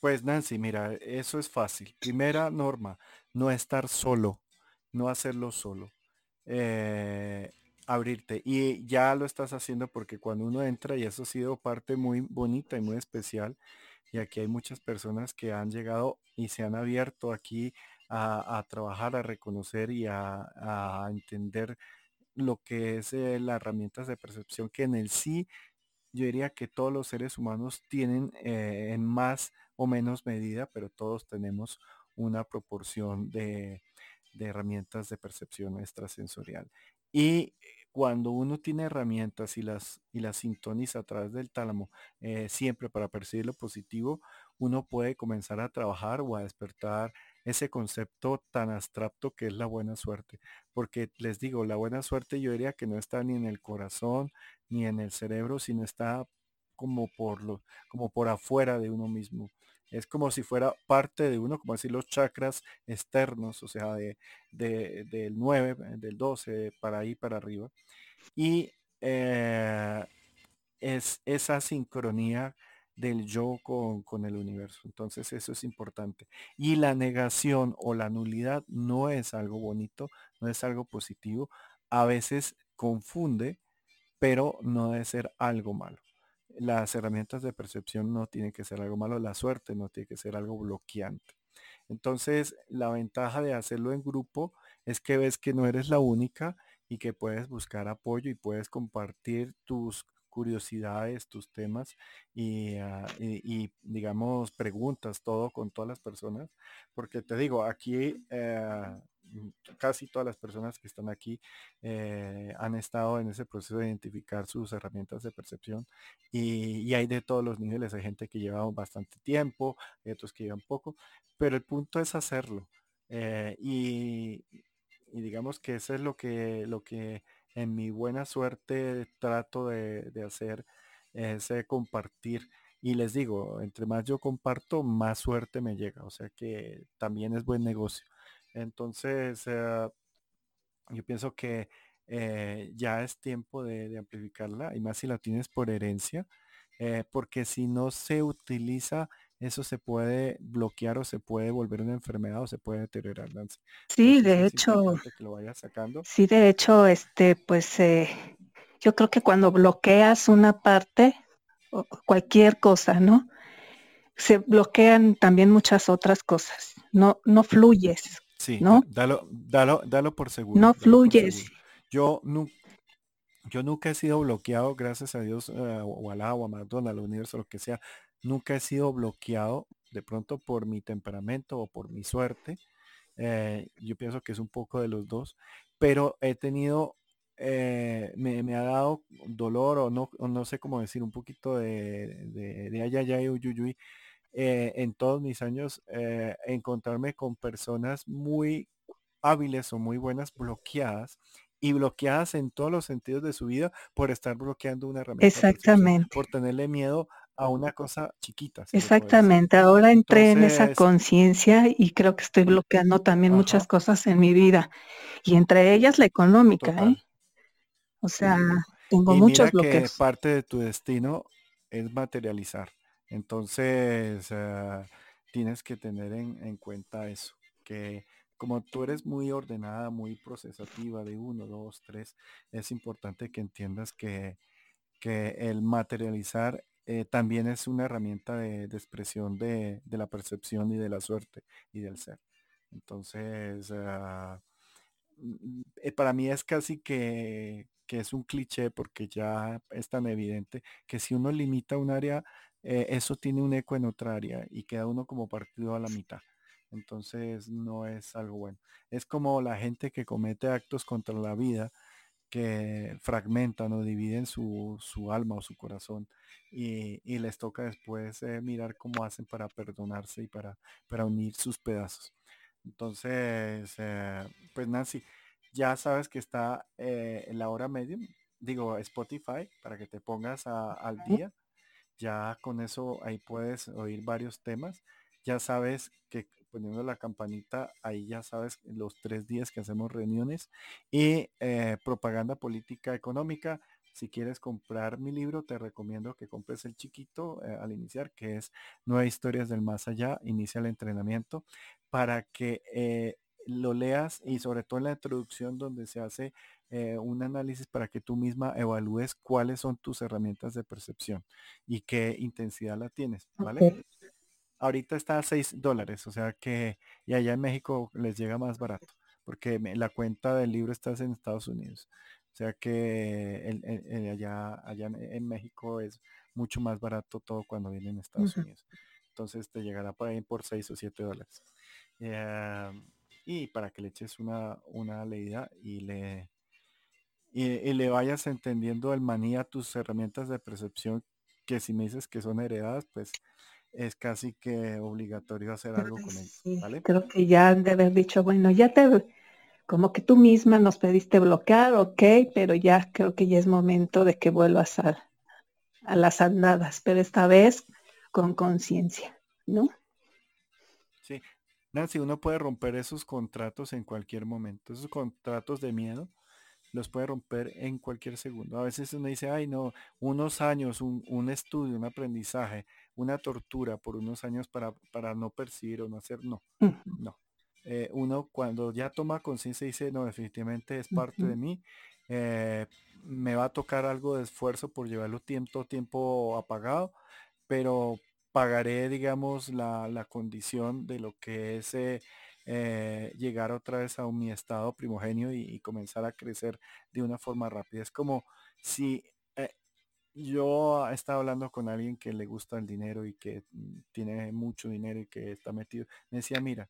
Pues Nancy, mira, eso es fácil. Primera norma, no estar solo, no hacerlo solo. Eh, abrirte. Y ya lo estás haciendo porque cuando uno entra, y eso ha sido parte muy bonita y muy especial, y aquí hay muchas personas que han llegado y se han abierto aquí a, trabajar, a reconocer y a, entender lo que es eh, las herramientas de percepción que en el sí yo diría que todos los seres humanos tienen eh, en más o menos medida, pero todos tenemos una proporción de, de herramientas de percepción extrasensorial. Y cuando uno tiene herramientas y las, y las sintoniza a través del tálamo, eh, siempre para percibir lo positivo, uno puede comenzar a trabajar o a despertar ese concepto tan abstracto que es la buena suerte. Porque les digo, la buena suerte yo diría que no está ni en el corazón ni en el cerebro, sino está como por lo, como por afuera de uno mismo. Es como si fuera parte de uno, como decir los chakras externos, o sea, de, del 9, del 12, para ahí para arriba. Y eh, es esa sincronía del yo con, con, el universo. Entonces eso es importante. Y la negación o la nulidad no es algo bonito, no es algo positivo. A veces confunde, pero no debe ser algo malo las herramientas de percepción no tienen que ser algo malo, la suerte no tiene que ser algo bloqueante. Entonces, la ventaja de hacerlo en grupo es que ves que no eres la única y que puedes buscar apoyo y puedes compartir tus curiosidades, tus temas y, ah, digamos preguntas, todo con todas las personas. Porque te digo, aquí eh, Mm, casi todas las personas que están aquí eh, han estado en ese proceso de identificar sus herramientas de percepción y, hay de todos los niveles. Hay gente que lleva bastante tiempo, hay otros que llevan poco, pero el punto es hacerlo. Eh, y, digamos que eso es lo que, lo que en mi buena suerte trato de, hacer, es eh, compartir. Y les digo, entre más yo comparto, más suerte me llega. O sea que también es buen negocio. Entonces, eh, yo pienso que eh, ya es tiempo de, amplificarla, y más si la tienes por herencia, eh, porque si no se utiliza, eso se puede bloquear o se puede volver una enfermedad o se puede deteriorar. Sí, de hecho, sí, de hecho, este, pues yo creo que cuando bloqueas una parte, cualquier cosa, ¿no? Se bloquean también muchas otras cosas. No, no fluyes Sí, ¿no? Dalo, dalo, dalo por seguro. No fluyes. Yo, yo nunca he sido bloqueado, gracias a Dios, eh, o al agua, McDonald's, al universo, lo que sea. Nunca he sido bloqueado de pronto por mi temperamento o por mi suerte. Eh, yo pienso que es un poco de los dos, pero he tenido, eh, me, ha dado dolor o no, no sé cómo decir, un poquito de, de, de ayayay, uyuyuy, eh, en todos mis años eh, encontrarme con personas muy hábiles o muy buenas bloqueadas y bloqueadas en todos los sentidos de su vida por estar bloqueando una herramienta. Exactamente. Por tenerle miedo a una cosa chiquita. Exactamente. Ahora entré en esa conciencia y creo que estoy bloqueando también muchas cosas en mi vida. Y entre ellas la económica. ¿eh? O sea, tengo muchos bloqueos. Que parte de tu destino es materializar. Entonces, ah, tienes que tener en, cuenta eso, que como tú eres muy ordenada, muy procesativa de uno, dos, tres, es importante que entiendas que, el materializar eh, también es una herramienta de, expresión de, la percepción y de la suerte y del ser. Entonces, ah, mm, eh, para mí es casi que, que es un cliché porque ya es tan evidente que si uno limita un área eh, eso tiene un eco en otra área y queda uno como partido a la mitad. Entonces no es algo bueno. Es como la gente que comete actos contra la vida, que fragmentan o dividen su, alma o su corazón y, les toca después eh, mirar cómo hacen para perdonarse y para, para unir sus pedazos. Entonces, eh, pues Nancy, ya sabes que está en la hora media, digo Spotify, para que te pongas al día ya con eso ahí puedes oír varios temas. Ya sabes que poniendo la campanita, ahí ya sabes los tres días que hacemos reuniones y eh, propaganda política económica. Si quieres comprar mi libro, te recomiendo que compres el chiquito eh, al iniciar, que es Nueve Historias del Más Allá, inicia el entrenamiento, para que eh, lo leas y sobre todo en la introducción donde se hace un análisis para que tú misma evalúes cuáles son tus herramientas de percepción y qué intensidad la tienes, ¿vale? Ahorita está a 6 dólares, o sea que, y allá en México les llega más barato, porque la cuenta del libro está en Estados Unidos. O sea que allá, allá en México es mucho más barato todo cuando viene en Estados Unidos. Entonces te llegará por ahí por 6 o 7 dólares. Em, y para que le eches una, una leída y le, y, le vayas entendiendo el maní a tus herramientas de percepción que si me dices que son heredadas, pues es casi que obligatorio hacer algo con ellos. Creo que ya han de haber dicho, bueno, ya te, como que tú misma nos pediste bloquear, ok, pero ya creo que ya es momento de que vuelvas a, a las andadas, pero esta vez con conciencia, ¿no? Sí. Nancy, uno puede romper esos contratos en cualquier momento, esos contratos de miedo los puede romper en cualquier segundo. A veces uno dice, ay no, unos años, un, un estudio, un aprendizaje, una tortura por unos años para, para no percibir o no hacer, no, no. Eh, uno cuando ya toma conciencia dice, no, definitivamente es parte de mí, eh, me va a tocar algo de esfuerzo por llevarlo tiempo, tiempo apagado, pero pagaré, digamos, la, la condición de lo que es eh, llegar otra vez a mi estado primogenio y, comenzar a crecer de una forma rápida. Es como si yo he estado hablando con alguien que le gusta el dinero y que mm, tiene mucho dinero y que está metido. Me decía, mira,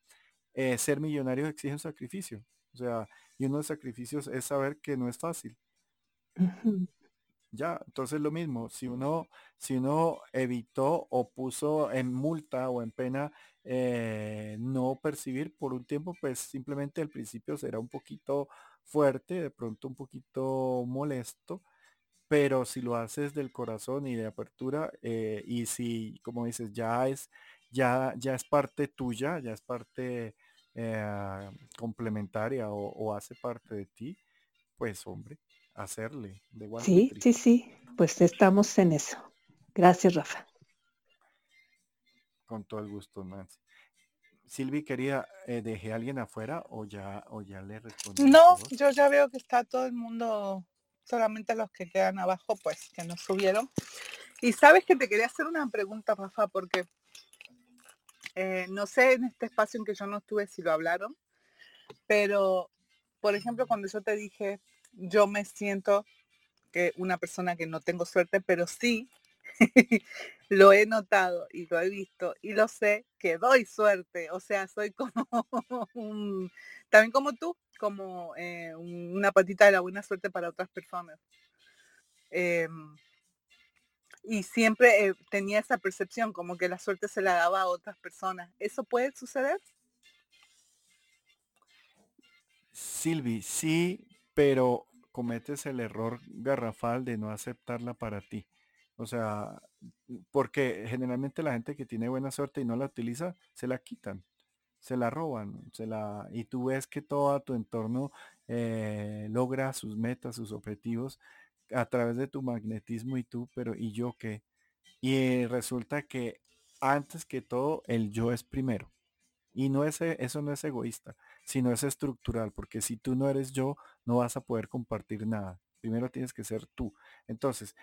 eh, ser millonario exige un sacrificio. O sea, y uno de los sacrificios es saber que no es fácil. Ya, entonces lo mismo, si uno, si uno evitó o puso en multa o en pena eh, no percibir por un tiempo, pues simplemente al principio será un poquito fuerte, de pronto un poquito molesto, pero si lo haces del corazón y de apertura eh, y si como dices ya es ya ya es parte tuya ya es parte eh, complementaria o, hace parte de ti pues hombre hacerle de sí sí sí pues estamos en eso. Gracias Rafa. Con todo el gusto Nancy. Silvi quería eh, dejé a alguien afuera o ya o ya le respondí no yo ya veo que está todo el mundo solamente los que quedan abajo, pues que nos subieron. Y sabes que te quería hacer una pregunta, Rafa, porque eh, no sé en este espacio en que yo no estuve si lo hablaron, pero por ejemplo, cuando yo te dije, yo me siento que una persona que no tengo suerte, pero sí lo he notado y lo he visto y lo sé que doy suerte. O sea, soy como un, también como tú, como eh, una patita de la buena suerte para otras personas. Em, y siempre eh, tenía esa percepción como que la suerte se la daba a otras personas. ¿Eso puede suceder? Silvi, sí, pero cometes el error garrafal de no aceptarla para ti. O sea, porque generalmente la gente que tiene buena suerte y no la utiliza, se la quitan se la roban, se la, y tú ves que todo tu entorno eh, logra sus metas, sus objetivos a través de tu magnetismo y tú, pero ¿y yo qué? Y resulta que antes que todo el yo es primero. Y no es, e, eso no es egoísta, sino es estructural, porque si tú no eres yo, no vas a poder compartir nada. Primero tienes que ser tú. Entonces,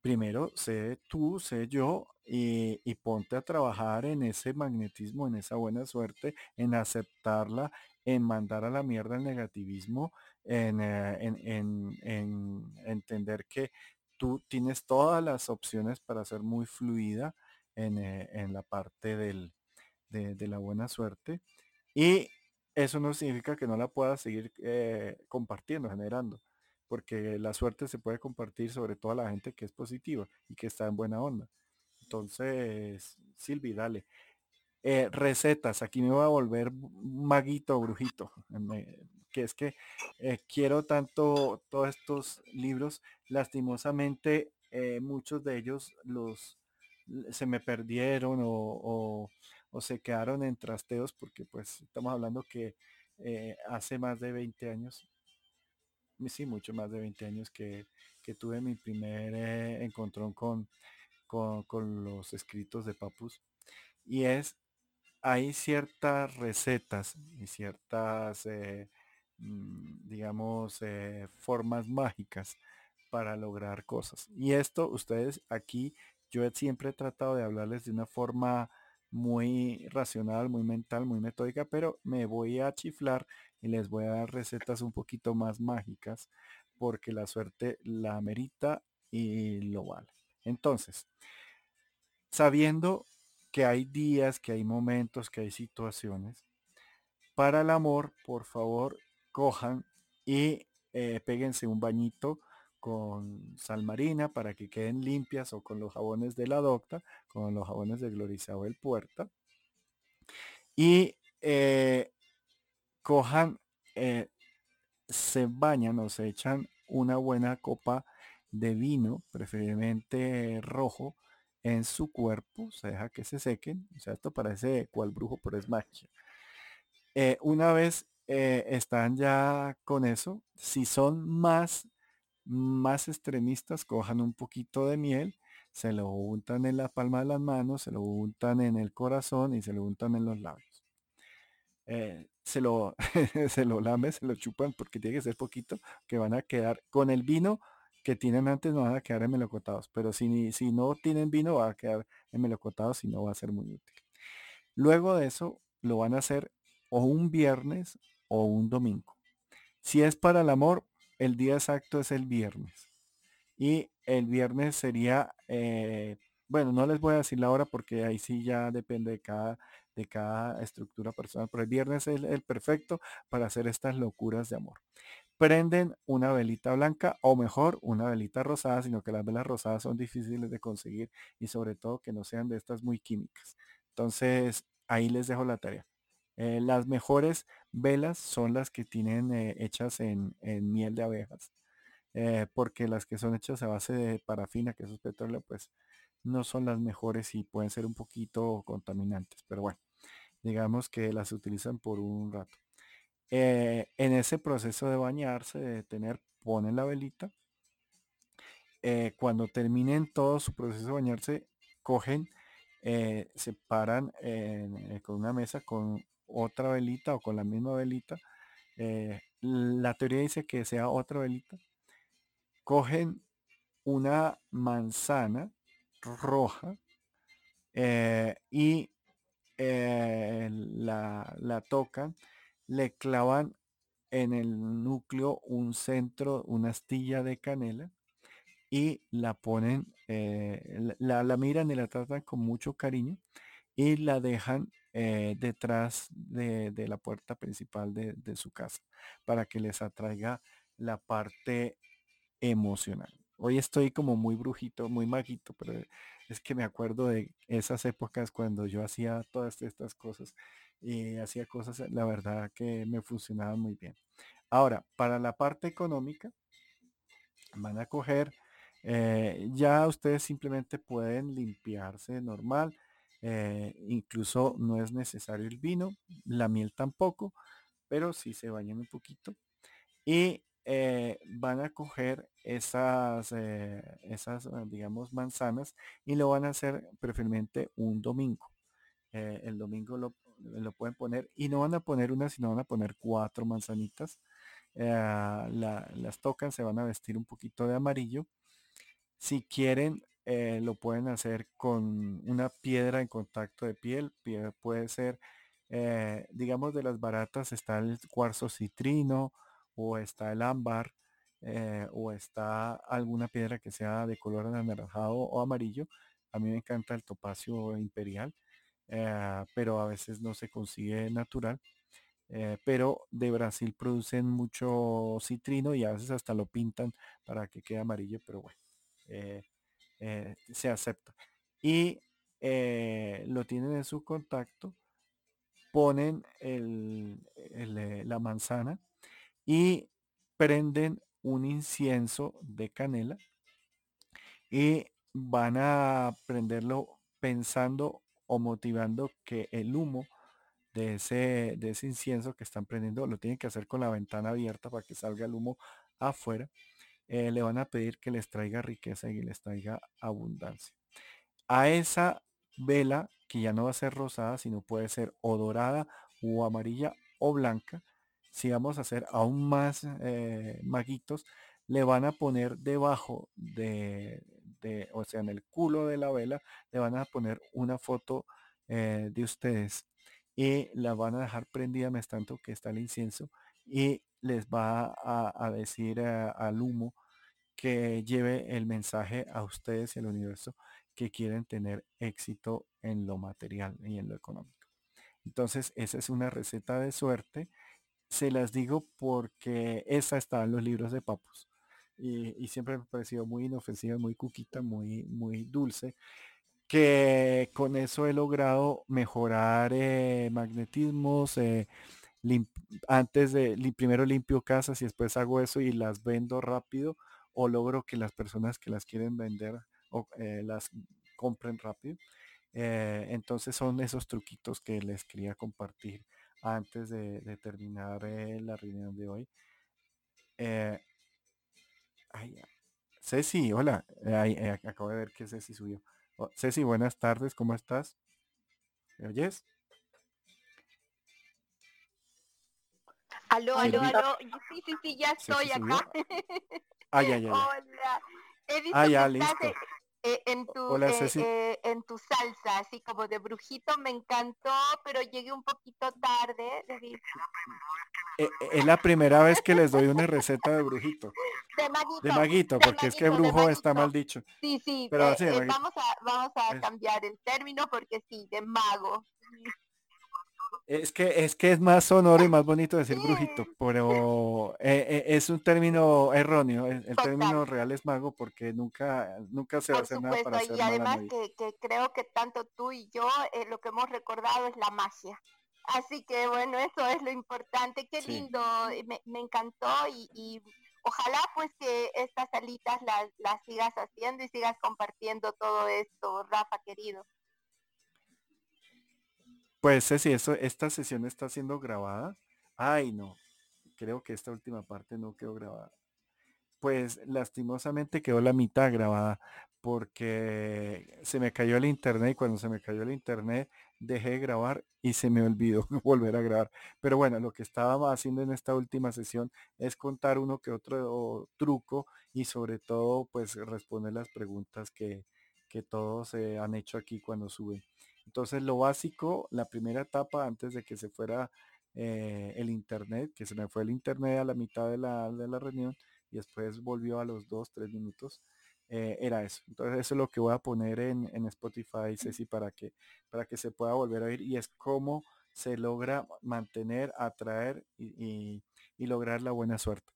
primero sé tú, sé yo y, ponte a trabajar en ese magnetismo, en esa buena suerte, en aceptarla, en mandar a la mierda el negativismo, en, eh, entender que tú tienes todas las opciones para ser muy fluida en, eh, la parte del, de, la buena suerte. Y eso no significa que no la puedas seguir eh, compartiendo, generando porque la suerte se puede compartir sobre todo a la gente que es positiva y que está en buena onda. Entonces, Silvi, dale. Eh, recetas, aquí me voy a volver maguito, brujito, que es que eh, quiero tanto todos estos libros, lastimosamente muchos de ellos los se me perdieron o se quedaron en trasteos porque pues estamos hablando que eh, hace más de 20 años, sí, mucho más de 20 años que, tuve mi primer eh, encontrón con, con, los escritos de Papus. Y es, hay ciertas recetas y ciertas, eh, mm, digamos, formas mágicas para lograr cosas. Y esto, ustedes aquí, yo siempre he tratado de hablarles de una forma muy racional, muy mental, muy metódica, pero me voy a chiflar y les voy a dar recetas un poquito más mágicas porque la suerte la amerita y lo vale. Entonces, sabiendo que hay días, que hay momentos, que hay situaciones, para el amor, por favor, cojan y eh, péguense un bañito con sal marina para que queden limpias o con los jabones de la docta, con los jabones de Gloria Isabel Puerta. Y eh, cojan, eh, se bañan o se echan una buena copa de vino, preferiblemente rojo, en su cuerpo, se deja que se sequen, o sea, esto parece cual brujo, pero es magia. Eh, una vez están ya con eso, si son más más extremistas cojan un poquito de miel, se lo untan en la palma de las manos, se lo untan en el corazón y se lo untan en los labios. Eh, se lo se lo lamen, se lo chupan porque tiene que ser poquito, que van a quedar con el vino que tienen antes no van a quedar en melocotados, pero si, si no tienen vino va a quedar en melocotados y no va a ser muy útil. Luego de eso lo van a hacer o un viernes o un domingo. Si es para el amor, el día exacto es el viernes. Y el viernes sería, eh, bueno, no les voy a decir la hora porque ahí sí ya depende de cada, de cada estructura personal, pero el viernes es el, perfecto para hacer estas locuras de amor. Prenden una velita blanca o mejor una velita rosada, sino que las velas rosadas son difíciles de conseguir y sobre todo que no sean de estas muy químicas. Entonces, ahí les dejo la tarea. Eh, las mejores velas son las que tienen eh, hechas en, miel de abejas, eh, porque las que son hechas a base de parafina, que es petróleo, pues no son las mejores y pueden ser un poquito contaminantes. Pero bueno, digamos que las utilizan por un rato. en ese proceso de bañarse, de tener, ponen la velita. cuando terminen todo su proceso de bañarse, cogen, se paran con una mesa con otra velita o con la misma velita. Eh, la teoría dice que sea otra velita. Cogen una manzana roja eh, y eh, la, la, tocan, le clavan en el núcleo un centro, una astilla de canela y la ponen, la, la, miran y la tratan con mucho cariño y la dejan eh, detrás de, la puerta principal de, su casa para que les atraiga la parte emocional. Hoy estoy como muy brujito, muy maguito, pero es que me acuerdo de esas épocas cuando yo hacía todas estas cosas y hacía cosas, la verdad que me funcionaban muy bien. Ahora, para la parte económica, van a coger, eh, ya ustedes simplemente pueden limpiarse normal, eh, incluso no es necesario el vino, la miel tampoco, pero si se bañan un poquito. Y eh, van a coger esas, eh, esas, digamos, manzanas y lo van a hacer preferiblemente un domingo. el domingo lo, pueden poner y no van a poner una, sino van a poner cuatro manzanitas. las tocan, se van a vestir un poquito de amarillo. Si quieren eh, lo pueden hacer con una piedra en contacto de piel. Puede ser, eh, digamos, de las baratas está el cuarzo citrino o está el ámbar eh, o está alguna piedra que sea de color anaranjado o amarillo. A mí me encanta el topacio imperial, pero a veces no se consigue natural. pero de Brasil producen mucho citrino y a veces hasta lo pintan para que quede amarillo, pero bueno. Eh, se acepta. Y eh, lo tienen en su contacto, ponen el, eh, la manzana y prenden un incienso de canela y van a prenderlo pensando o motivando que el humo de ese, de ese incienso que están prendiendo, lo tienen que hacer con la ventana abierta para que salga el humo afuera, eh, le van a pedir que les traiga riqueza y les traiga abundancia. A esa vela, que ya no va a ser rosada, sino puede ser o dorada o amarilla o blanca, si vamos a hacer aún más eh, maguitos, le van a poner debajo de, o sea, en el culo de la vela, le van a poner una foto eh, de ustedes y la van a dejar prendida mes tanto que está el incienso y les va a, decir eh, al humo que lleve el mensaje a ustedes y al universo que quieren tener éxito en lo material y en lo económico. Entonces, esa es una receta de suerte. Se las digo porque esa está en los libros de papus. Y, siempre me ha parecido muy inofensiva, muy cuquita, muy, muy dulce que con eso he logrado mejorar eh, magnetismos, eh, antes de primero limpio casas y después hago eso y las vendo rápido o logro que las personas que las quieren vender o, eh, las compren rápido. entonces son esos truquitos que les quería compartir antes de, terminar la reunión de hoy. Ceci, hola. acabo de ver que Ceci subió. Oh, Ceci, buenas tardes, ¿cómo estás? ¿Me oyes? Aló, aló, aló. Sí, sí, sí, ya estoy acá. Ah, ya, ya, Hola. He visto ah, ya, que listo. estás eh, en, tu, Hola, eh, eh, en tu salsa, así como de brujito, me encantó, pero llegué un poquito tarde. Eh, es la primera vez que les doy una receta de brujito. De maguito. De maguito, porque es que brujo está mal dicho. Sí, sí, pero vamos a, vamos a cambiar el término porque sí, de mago. Es que es que es más sonoro y más bonito decir brujito, pero eh, eh, es un término erróneo. El, término real es mago porque nunca nunca se hacer nada para hacer Y además que, creo que tanto tú y yo eh, lo que hemos recordado es la magia. Así que bueno, eso es lo importante. Qué lindo, me, encantó y, ojalá pues que estas salitas las, las sigas haciendo y sigas compartiendo todo esto, Rafa querido. Pues Ceci, eso, esta sesión está siendo grabada. Ay, no. Creo que esta última parte no quedó grabada. Pues lastimosamente quedó la mitad grabada porque se me cayó el internet y cuando se me cayó el internet dejé de grabar y se me olvidó volver a grabar. Pero bueno, lo que estaba haciendo en esta última sesión es contar uno que otro truco y sobre todo pues responder las preguntas que, que todos se han hecho aquí cuando suben. Entonces lo básico, la primera etapa antes de que se fuera eh, el internet, que se me fue el internet a la mitad de la, de la reunión y después volvió a los dos, tres minutos, eh, era eso. Entonces eso es lo que voy a poner en, en Spotify, Ceci, para que, para que se pueda volver a oír y es cómo se logra mantener, atraer y lograr la buena suerte.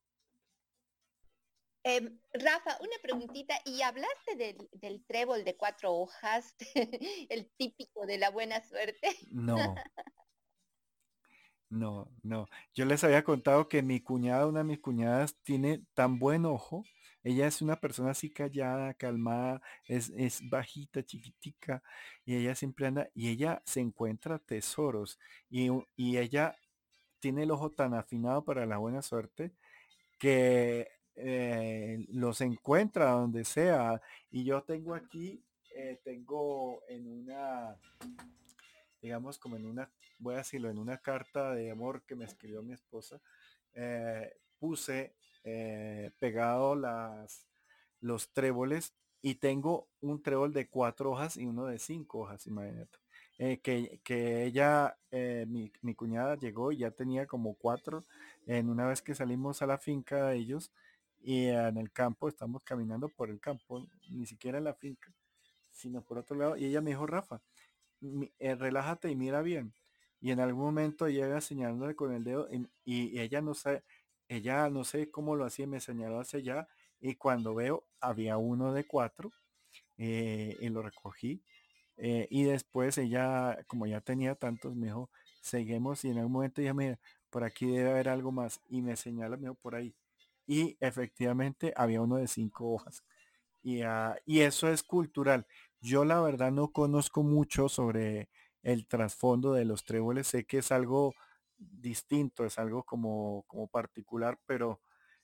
Em, Rafa, una preguntita, y hablaste del, trébol de cuatro hojas, el típico de la buena suerte. No. No, no. Yo les había contado que mi cuñada, una de mis cuñadas, tiene tan buen ojo. Ella es una persona así callada, calmada, es, es bajita, chiquitica, y ella siempre anda, y ella se encuentra tesoros, y, y ella tiene el ojo tan afinado para la buena suerte que eh, los encuentra donde sea. Y yo tengo aquí, eh, tengo en una, digamos como en una, voy a decirlo, en una carta de amor que me escribió mi esposa, eh, puse pegado las, los tréboles y tengo un trébol de cuatro hojas y uno de cinco hojas, imagínate. que, que, ella, mi, mi, cuñada llegó y ya tenía como cuatro en una vez que salimos a la finca ellos y en el campo, estamos caminando por el campo, ni siquiera en la finca, sino por otro lado. Y ella me dijo, Rafa, eh, relájate y mira bien. Y en algún momento llega señalándole con el dedo y, ella no sé, ella no sé cómo lo hacía, me señaló hacia allá y cuando veo había uno de cuatro eh, y lo recogí. Eh, y después ella, como ya tenía tantos, me dijo, seguimos y en algún momento ella me dijo, por aquí debe haber algo más. Y me señala, me dijo, por ahí y efectivamente había uno de cinco hojas. Y, ah, y, eso es cultural. Yo la verdad no conozco mucho sobre el trasfondo de los tréboles. Sé que es algo distinto, es algo como, como particular, pero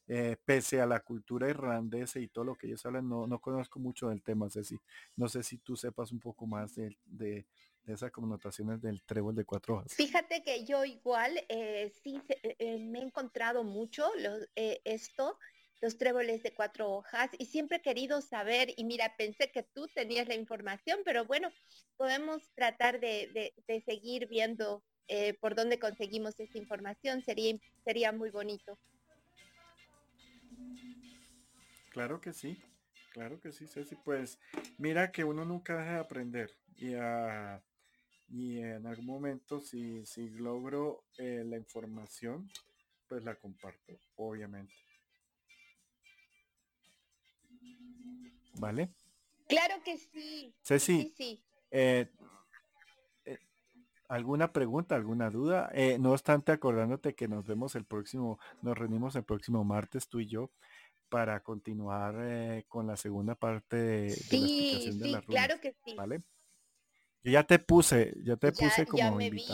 eh, pese a la cultura irlandesa y todo lo que ellos hablan, no, no conozco mucho del tema, Ceci. No sé si tú sepas un poco más de, de, esas connotaciones del trébol de cuatro hojas. Fíjate que yo igual eh, sí eh, me he encontrado mucho esto los tréboles de cuatro hojas y siempre he querido saber y mira, pensé que tú tenías la información, pero bueno, podemos tratar de, seguir viendo por dónde conseguimos esta información, sería, sería muy bonito. Claro que sí, claro que sí, Ceci. Pues mira que uno nunca deja de aprender y, y en algún momento si, si logro eh, la información, pues la comparto, obviamente. ¿Vale? Claro que sí. Ceci, sí, eh, eh, ¿alguna pregunta, alguna duda? no obstante, acordándote que nos vemos el próximo, nos reunimos el próximo martes tú y yo para continuar con la segunda parte de, sí, la explicación de sí, claro que sí. ¿Vale? Yo ya te puse, ya te puse como ya me vi,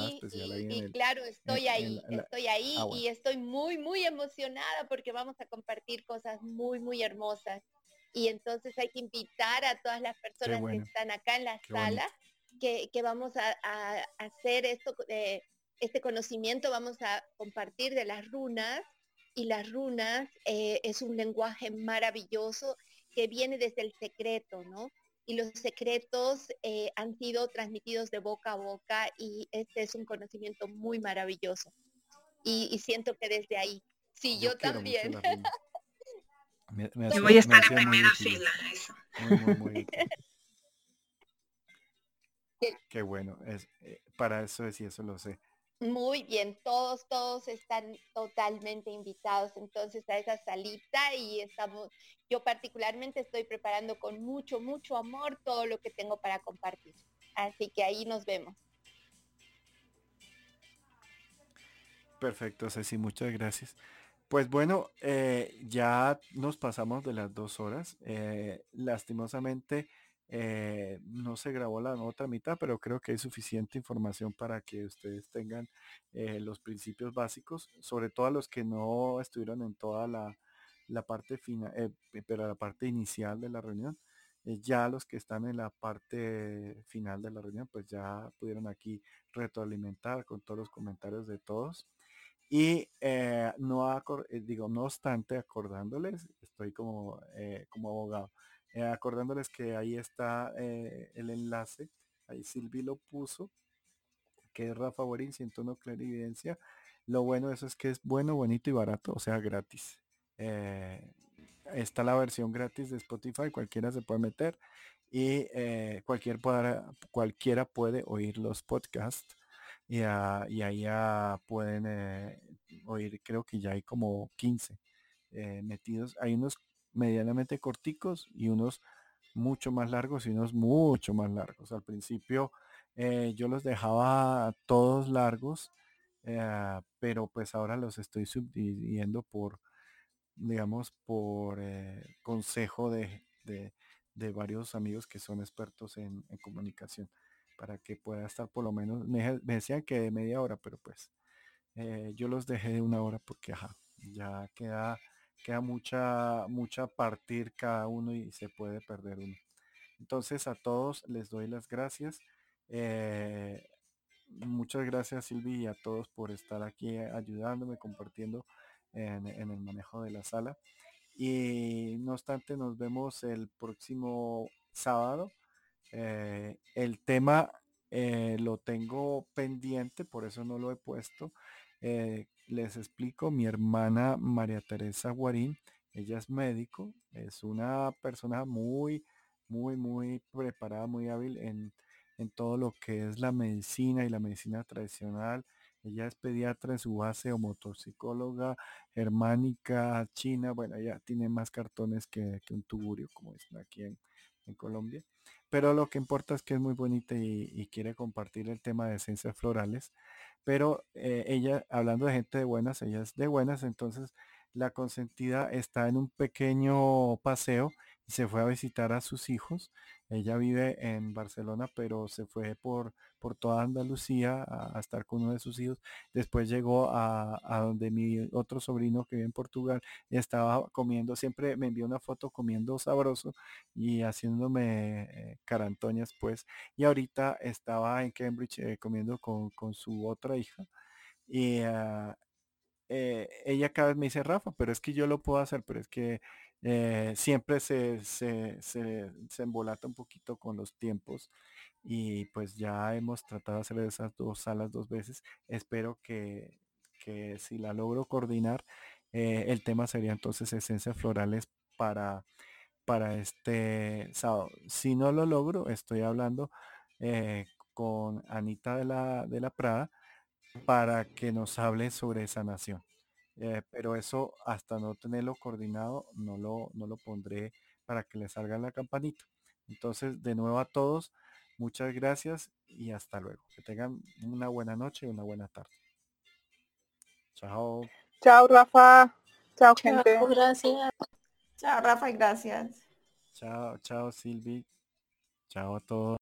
y, claro, estoy ahí, estoy ahí ah, y estoy muy, muy emocionada porque vamos a compartir cosas muy, muy hermosas. Y entonces hay que invitar a todas las personas que están acá en la sala que, que, vamos a, a hacer esto, de, este conocimiento, vamos a compartir de las runas y las runas eh, es un lenguaje maravilloso que viene desde el secreto, ¿no? Y los secretos eh, han sido transmitidos de boca a boca y este es un conocimiento muy maravilloso. Y, siento que desde ahí, sí, yo, también. me, voy a estar en primera fila. Qué bueno, es, eh, para eso es y eso lo sé. Muy bien, todos, todos están totalmente invitados entonces a esa salita y estamos, yo particularmente estoy preparando con mucho, mucho amor todo lo que tengo para compartir. Así que ahí nos vemos. Perfecto, Ceci, muchas gracias. Pues bueno, eh, ya nos pasamos de las dos horas. Eh, lastimosamente, eh, no se grabó la otra mitad, pero creo que hay suficiente información para que ustedes tengan eh, los principios básicos, sobre todo a los que no estuvieron en toda la, parte final, eh, pero la parte inicial de la reunión. ya los que están en la parte final de la reunión, pues ya pudieron aquí retroalimentar con todos los comentarios de todos. Y no digo, no obstante, acordándoles, estoy como, como abogado, eh, acordándoles que ahí está eh, el enlace, ahí Silvi lo puso, que es Rafa Borín, 101 Clarividencia. Lo bueno eso es que es bueno, bonito y barato, o sea, gratis. Eh, está la versión gratis de Spotify, cualquiera se puede meter y cualquier cualquiera puede oír los podcasts y, ahí pueden oír, creo que ya hay como 15 metidos. Hay unos medianamente corticos y unos mucho más largos y unos mucho más largos. Al principio eh, yo los dejaba todos largos, eh, pero pues ahora los estoy subdividiendo por, digamos, por eh, consejo de, varios amigos que son expertos en, comunicación, para que pueda estar por lo menos, me, decían que de media hora, pero pues yo los dejé de una hora porque ajá, ya queda queda mucha, mucha partir cada uno y se puede perder uno. Entonces a todos les doy las gracias. Eh, muchas gracias Silvi y a todos por estar aquí ayudándome, compartiendo en, el manejo de la sala. Y no obstante, nos vemos el próximo sábado. Eh, el tema eh, lo tengo pendiente, por eso no lo he puesto les explico, mi hermana María Teresa Guarín, ella es médico, es una persona muy, muy, muy preparada, muy hábil en, todo lo que es la medicina y la medicina tradicional. Ella es pediatra en su base o motoxicóloga germánica china. Bueno, ella tiene más cartones que, un tuburio, como dicen aquí en, Colombia. Pero lo que importa es que es muy bonita y quiere compartir el tema de esencias florales pero eh, ella, hablando de gente de buenas, ella es de buenas, entonces la consentida está en un pequeño paseo se fue a visitar a sus hijos. Ella vive en Barcelona, pero se fue por, por toda Andalucía a, estar con uno de sus hijos. Después llegó a, donde mi otro sobrino que vive en Portugal estaba comiendo, siempre me envió una foto comiendo sabroso y haciéndome eh, carantoñas pues. Y ahorita estaba en Cambridge eh, comiendo con, con, su otra hija. Y ah, eh, ella cada vez me dice, Rafa, pero es que yo lo puedo hacer, pero es que eh, siempre se, se, se, embolata un poquito con los tiempos y pues ya hemos tratado de hacer esas dos salas dos veces. Espero que, que si la logro coordinar, eh, el tema sería entonces esencias florales para, para este sábado. Si no lo logro, estoy hablando con Anita de la, de la Prada para que nos hable sobre sanación. Eh, pero eso hasta no tenerlo coordinado no lo, no lo pondré para que le salga la campanita. Entonces, de nuevo a todos, muchas gracias y hasta luego. Que tengan una buena noche y una buena tarde. Chao. Chao, Rafa. Chao, gente. gracias. Chao, Rafa, gracias. Chao, chao, Silvi. Chao a todos.